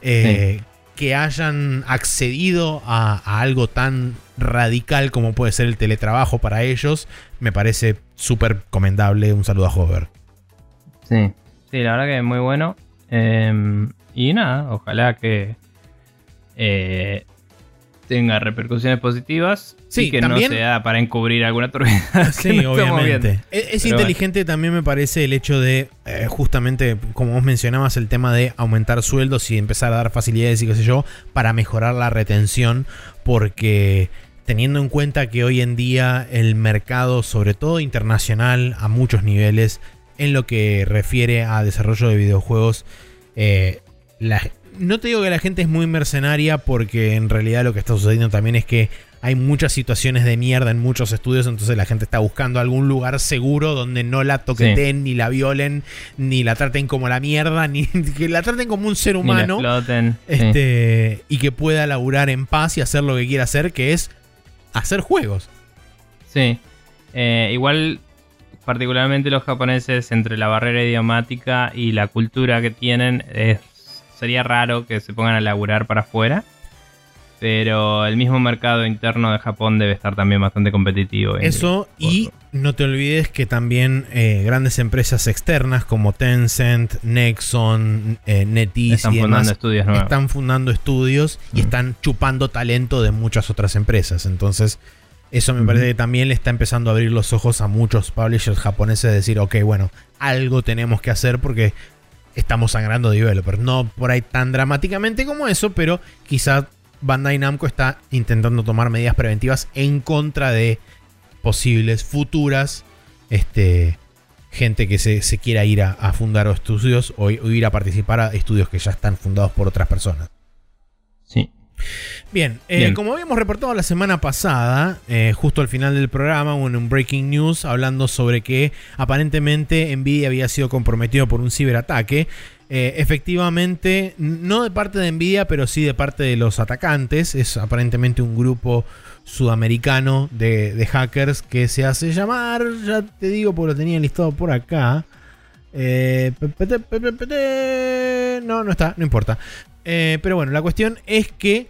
Eh, que hayan accedido a, a, algo tan radical como puede ser el teletrabajo para ellos, me parece súper recomendable. Un saludo a Hover. Sí, sí, la verdad que es muy bueno. Em, y nada, ojalá que eh, tenga repercusiones positivos sí, y que no sea para encubrir alguna turbina. Sí, obviamente. Es, inteligente también me parece el hecho de, eh, justamente, como vos mencionabas, el tema de aumentar sueldos y empezar a dar facilidades y qué sé yo, para mejorar la retención, porque teniendo en cuenta que hoy en día el mercado, sobre todo internacional, a muchos niveles, en lo que refiere a desarrollo de videojuegos. Eh, no te digo que la gente es muy mercenaria porque en realidad lo que está sucediendo también es que hay muchas situaciones de mierda en muchos estudios, entonces la gente está buscando algún lugar seguro donde no la toqueten, ni la violen, ni la traten como la mierda, ni que la traten como un ser humano. este, Y que pueda laburar en paz y hacer lo que quiera hacer, que es hacer juegos. Sí. Eh, igual particularmente los japoneses, entre la barrera idiomática y la cultura que tienen, sería raro que se pongan a laburar para afuera. Pero el mismo mercado interno de Japón debe estar también bastante competitivo. Eso, y no te olvides que también eh, grandes empresas externas como Tencent, Nexon, eh, NetEase están fundando estudios están fundando estudios y mm. están chupando talento de muchas otras empresas. Entonces, eso me parece que también le está empezando a abrir los ojos a muchos publishers japoneses de decir, ok, bueno, algo tenemos que hacer porque estamos sangrando developers. No por ahí tan dramáticamente como eso, pero quizá Bandai Namco está intentando tomar medidas preventivas en contra de posibles futuras este, gente que se, quiera ir a, fundar estudios o ir a participar a estudios que ya están fundados por otras personas. Sí. Bien, eh, como habíamos reportado la semana pasada, eh, justo al final del programa, hubo un breaking news hablando sobre que aparentemente Nvidia había sido comprometido por un ciberataque. Eh, efectivamente, no de parte de Nvidia, pero sí de parte de los atacantes. Es aparentemente un grupo sudamericano de, hackers que se hace llamar, ya te digo porque lo tenía listado por acá. no, no está, no importa. Pero bueno, la cuestión es que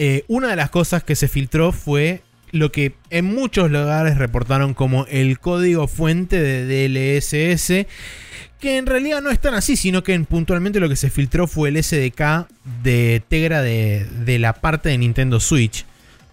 eh, una de las cosas que se filtró fue lo que en muchos lugares reportaron como el código fuente de DLSS, que en realidad no es tan así, sino que puntualmente lo que se filtró fue el SDK de Tegra de, la parte de Nintendo Switch,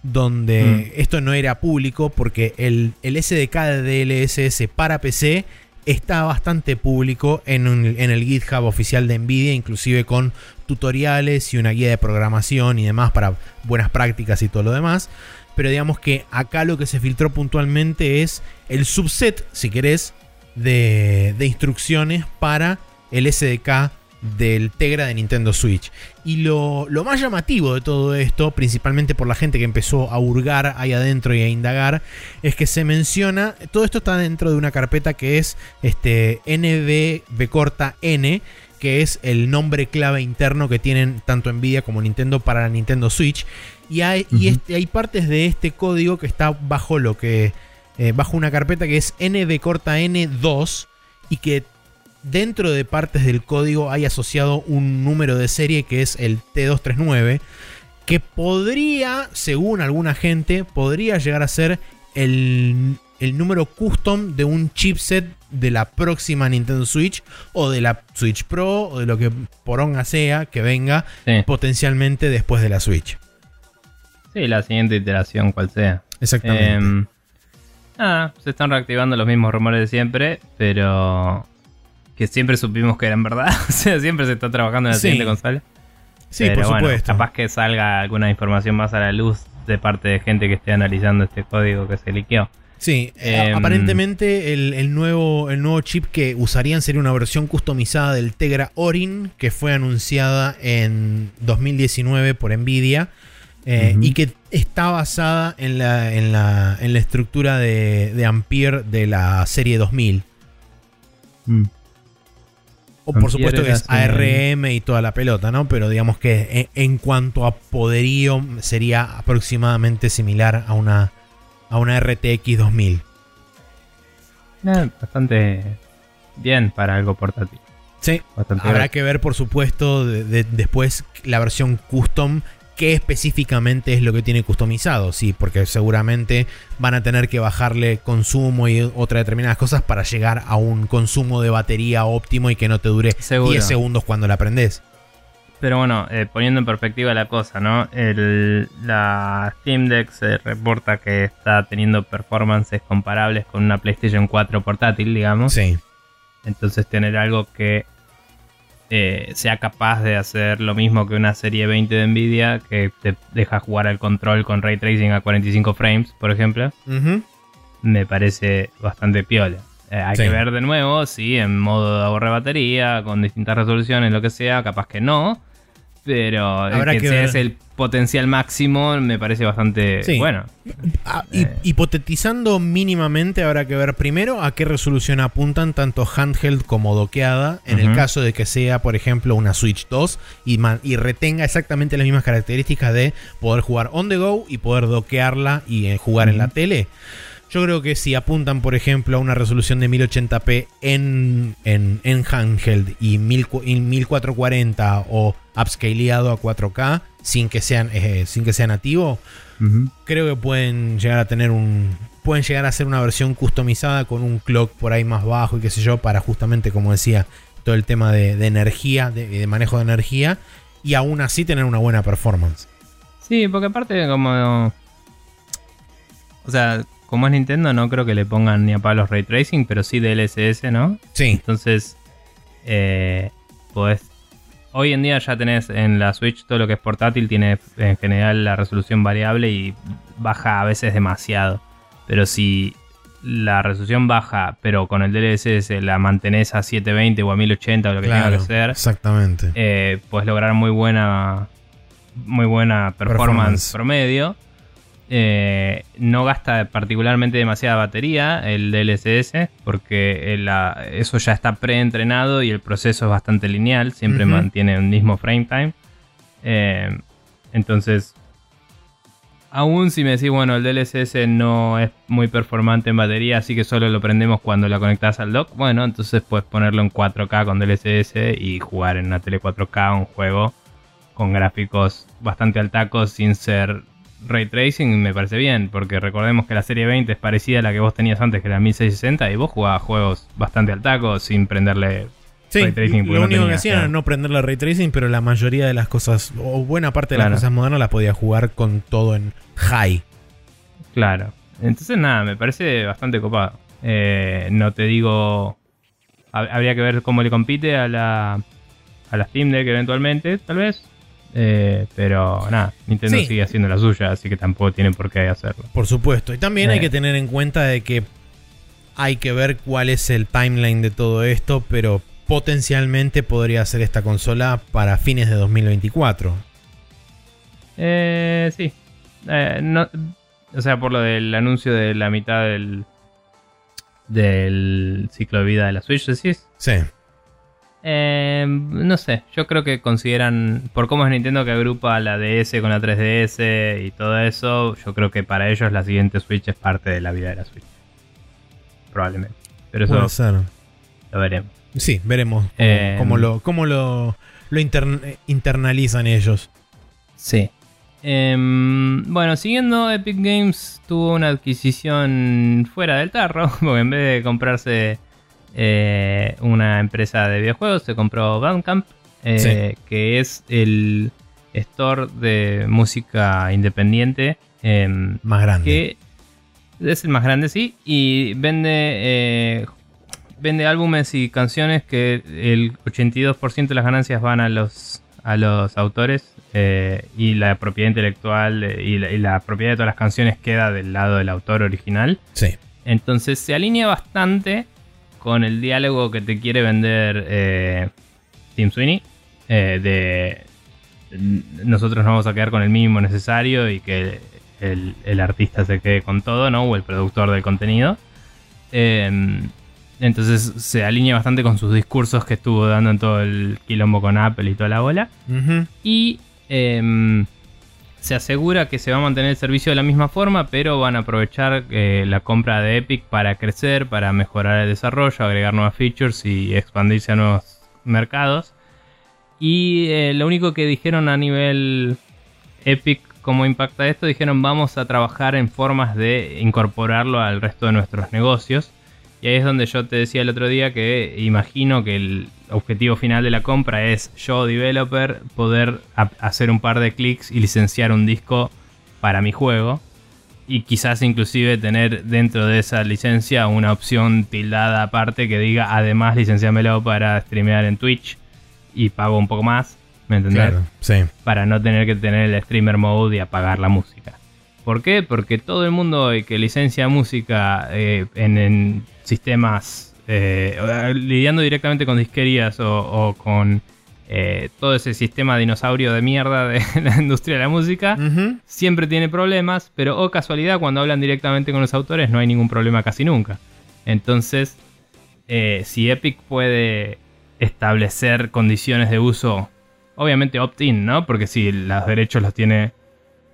donde mm. esto no era público porque el, el SDK de DLSS para PC está bastante público en, el GitHub oficial de Nvidia, inclusive con tutoriales y una guía de programación y demás para buenas prácticas y todo lo demás. Pero digamos que acá lo que se filtró puntualmente es el subset, si querés, de, instrucciones para el SDK del Tegra de Nintendo Switch. Y lo, lo, más llamativo de todo esto, principalmente por la gente que empezó a hurgar ahí adentro y a indagar, es que se menciona, todo esto está dentro de una carpeta que es este NVB corta N, que es el nombre clave interno que tienen tanto Nvidia como Nintendo para la Nintendo Switch. Y hay, y este, hay partes de este código que está bajo lo que. Eh, bajo una carpeta que es NB corta N2 y que dentro de partes del código hay asociado un número de serie que es el T239, que podría, según alguna gente, podría llegar a ser el, número custom de un chipset de la próxima Nintendo Switch o de la Switch Pro o de lo que poronga sea que venga potencialmente después de la Switch. Sí, la siguiente iteración, cual sea. Exactamente. Em, se están reactivando los mismos rumores de siempre, pero que siempre supimos que eran verdad. o sea, siempre se está trabajando en la siguiente consola. Sí, por supuesto. Capaz que salga alguna información más a la luz de parte de gente que esté analizando este código que se liqueó. Sí, em, aparentemente el, nuevo, el nuevo chip que usarían sería una versión customizada del Tegra Orin que fue anunciada en 2019 por Nvidia eh, y que está basada en la, en la, en la estructura de, de, Ampere de la serie 2000. O por supuesto que es ARM y toda la pelota, ¿no? Pero digamos que en, cuanto a poderío sería aproximadamente similar a una, a una RTX 2000. Eh, bastante bien para algo portátil. Sí, habrá que ver por supuesto después la versión custom qué específicamente es lo que tiene customizado, sí, porque seguramente van a tener que bajarle consumo y otras determinadas cosas para llegar a un consumo de batería óptimo y que no te dure 10 segundos cuando la aprendes. Pero bueno, eh, poniendo en perspectiva la cosa, ¿no? la Steam Deck se reporta que está teniendo performances comparables con una PlayStation 4 portátil, digamos. Sí. Entonces tener algo que eh, sea capaz de hacer lo mismo que una serie 20 de Nvidia que te deja jugar al control con ray tracing a 45 frames, por ejemplo, me parece bastante piola. Eh, hay que ver de nuevo si en modo de ahorro de batería, con distintas resoluciones, lo que sea, capaz que no. Pero Habrá que, sea ese el potencial máximo me parece bastante bueno. Ah, eh. Hipotetizando mínimamente, habrá que ver primero a qué resolución apuntan tanto handheld como doqueada. En el caso de que sea, por ejemplo, una Switch 2 y, y, retenga exactamente las mismas características de poder jugar on the go y poder doquearla y eh, jugar en la tele. Yo creo que si apuntan, por ejemplo, a una resolución de 1080p en, en, en handheld y, 1440 o upscaleado a 4K sin que, sean, eh, sin que sea nativo, creo que pueden llegar a tener un. Pueden llegar a hacer una versión customizada con un clock por ahí más bajo y qué sé yo, para justamente, como decía, todo el tema de, energía, de, de manejo de energía, y aún así tener una buena performance. Sí, porque aparte, como. O sea, como es Nintendo, no creo que le pongan ni a palos ray tracing, pero sí DLSS, ¿no? Sí. Entonces, eh, Hoy en día ya tenés en la Switch todo lo que es portátil, tiene en general la resolución variable y baja a veces demasiado. Pero si la resolución baja, pero con el DLSS la mantenés a 720 o a 1080 o lo que tenga que ser, exactamente. Eh, puedes lograr muy buena, muy buena performance. promedio. Eh, no gasta particularmente demasiada batería el DLSS porque eso ya está preentrenado y el proceso es bastante lineal, siempre mantiene un mismo frame time. Eh, entonces, aún si me decís, bueno, el DLSS no es muy performante en batería, así que solo lo prendemos cuando lo conectas al dock, bueno, entonces puedes ponerlo en 4K con DLSS y jugar en una tele 4K un juego con gráficos bastante altacos sin ser ray tracing me parece bien, porque recordemos que la serie 20 es parecida a la que vos tenías antes, que era 1660, y vos jugabas juegos bastante altacos sin prenderle ray tracing. Lo único que hacían era no prenderle ray tracing, pero la mayoría de las cosas, o buena parte de las cosas modernas, las podía jugar con todo en high. Claro. Entonces, nada, me parece bastante copado. Eh, no te digo. Habría que ver cómo le compite a la, a la Steam Deck eventualmente, tal vez. Eh, pero nada, Nintendo sigue haciendo la suya, así que tampoco tienen por qué hacerlo. Por supuesto. Y también hay eh. que tener en cuenta de que hay que ver cuál es el timeline de todo esto, pero potencialmente podría ser esta consola para fines de 2024. Eh, sí. Eh, no, o sea, por lo del anuncio de la mitad del, del ciclo de vida de la Switch, decís. Sí. Eh, no sé, yo creo que consideran, por cómo es Nintendo que agrupa la DS con la 3DS y todo eso, yo creo que para ellos la siguiente Switch es parte de la vida de la Switch. Probablemente. Pero eso lo veremos. Sí, veremos cómo, Eh, cómo lo, cómo lo, lo intern- internalizan ellos. Sí. Em, bueno, siguiendo, Epic Games tuvo una adquisición fuera del tarro, porque en vez de comprarse eh, una empresa de videojuegos, se compró Bandcamp, eh, que es el store de música independiente. em, Más grande. que es el más grande, sí, y vende, eh, vende álbumes y canciones que el 82% de las ganancias van a los, a los autores eh, y la propiedad intelectual eh, y, la, y la propiedad de todas las canciones queda del lado del autor original. Sí. Entonces se alinea bastante con el diálogo que te quiere vender eh, Tim Sweeney. eh, de nosotros nos vamos a quedar con el mínimo necesario y que el, el artista se quede con todo, ¿no? O el productor del contenido. Eh, entonces se alinea bastante con sus discursos que estuvo dando en todo el quilombo con Apple y toda la bola. Y em, se asegura que se va a mantener el servicio de la misma forma, pero van a aprovechar eh, la compra de Epic para crecer, para mejorar el desarrollo, agregar nuevas features y expandirse a nuevos mercados. Y eh, lo único que dijeron a nivel Epic, cómo impacta esto, dijeron vamos a trabajar en formas de incorporarlo al resto de nuestros negocios. Y ahí es donde yo te decía el otro día que imagino que el objetivo final de la compra es yo, developer, poder hacer un par de clics y licenciar un disco para mi juego. Y quizás inclusive tener dentro de esa licencia una opción tildada aparte que diga además licenciámelo para streamear en Twitch y pago un poco más. ¿Me entendés? Claro. Sí. para no tener que tener el streamer mode y apagar la música. ¿Por qué? Porque todo el mundo hoy que licencia música eh, en, en sistemas eh, o- lidiando directamente con disquerías o, o con eh, todo ese sistema dinosaurio de mierda de la industria de la música, siempre tiene problemas, pero oh casualidad, cuando hablan directamente con los autores no hay ningún problema casi nunca. Entonces, eh, si Epic puede establecer condiciones de uso, obviamente opt-in, ¿no? Porque si los derechos los tiene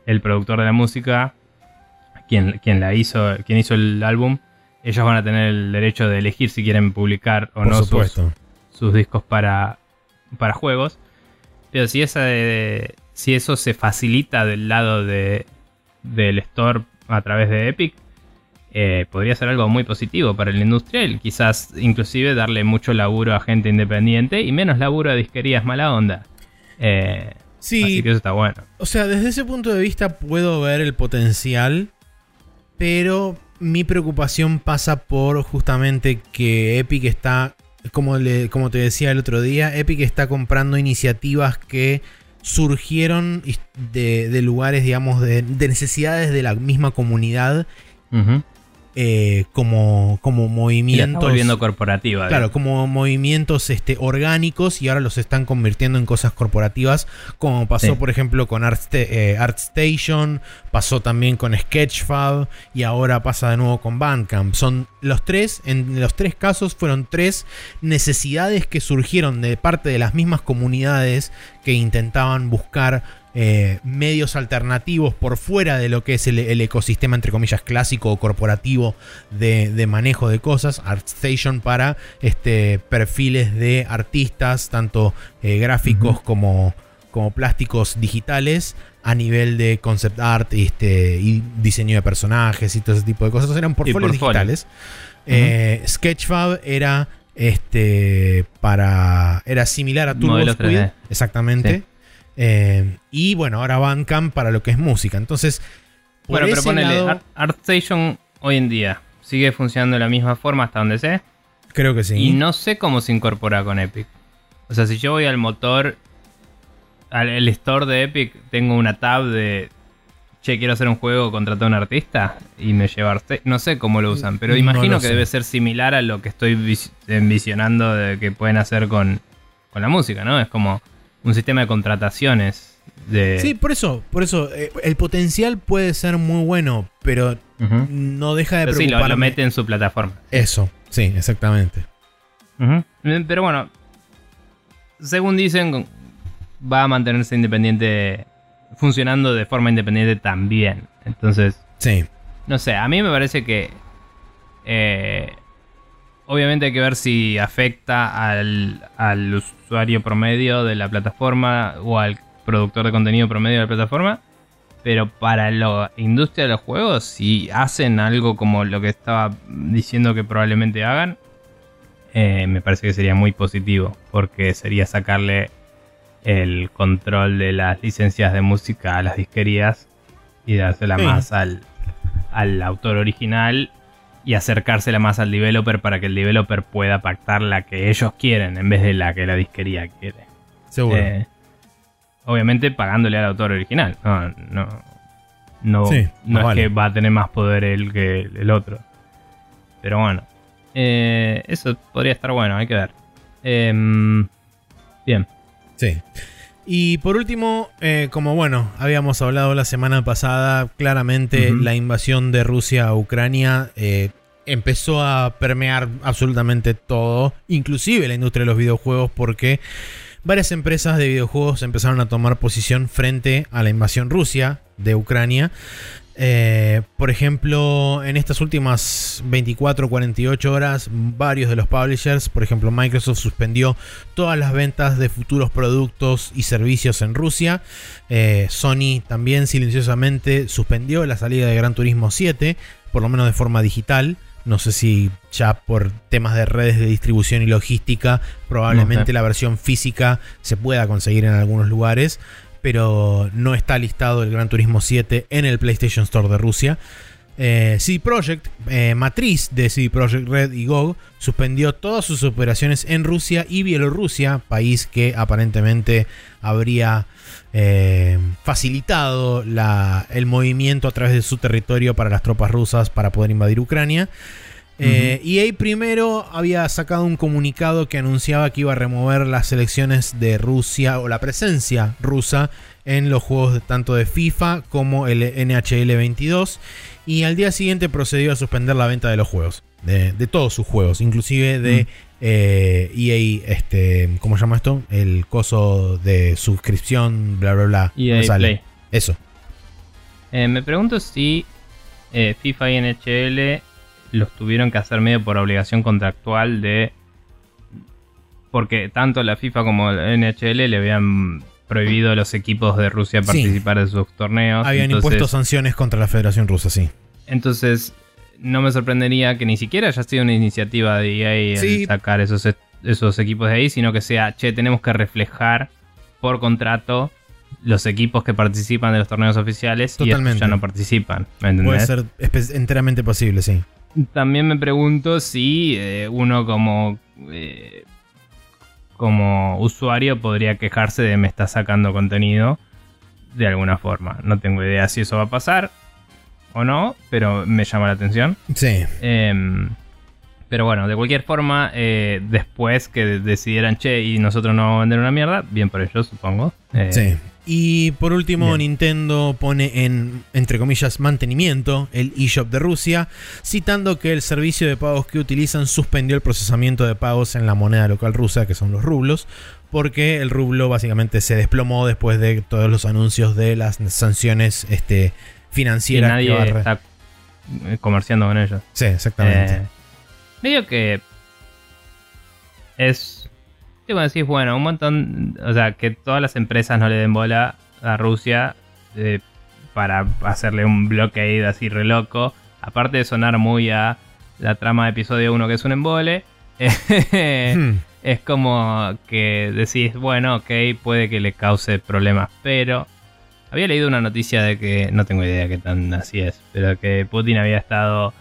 el productor de la música, quien, quien la hizo, quien hizo el álbum, ellos van a tener el derecho de elegir si quieren publicar o Por no sus, discos para, para juegos. Pero si, esa de- si eso se facilita del lado de, del store a través de Epic, eh, podría ser algo muy positivo para el industrial. Quizás inclusive darle mucho laburo a gente independiente y menos laburo a disquerías mala onda. Eh, Sí, Así que eso está bueno. O sea, desde ese punto de vista puedo ver el potencial, pero mi preocupación pasa por justamente que Epic está, como, le- como te decía el otro día, Epic está comprando iniciativas que surgieron de, de lugares, digamos, de, de necesidades de la misma comunidad Ujú. Eh, como, como movimientos... volviendo corporativa. Claro, como movimientos este, orgánicos y ahora los están convirtiendo en cosas corporativas, como pasó Sí. por ejemplo con Artsta- eh, ArtStation, pasó también con Sketchfab y ahora pasa de nuevo con Bandcamp. Son los tres, en los tres casos fueron tres necesidades que surgieron de parte de las mismas comunidades que intentaban buscar eh, medios alternativos por fuera de lo que es el, el ecosistema, entre comillas, clásico o corporativo de, de manejo de cosas. ArtStation para este, perfiles de artistas, tanto eh, gráficos como, como plásticos digitales, a nivel de concept art este, y diseño de personajes y todo ese tipo de cosas. Eran portfolios portfolio. digitales. Eh, Sketchfab era este para era similar a Turbo Modelo Squid, 3D. exactamente. Sí. Eh, y bueno, ahora Bandcamp para lo que es música. Entonces, por Bueno, pero ponele, lado, ArtStation hoy en día sigue funcionando de la misma forma hasta donde sé. creo que sí. Y no sé cómo se incorpora con Epic. O sea, si yo voy al motor, al el store de Epic, tengo una tab de che, quiero hacer un juego, contratar a un artista y me llevar. No sé cómo lo usan, pero imagino que debe ser similar a lo que estoy envisionando de que pueden hacer con, con la música, ¿no? Es como un sistema de contrataciones. De... Sí, por eso, por eso, eh, el potencial puede ser muy bueno, pero no deja de pero Sí, lo, mete en su plataforma. Eso, sí, exactamente. Pero bueno, según dicen, va a mantenerse independiente, funcionando de forma independiente también. Entonces, sí. No sé, a mí me parece que eh, obviamente hay que ver si afecta al, al, usuario promedio de la plataforma o al productor de contenido promedio de la plataforma. Pero para la industria de los juegos, si hacen algo como lo que estaba diciendo que probablemente hagan, eh, me parece que sería muy positivo. Porque sería sacarle el control de las licencias de música a las disquerías y dársela más al, al autor original y acercársela más al developer para que el developer pueda pactar la que ellos quieren en vez de la que la disquería quiere. Seguro. Eh, obviamente pagándole al autor original. No, no, no, no es que va a tener más poder él que el otro. Pero bueno, eh, eso podría estar bueno, hay que ver. Em, bien. Sí. Y por último, eh, como bueno, habíamos hablado la semana pasada, claramente la invasión de Rusia a Ucrania eh, empezó a permear absolutamente todo, inclusive la industria de los videojuegos, porque varias empresas de videojuegos empezaron a tomar posición frente a la invasión Rusia de Ucrania. Eh, por ejemplo, en estas últimas 24 48 horas, varios de los publishers, por ejemplo Microsoft, suspendió todas las ventas de futuros productos y servicios en Rusia. Eh, Sony también silenciosamente suspendió la salida de Gran Turismo 7, por lo menos de forma digital. No sé si ya por temas de redes de distribución y logística, probablemente la versión física se pueda conseguir en algunos lugares pero no está listado el Gran Turismo 7 en el PlayStation Store de Rusia. Eh, CD Projekt, eh, matriz de CD Projekt Red y GOG, suspendió todas sus operaciones en Rusia y Bielorrusia, país que aparentemente habría eh, facilitado el movimiento a través de su territorio para las tropas rusas para poder invadir Ucrania. Eh, EA primero había sacado un comunicado que anunciaba que iba a remover las selecciones de Rusia o la presencia rusa en los juegos tanto de FIFA como el NHL 22 y al día siguiente procedió a suspender la venta de los juegos, de, todos sus juegos, inclusive de EA, e este, ¿cómo se llama esto? El coso de suscripción, bla, bla, bla. EA Play. Eso. Eh, me pregunto si eh, FIFA y NHL los tuvieron que hacer medio por obligación contractual de... Porque tanto la FIFA como el NHL le habían prohibido a los equipos de Rusia participar de sus torneos. Habían impuesto sanciones contra la Federación Rusa, sí. Entonces, no me sorprendería que ni siquiera haya sido una iniciativa de EA sacar esos, esos equipos de ahí, sino que sea, che, tenemos que reflejar por contrato los equipos que participan de los torneos oficiales y ya no participan. Puede ser enteramente posible, sí. También me pregunto si eh, uno como, eh, como usuario podría quejarse de me está sacando contenido de alguna forma. No tengo idea si eso va a pasar o no, pero me llama la atención. Sí. Em, pero bueno, de cualquier forma, eh, después que decidieran, che, y nosotros no vamos a vender una mierda, bien por ellos, supongo. sí. Y por último, Nintendo pone en, entre comillas, mantenimiento el eShop de Rusia, citando que el servicio de pagos que utilizan suspendió el procesamiento de pagos en la moneda local rusa, que son los rublos, porque el rublo básicamente se desplomó después de todos los anuncios de las sanciones este, financieras. Y nadie está eh, comerciando con ellos. Sí, exactamente. Eh, medio que es cuando decís, bueno, un montón, o sea, que todas las empresas no le den bola a Rusia eh, para hacerle un bloqueado así re loco, aparte de sonar muy a la trama de episodio 1 que es un embole, hmm. es como que decís, bueno, ok, puede que le cause problemas, pero había leído una noticia de que, no tengo idea qué tan así es, pero que Putin había estado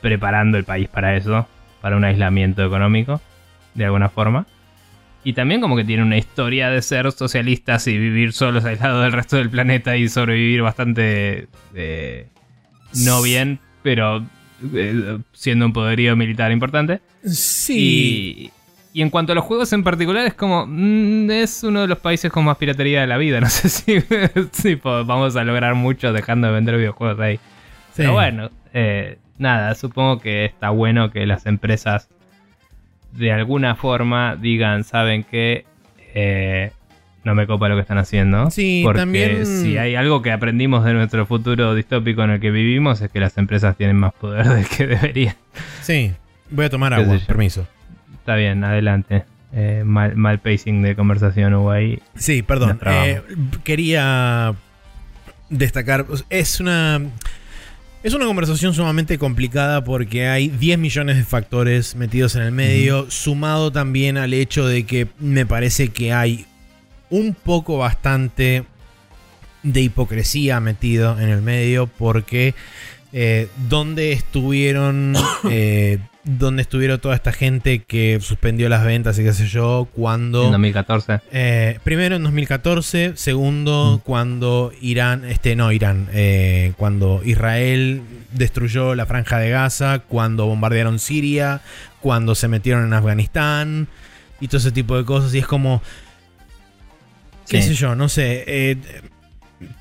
preparando el país para eso, para un aislamiento económico, de alguna forma. Y también como que tiene una historia de ser socialistas y vivir solos aislados del resto del planeta y sobrevivir bastante eh, no bien, pero eh, siendo un poderío militar importante. Sí. Y, y en cuanto a los juegos en particular, es como. mm, es uno de los países con más piratería de la vida. No sé si, vamos a lograr mucho dejando de vender videojuegos ahí. Pero Sí. bueno, eh, nada, supongo que está bueno que las empresas de alguna forma digan, saben que no me copa lo que están haciendo. Sí, porque también- si hay algo que aprendimos de nuestro futuro distópico en el que vivimos es que las empresas tienen más poder del que deberían. Sí. Voy a tomar agua, permiso. Está bien, adelante. Eh, mal, mal pacing de conversación hubo ahí. Sí, perdón. Eh, quería destacar. Es una. Es una conversación sumamente complicada porque hay 10 millones de factores metidos en el medio, sumado también al hecho de que me parece que hay un poco bastante de hipocresía metido en el medio porque eh, ¿dónde estuvieron eh, dónde estuvieron toda esta gente que suspendió las ventas y qué sé yo cuando En 2014. eh, primero en 2014, segundo cuando Irán, este no Irán, eh, cuando Israel destruyó la franja de Gaza, cuando bombardearon Siria, cuando se metieron en Afganistán y todo ese tipo de cosas. Y es como, qué sé yo, no sé, eh,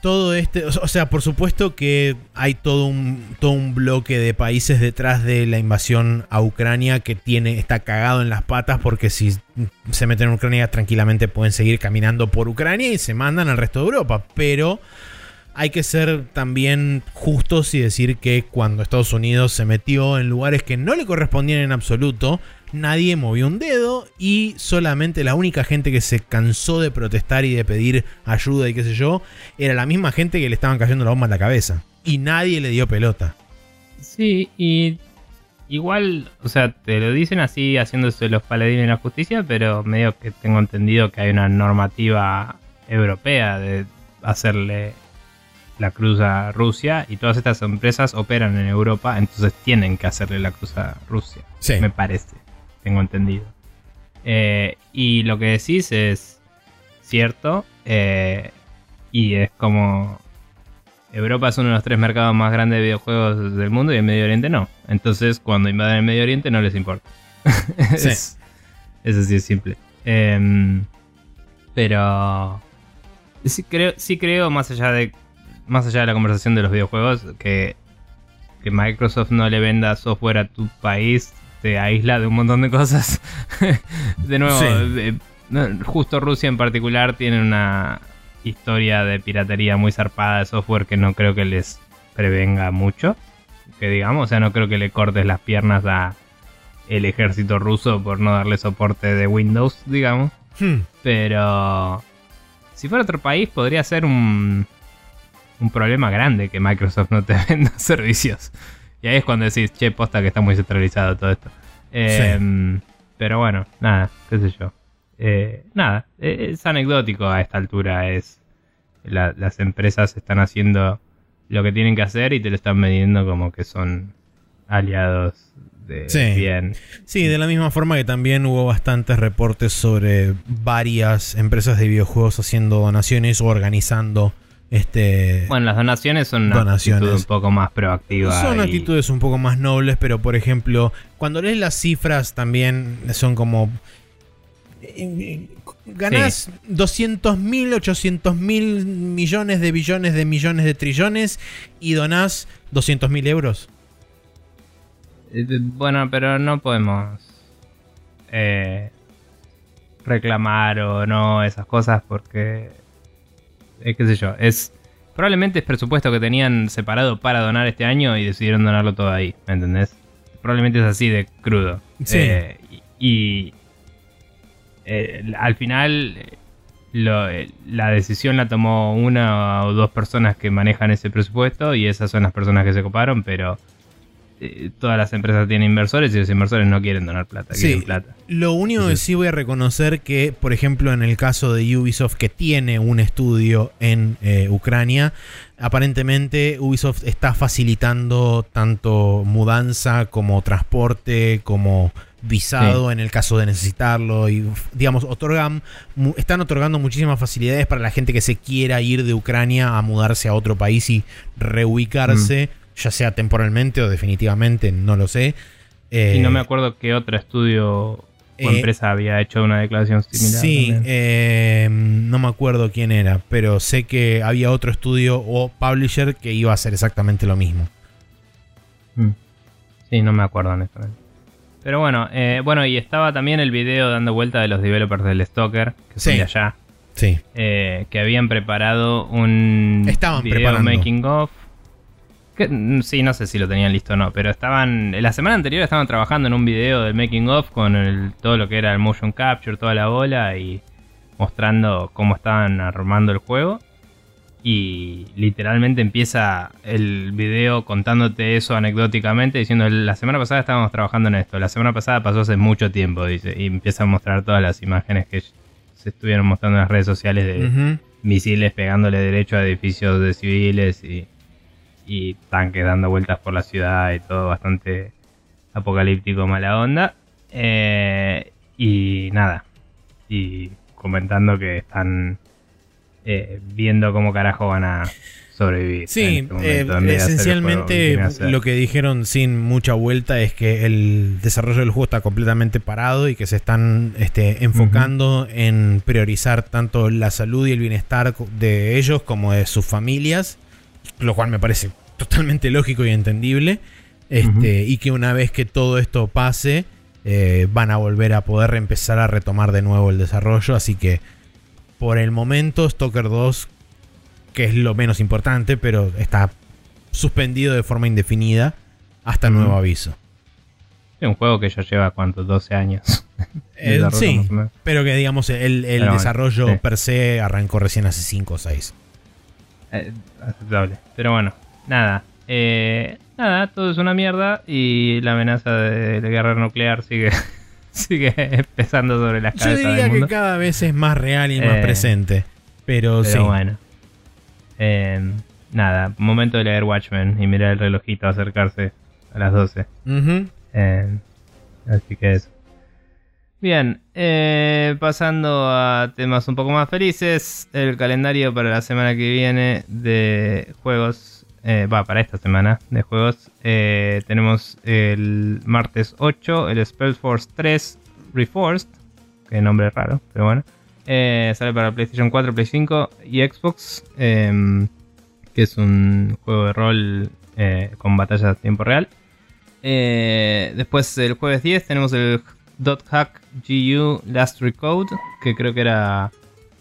todo este, o sea, por supuesto que hay todo un, todo un bloque de países detrás de la invasión a Ucrania que tiene, está cagado en las patas porque si se meten en Ucrania tranquilamente pueden seguir caminando por Ucrania y se mandan al resto de Europa, pero hay que ser también justos y decir que cuando Estados Unidos se metió en lugares que no le correspondían en absoluto, nadie movió un dedo y solamente la única gente que se cansó de protestar y de pedir ayuda y qué sé yo, era la misma gente que le estaban cayendo la bomba en la cabeza. Y nadie le dio pelota. Sí, y igual, o sea, te lo dicen así haciéndose los paladines de la justicia, pero medio que tengo entendido que hay una normativa europea de hacerle la cruz a Rusia y todas estas empresas operan en Europa, entonces tienen que hacerle la cruz a Rusia. Sí. Me parece, tengo entendido. Eh, y lo que decís es cierto, eh, y es como Europa es uno de los tres mercados más grandes de videojuegos del mundo y el Medio Oriente no. Entonces, cuando invaden el Medio Oriente no les importa. Sí. es, eso sí es simple. Em, pero sí creo, sí creo más allá de más allá de la conversación de los videojuegos que que Microsoft no le venda software a tu país te aísla de un montón de cosas. de nuevo, Sí. no, justo Rusia en particular tiene una historia de piratería muy zarpada de software que no creo que les prevenga mucho. Que digamos, o sea, no creo que le cortes las piernas a el ejército ruso por no darle soporte de Windows, digamos. Hmm. Pero si fuera otro país podría ser un, un problema grande que Microsoft no te venda servicios. Y ahí es cuando decís, che, posta que está muy centralizado todo esto. Eh, Pero bueno, nada, qué sé yo. Eh, nada, eh, es anecdótico a esta altura. Es la- Las empresas están haciendo lo que tienen que hacer y te lo están vendiendo como que son aliados de Sí. bien. Sí, de la misma forma que también hubo bastantes reportes sobre varias empresas de videojuegos haciendo donaciones o organizando este Bueno, las donaciones son una Donaciones. actitud un poco más proactiva. Son y- actitudes un poco más nobles, pero por ejemplo, cuando lees las cifras también son como... eh, Ganás 200 mil, 800 mil millones de billones de millones de trillones y donás 200 mil euros. Eh, Bueno, pero no podemos eh, reclamar o no esas cosas porque, eh, qué sé yo, es probablemente es presupuesto que tenían separado para donar este año y decidieron donarlo todo ahí, ¿me entendés? Probablemente es así de crudo. Sí. Eh, y eh, al final lo- eh, la decisión la tomó una o dos personas que manejan ese presupuesto y esas son las personas que se coparon, pero eh, todas las empresas tienen inversores y los inversores no quieren donar plata, Sí. quieren plata. Lo único que sí voy a reconocer que, por ejemplo, en el caso de Ubisoft, que tiene un estudio en eh, Ucrania, aparentemente Ubisoft está facilitando tanto mudanza como transporte, como visado en el caso de necesitarlo y digamos otorgan están otorgando muchísimas facilidades para la gente que se quiera ir de Ucrania a mudarse a otro país y reubicarse ya sea temporalmente o definitivamente no lo sé y no Eh, me acuerdo qué otro estudio o eh, empresa había hecho una declaración similar. Sí, eh, no me acuerdo quién era, pero sé que había otro estudio o publisher que iba a hacer exactamente lo mismo. Mm. Sí, no me acuerdo honestamente. Pero bueno, eh, bueno, y estaba también el video dando vuelta de los developers del Stalker, que son Sí. de allá, Sí. eh, que habían preparado un Estaban video preparando. making of. Mm, sí, no sé si lo tenían listo o no, pero estaban. La semana anterior estaban trabajando en un video del making of con el- todo lo que era el motion capture, toda la bola y mostrando cómo estaban armando el juego. Y literalmente empieza el video contándote eso anecdóticamente, diciendo la semana pasada estábamos trabajando en esto, la semana pasada pasó hace mucho tiempo, dice, y empieza a mostrar todas las imágenes que se estuvieron mostrando en las redes sociales de misiles pegándole derecho a edificios de civiles y, y tanques dando vueltas por la ciudad y todo bastante apocalíptico, mala onda. Eh, y nada, y comentando que están eh, viendo cómo carajo van a sobrevivir. Sí, este momento, eh, esencialmente lo que dijeron sin mucha vuelta es que el desarrollo del juego está completamente parado y que se están este, enfocando en priorizar tanto la salud y el bienestar de ellos como de sus familias, lo cual me parece totalmente lógico y entendible. Este, Y que una vez que todo esto pase, eh, van a volver a poder empezar a retomar de nuevo el desarrollo. Así que por el momento, Stalker 2 que es lo menos importante, pero está suspendido de forma indefinida hasta nuevo aviso. Es un juego que ya lleva, ¿cuánto? 12 años. Eh, sí, pero que digamos el, el Pero desarrollo sí. per se arrancó recién hace 5 o 6. Eh, aceptable. Pero bueno, nada. Eh, nada, todo es una mierda y la amenaza de, de guerra nuclear sigue, sigue pesando sobre las Yo cabezas diría del que cada vez es más real y más Eh, presente. Pero, Pero sí. bueno. Eh, nada, momento de leer Watchmen y mirar el relojito acercarse a las 12. Ujú. Eh, así que eso. Bien, eh, pasando a temas un poco más felices, el calendario para la semana que viene de juegos, eh, va, para esta semana de juegos, eh, tenemos el martes 8, el Spellforce 3 Reforced, que nombre raro, pero bueno, sale para PlayStation 4, Play 5 y Xbox, em, que es un juego de rol con batallas a tiempo real. Después el jueves 10 tenemos el .hack GU Last Recode, que creo que era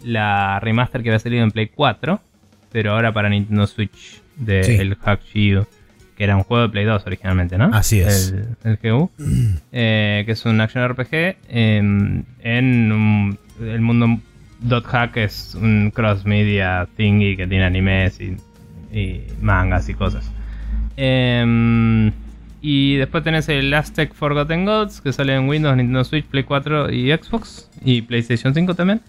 la remaster que había salido en Play 4, pero ahora para Nintendo Switch del Sí. Hack GU, que era un juego de Play 2 originalmente, ¿no? Así es. El, el GU, eh, que es un action RPG em, en un- el mundo .hack es un cross media thingy que tiene animes y, y mangas y cosas. Em, y después tenés el Aztec Forgotten Gods, que sale en Windows, Nintendo Switch, Play 4 y Xbox, y PlayStation 5 también.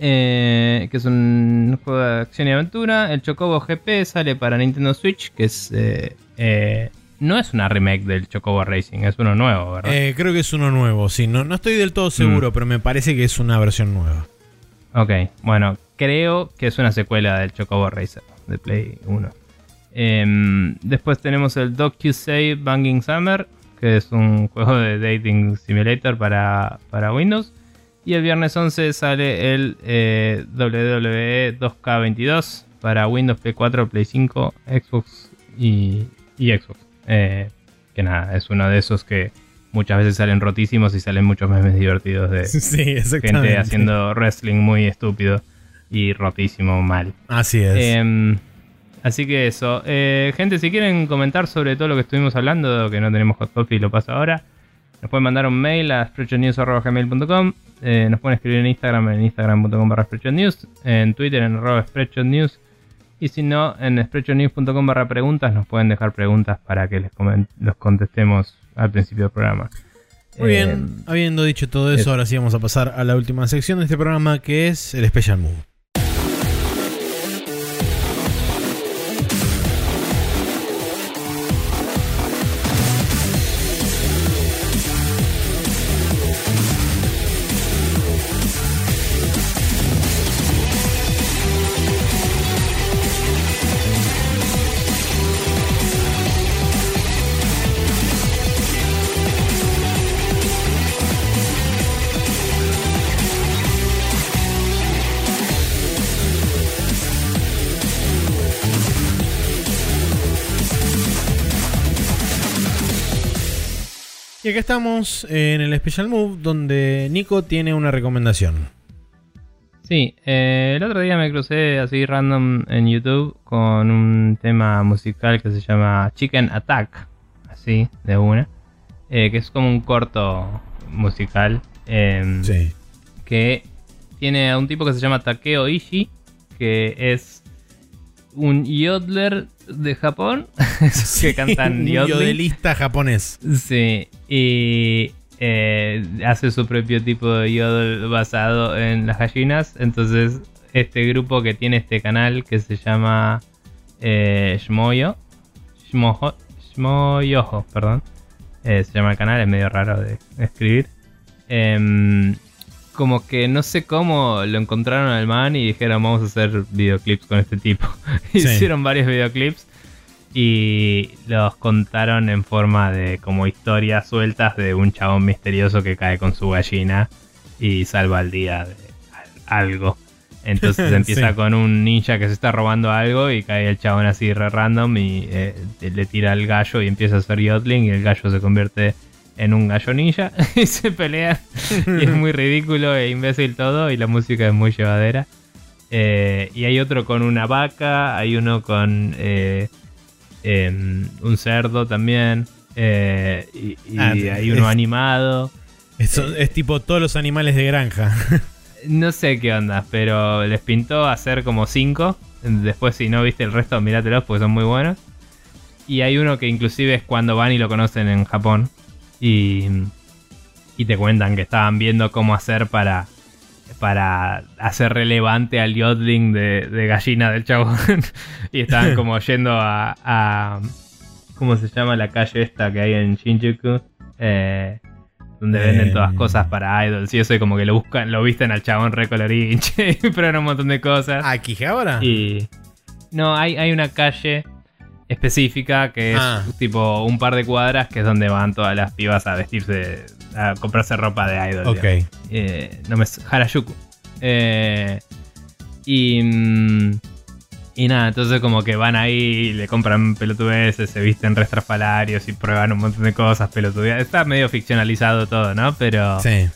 eh, que es un juego de acción y aventura. El Chocobo GP sale para Nintendo Switch, que es. eh, eh, no es una remake del Chocobo Racing, es uno nuevo, ¿verdad? Creo que es uno nuevo, sí. No, no estoy del todo seguro, pero me parece que es una versión nueva. Ok, bueno, creo que es una secuela del Chocobo Racer de Play 1. Em, después tenemos el DocuSave Banging Summer, que es un juego de dating simulator para, para Windows. Y el viernes 11 sale el eh, WWE 2K22 para Windows, Play 4, Play 5, Xbox y, y Xbox. Eh, que nada, es uno de esos que muchas veces salen rotísimos y salen muchos memes divertidos de, Sí, gente haciendo wrestling muy estúpido y rotísimo mal. Así es. Em, así que eso. Eh, gente, si quieren comentar sobre todo lo que estuvimos hablando, que no tenemos hot coffee, lo paso ahora. Nos pueden mandar un mail a spreadshotnews.com. Eh, nos pueden escribir en Instagram en instagram.com barra spreadshotnews. En Twitter en arroba spreadshotnews. Y si no, en spreadshotnews.com barra preguntas nos pueden dejar preguntas para que les los contestemos al principio del programa. Muy bien, habiendo dicho todo eso, eso. ahora sí vamos a pasar a la última sección de este programa que es el Special Move. Y acá estamos en el Special Move, donde Nico tiene una recomendación. Sí, eh, el otro día me crucé así random en YouTube con un tema musical que se llama Chicken Attack, así, de una, eh, que es como un corto musical. em, Sí. que tiene a un tipo que se llama Takeo Ishii, que es un yodler de Japón, esos que cantan yodelista japonés. Sí, y eh, hace su propio tipo de yodel basado en las gallinas. Entonces, este grupo que tiene este canal que se llama eh, Shmoyo, Shmojo- Shmoyojo, perdón. Eh, se llama el canal, es medio raro de escribir. Em, como que no sé cómo lo encontraron al man y dijeron vamos a hacer videoclips con este tipo. Sí. Hicieron varios videoclips y los contaron en forma de como historias sueltas de un chabón misterioso que cae con su gallina y salva el día de al- algo. Entonces empieza Sí. con un ninja que se está robando algo y cae el chabón así re random y eh, le tira el gallo y empieza a hacer yodeling y el gallo se convierte en un gallo ninja y se pelean y es muy ridículo e imbécil todo y la música es muy llevadera. Eh, y hay otro con una vaca, hay uno con eh, em, un cerdo también eh, y, y Ah, hay uno es- animado. Eso es tipo todos los animales de granja. No sé qué onda, pero les pintó hacer como cinco. Después si no viste el resto, mirátelos porque son muy buenos. Y hay uno que inclusive es cuando van y lo conocen en Japón. Y, y te cuentan que estaban viendo cómo hacer para, para hacer relevante al yodeling de, de gallina del chabón. y estaban como yendo a, a- ¿Cómo se llama la calle esta que hay en Shinjuku? Eh, donde venden Eh. todas cosas para idols y eso y como que lo buscan, lo visten al chabón recolorinche prueban un montón de cosas. Aquí ahora. Y no, hay, hay una calle específica que es Ah. tipo un par de cuadras que es donde van todas las pibas a vestirse, a comprarse ropa de idol. Ok. Eh, no me Harajuku. Eh, y, mm, y nada, entonces como que van ahí, le compran pelotudeces, se visten restrafalarios y prueban un montón de cosas, pelotudeces. Está medio ficcionalizado todo, ¿no? Pero Sí.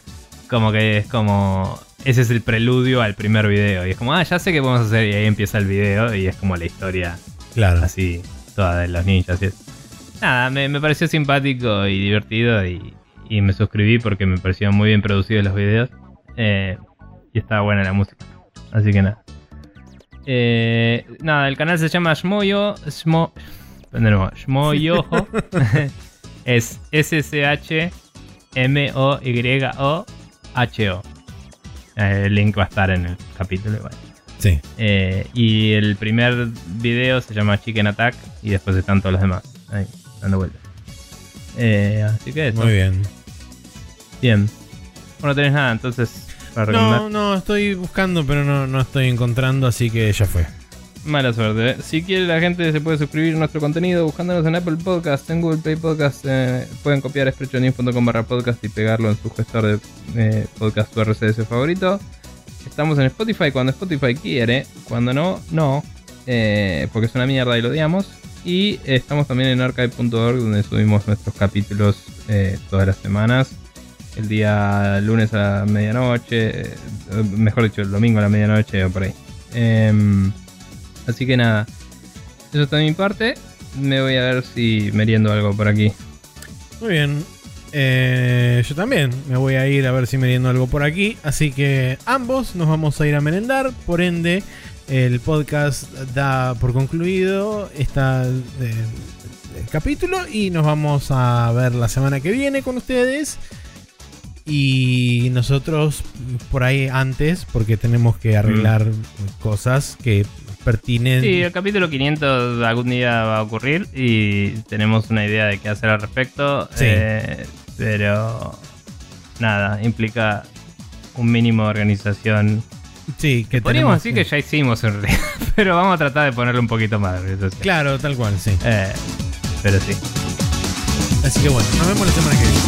como que es como... Ese es el preludio al primer video. Y es como, ah, ya sé qué podemos hacer. Y ahí empieza el video y es como la historia Claro. así, toda de los ninjas. y eso. Nada, me, me pareció simpático y divertido y, y me suscribí porque me parecieron muy bien producidos los videos. Eh, y estaba buena la música. Así que nada. Eh, nada, el canal se llama Shmoyo. Shmo, de nuevo, Shmoyojo. es S-C-H-M-O-Y-O-H-O. Eh, El link va a estar en el capítulo igual. Sí. Eh, y el primer video se llama Chicken Attack y después están todos los demás ahí dando vueltas. Eh, así que eso. Muy bien. Bien. Bueno, no tenés nada entonces para recomendar. No, no, estoy buscando, pero no, no estoy encontrando, así que ya fue. Mala suerte. ¿eh? Si quiere la gente se puede suscribir a nuestro contenido buscándonos en Apple Podcast, en Google Play Podcast. eh, pueden copiar sprechonews.com barra podcast y pegarlo en su gestor de eh, podcast o RCS favorito. Estamos en Spotify cuando Spotify quiere, cuando no, no. eh, porque es una mierda y lo odiamos. Y estamos también en archive.org donde subimos nuestros capítulos eh, todas las semanas. El día lunes a la medianoche, eh, mejor dicho, el domingo a la medianoche o por ahí. Em, Así que nada, eso está de mi parte. Me voy a ver si meriendo algo por aquí. Muy bien. Eh, yo también me voy a ir a ver si meriendo algo por aquí. Así que ambos nos vamos a ir a merendar. Por ende, el podcast da por concluido esta, eh, el capítulo. Y nos vamos a ver la semana que viene con ustedes. Y nosotros por ahí antes, porque tenemos que arreglar cosas que pertinen. Sí, el capítulo 500 algún día va a ocurrir y tenemos una idea de qué hacer al respecto. Sí. eh, pero nada, implica un mínimo de organización. Sí, que Podríamos tenemos decir que ya hicimos en realidad, pero vamos a tratar de ponerle un poquito más de organización. Claro, tal cual, sí. Eh, pero sí. Así que bueno, nos vemos la semana que viene.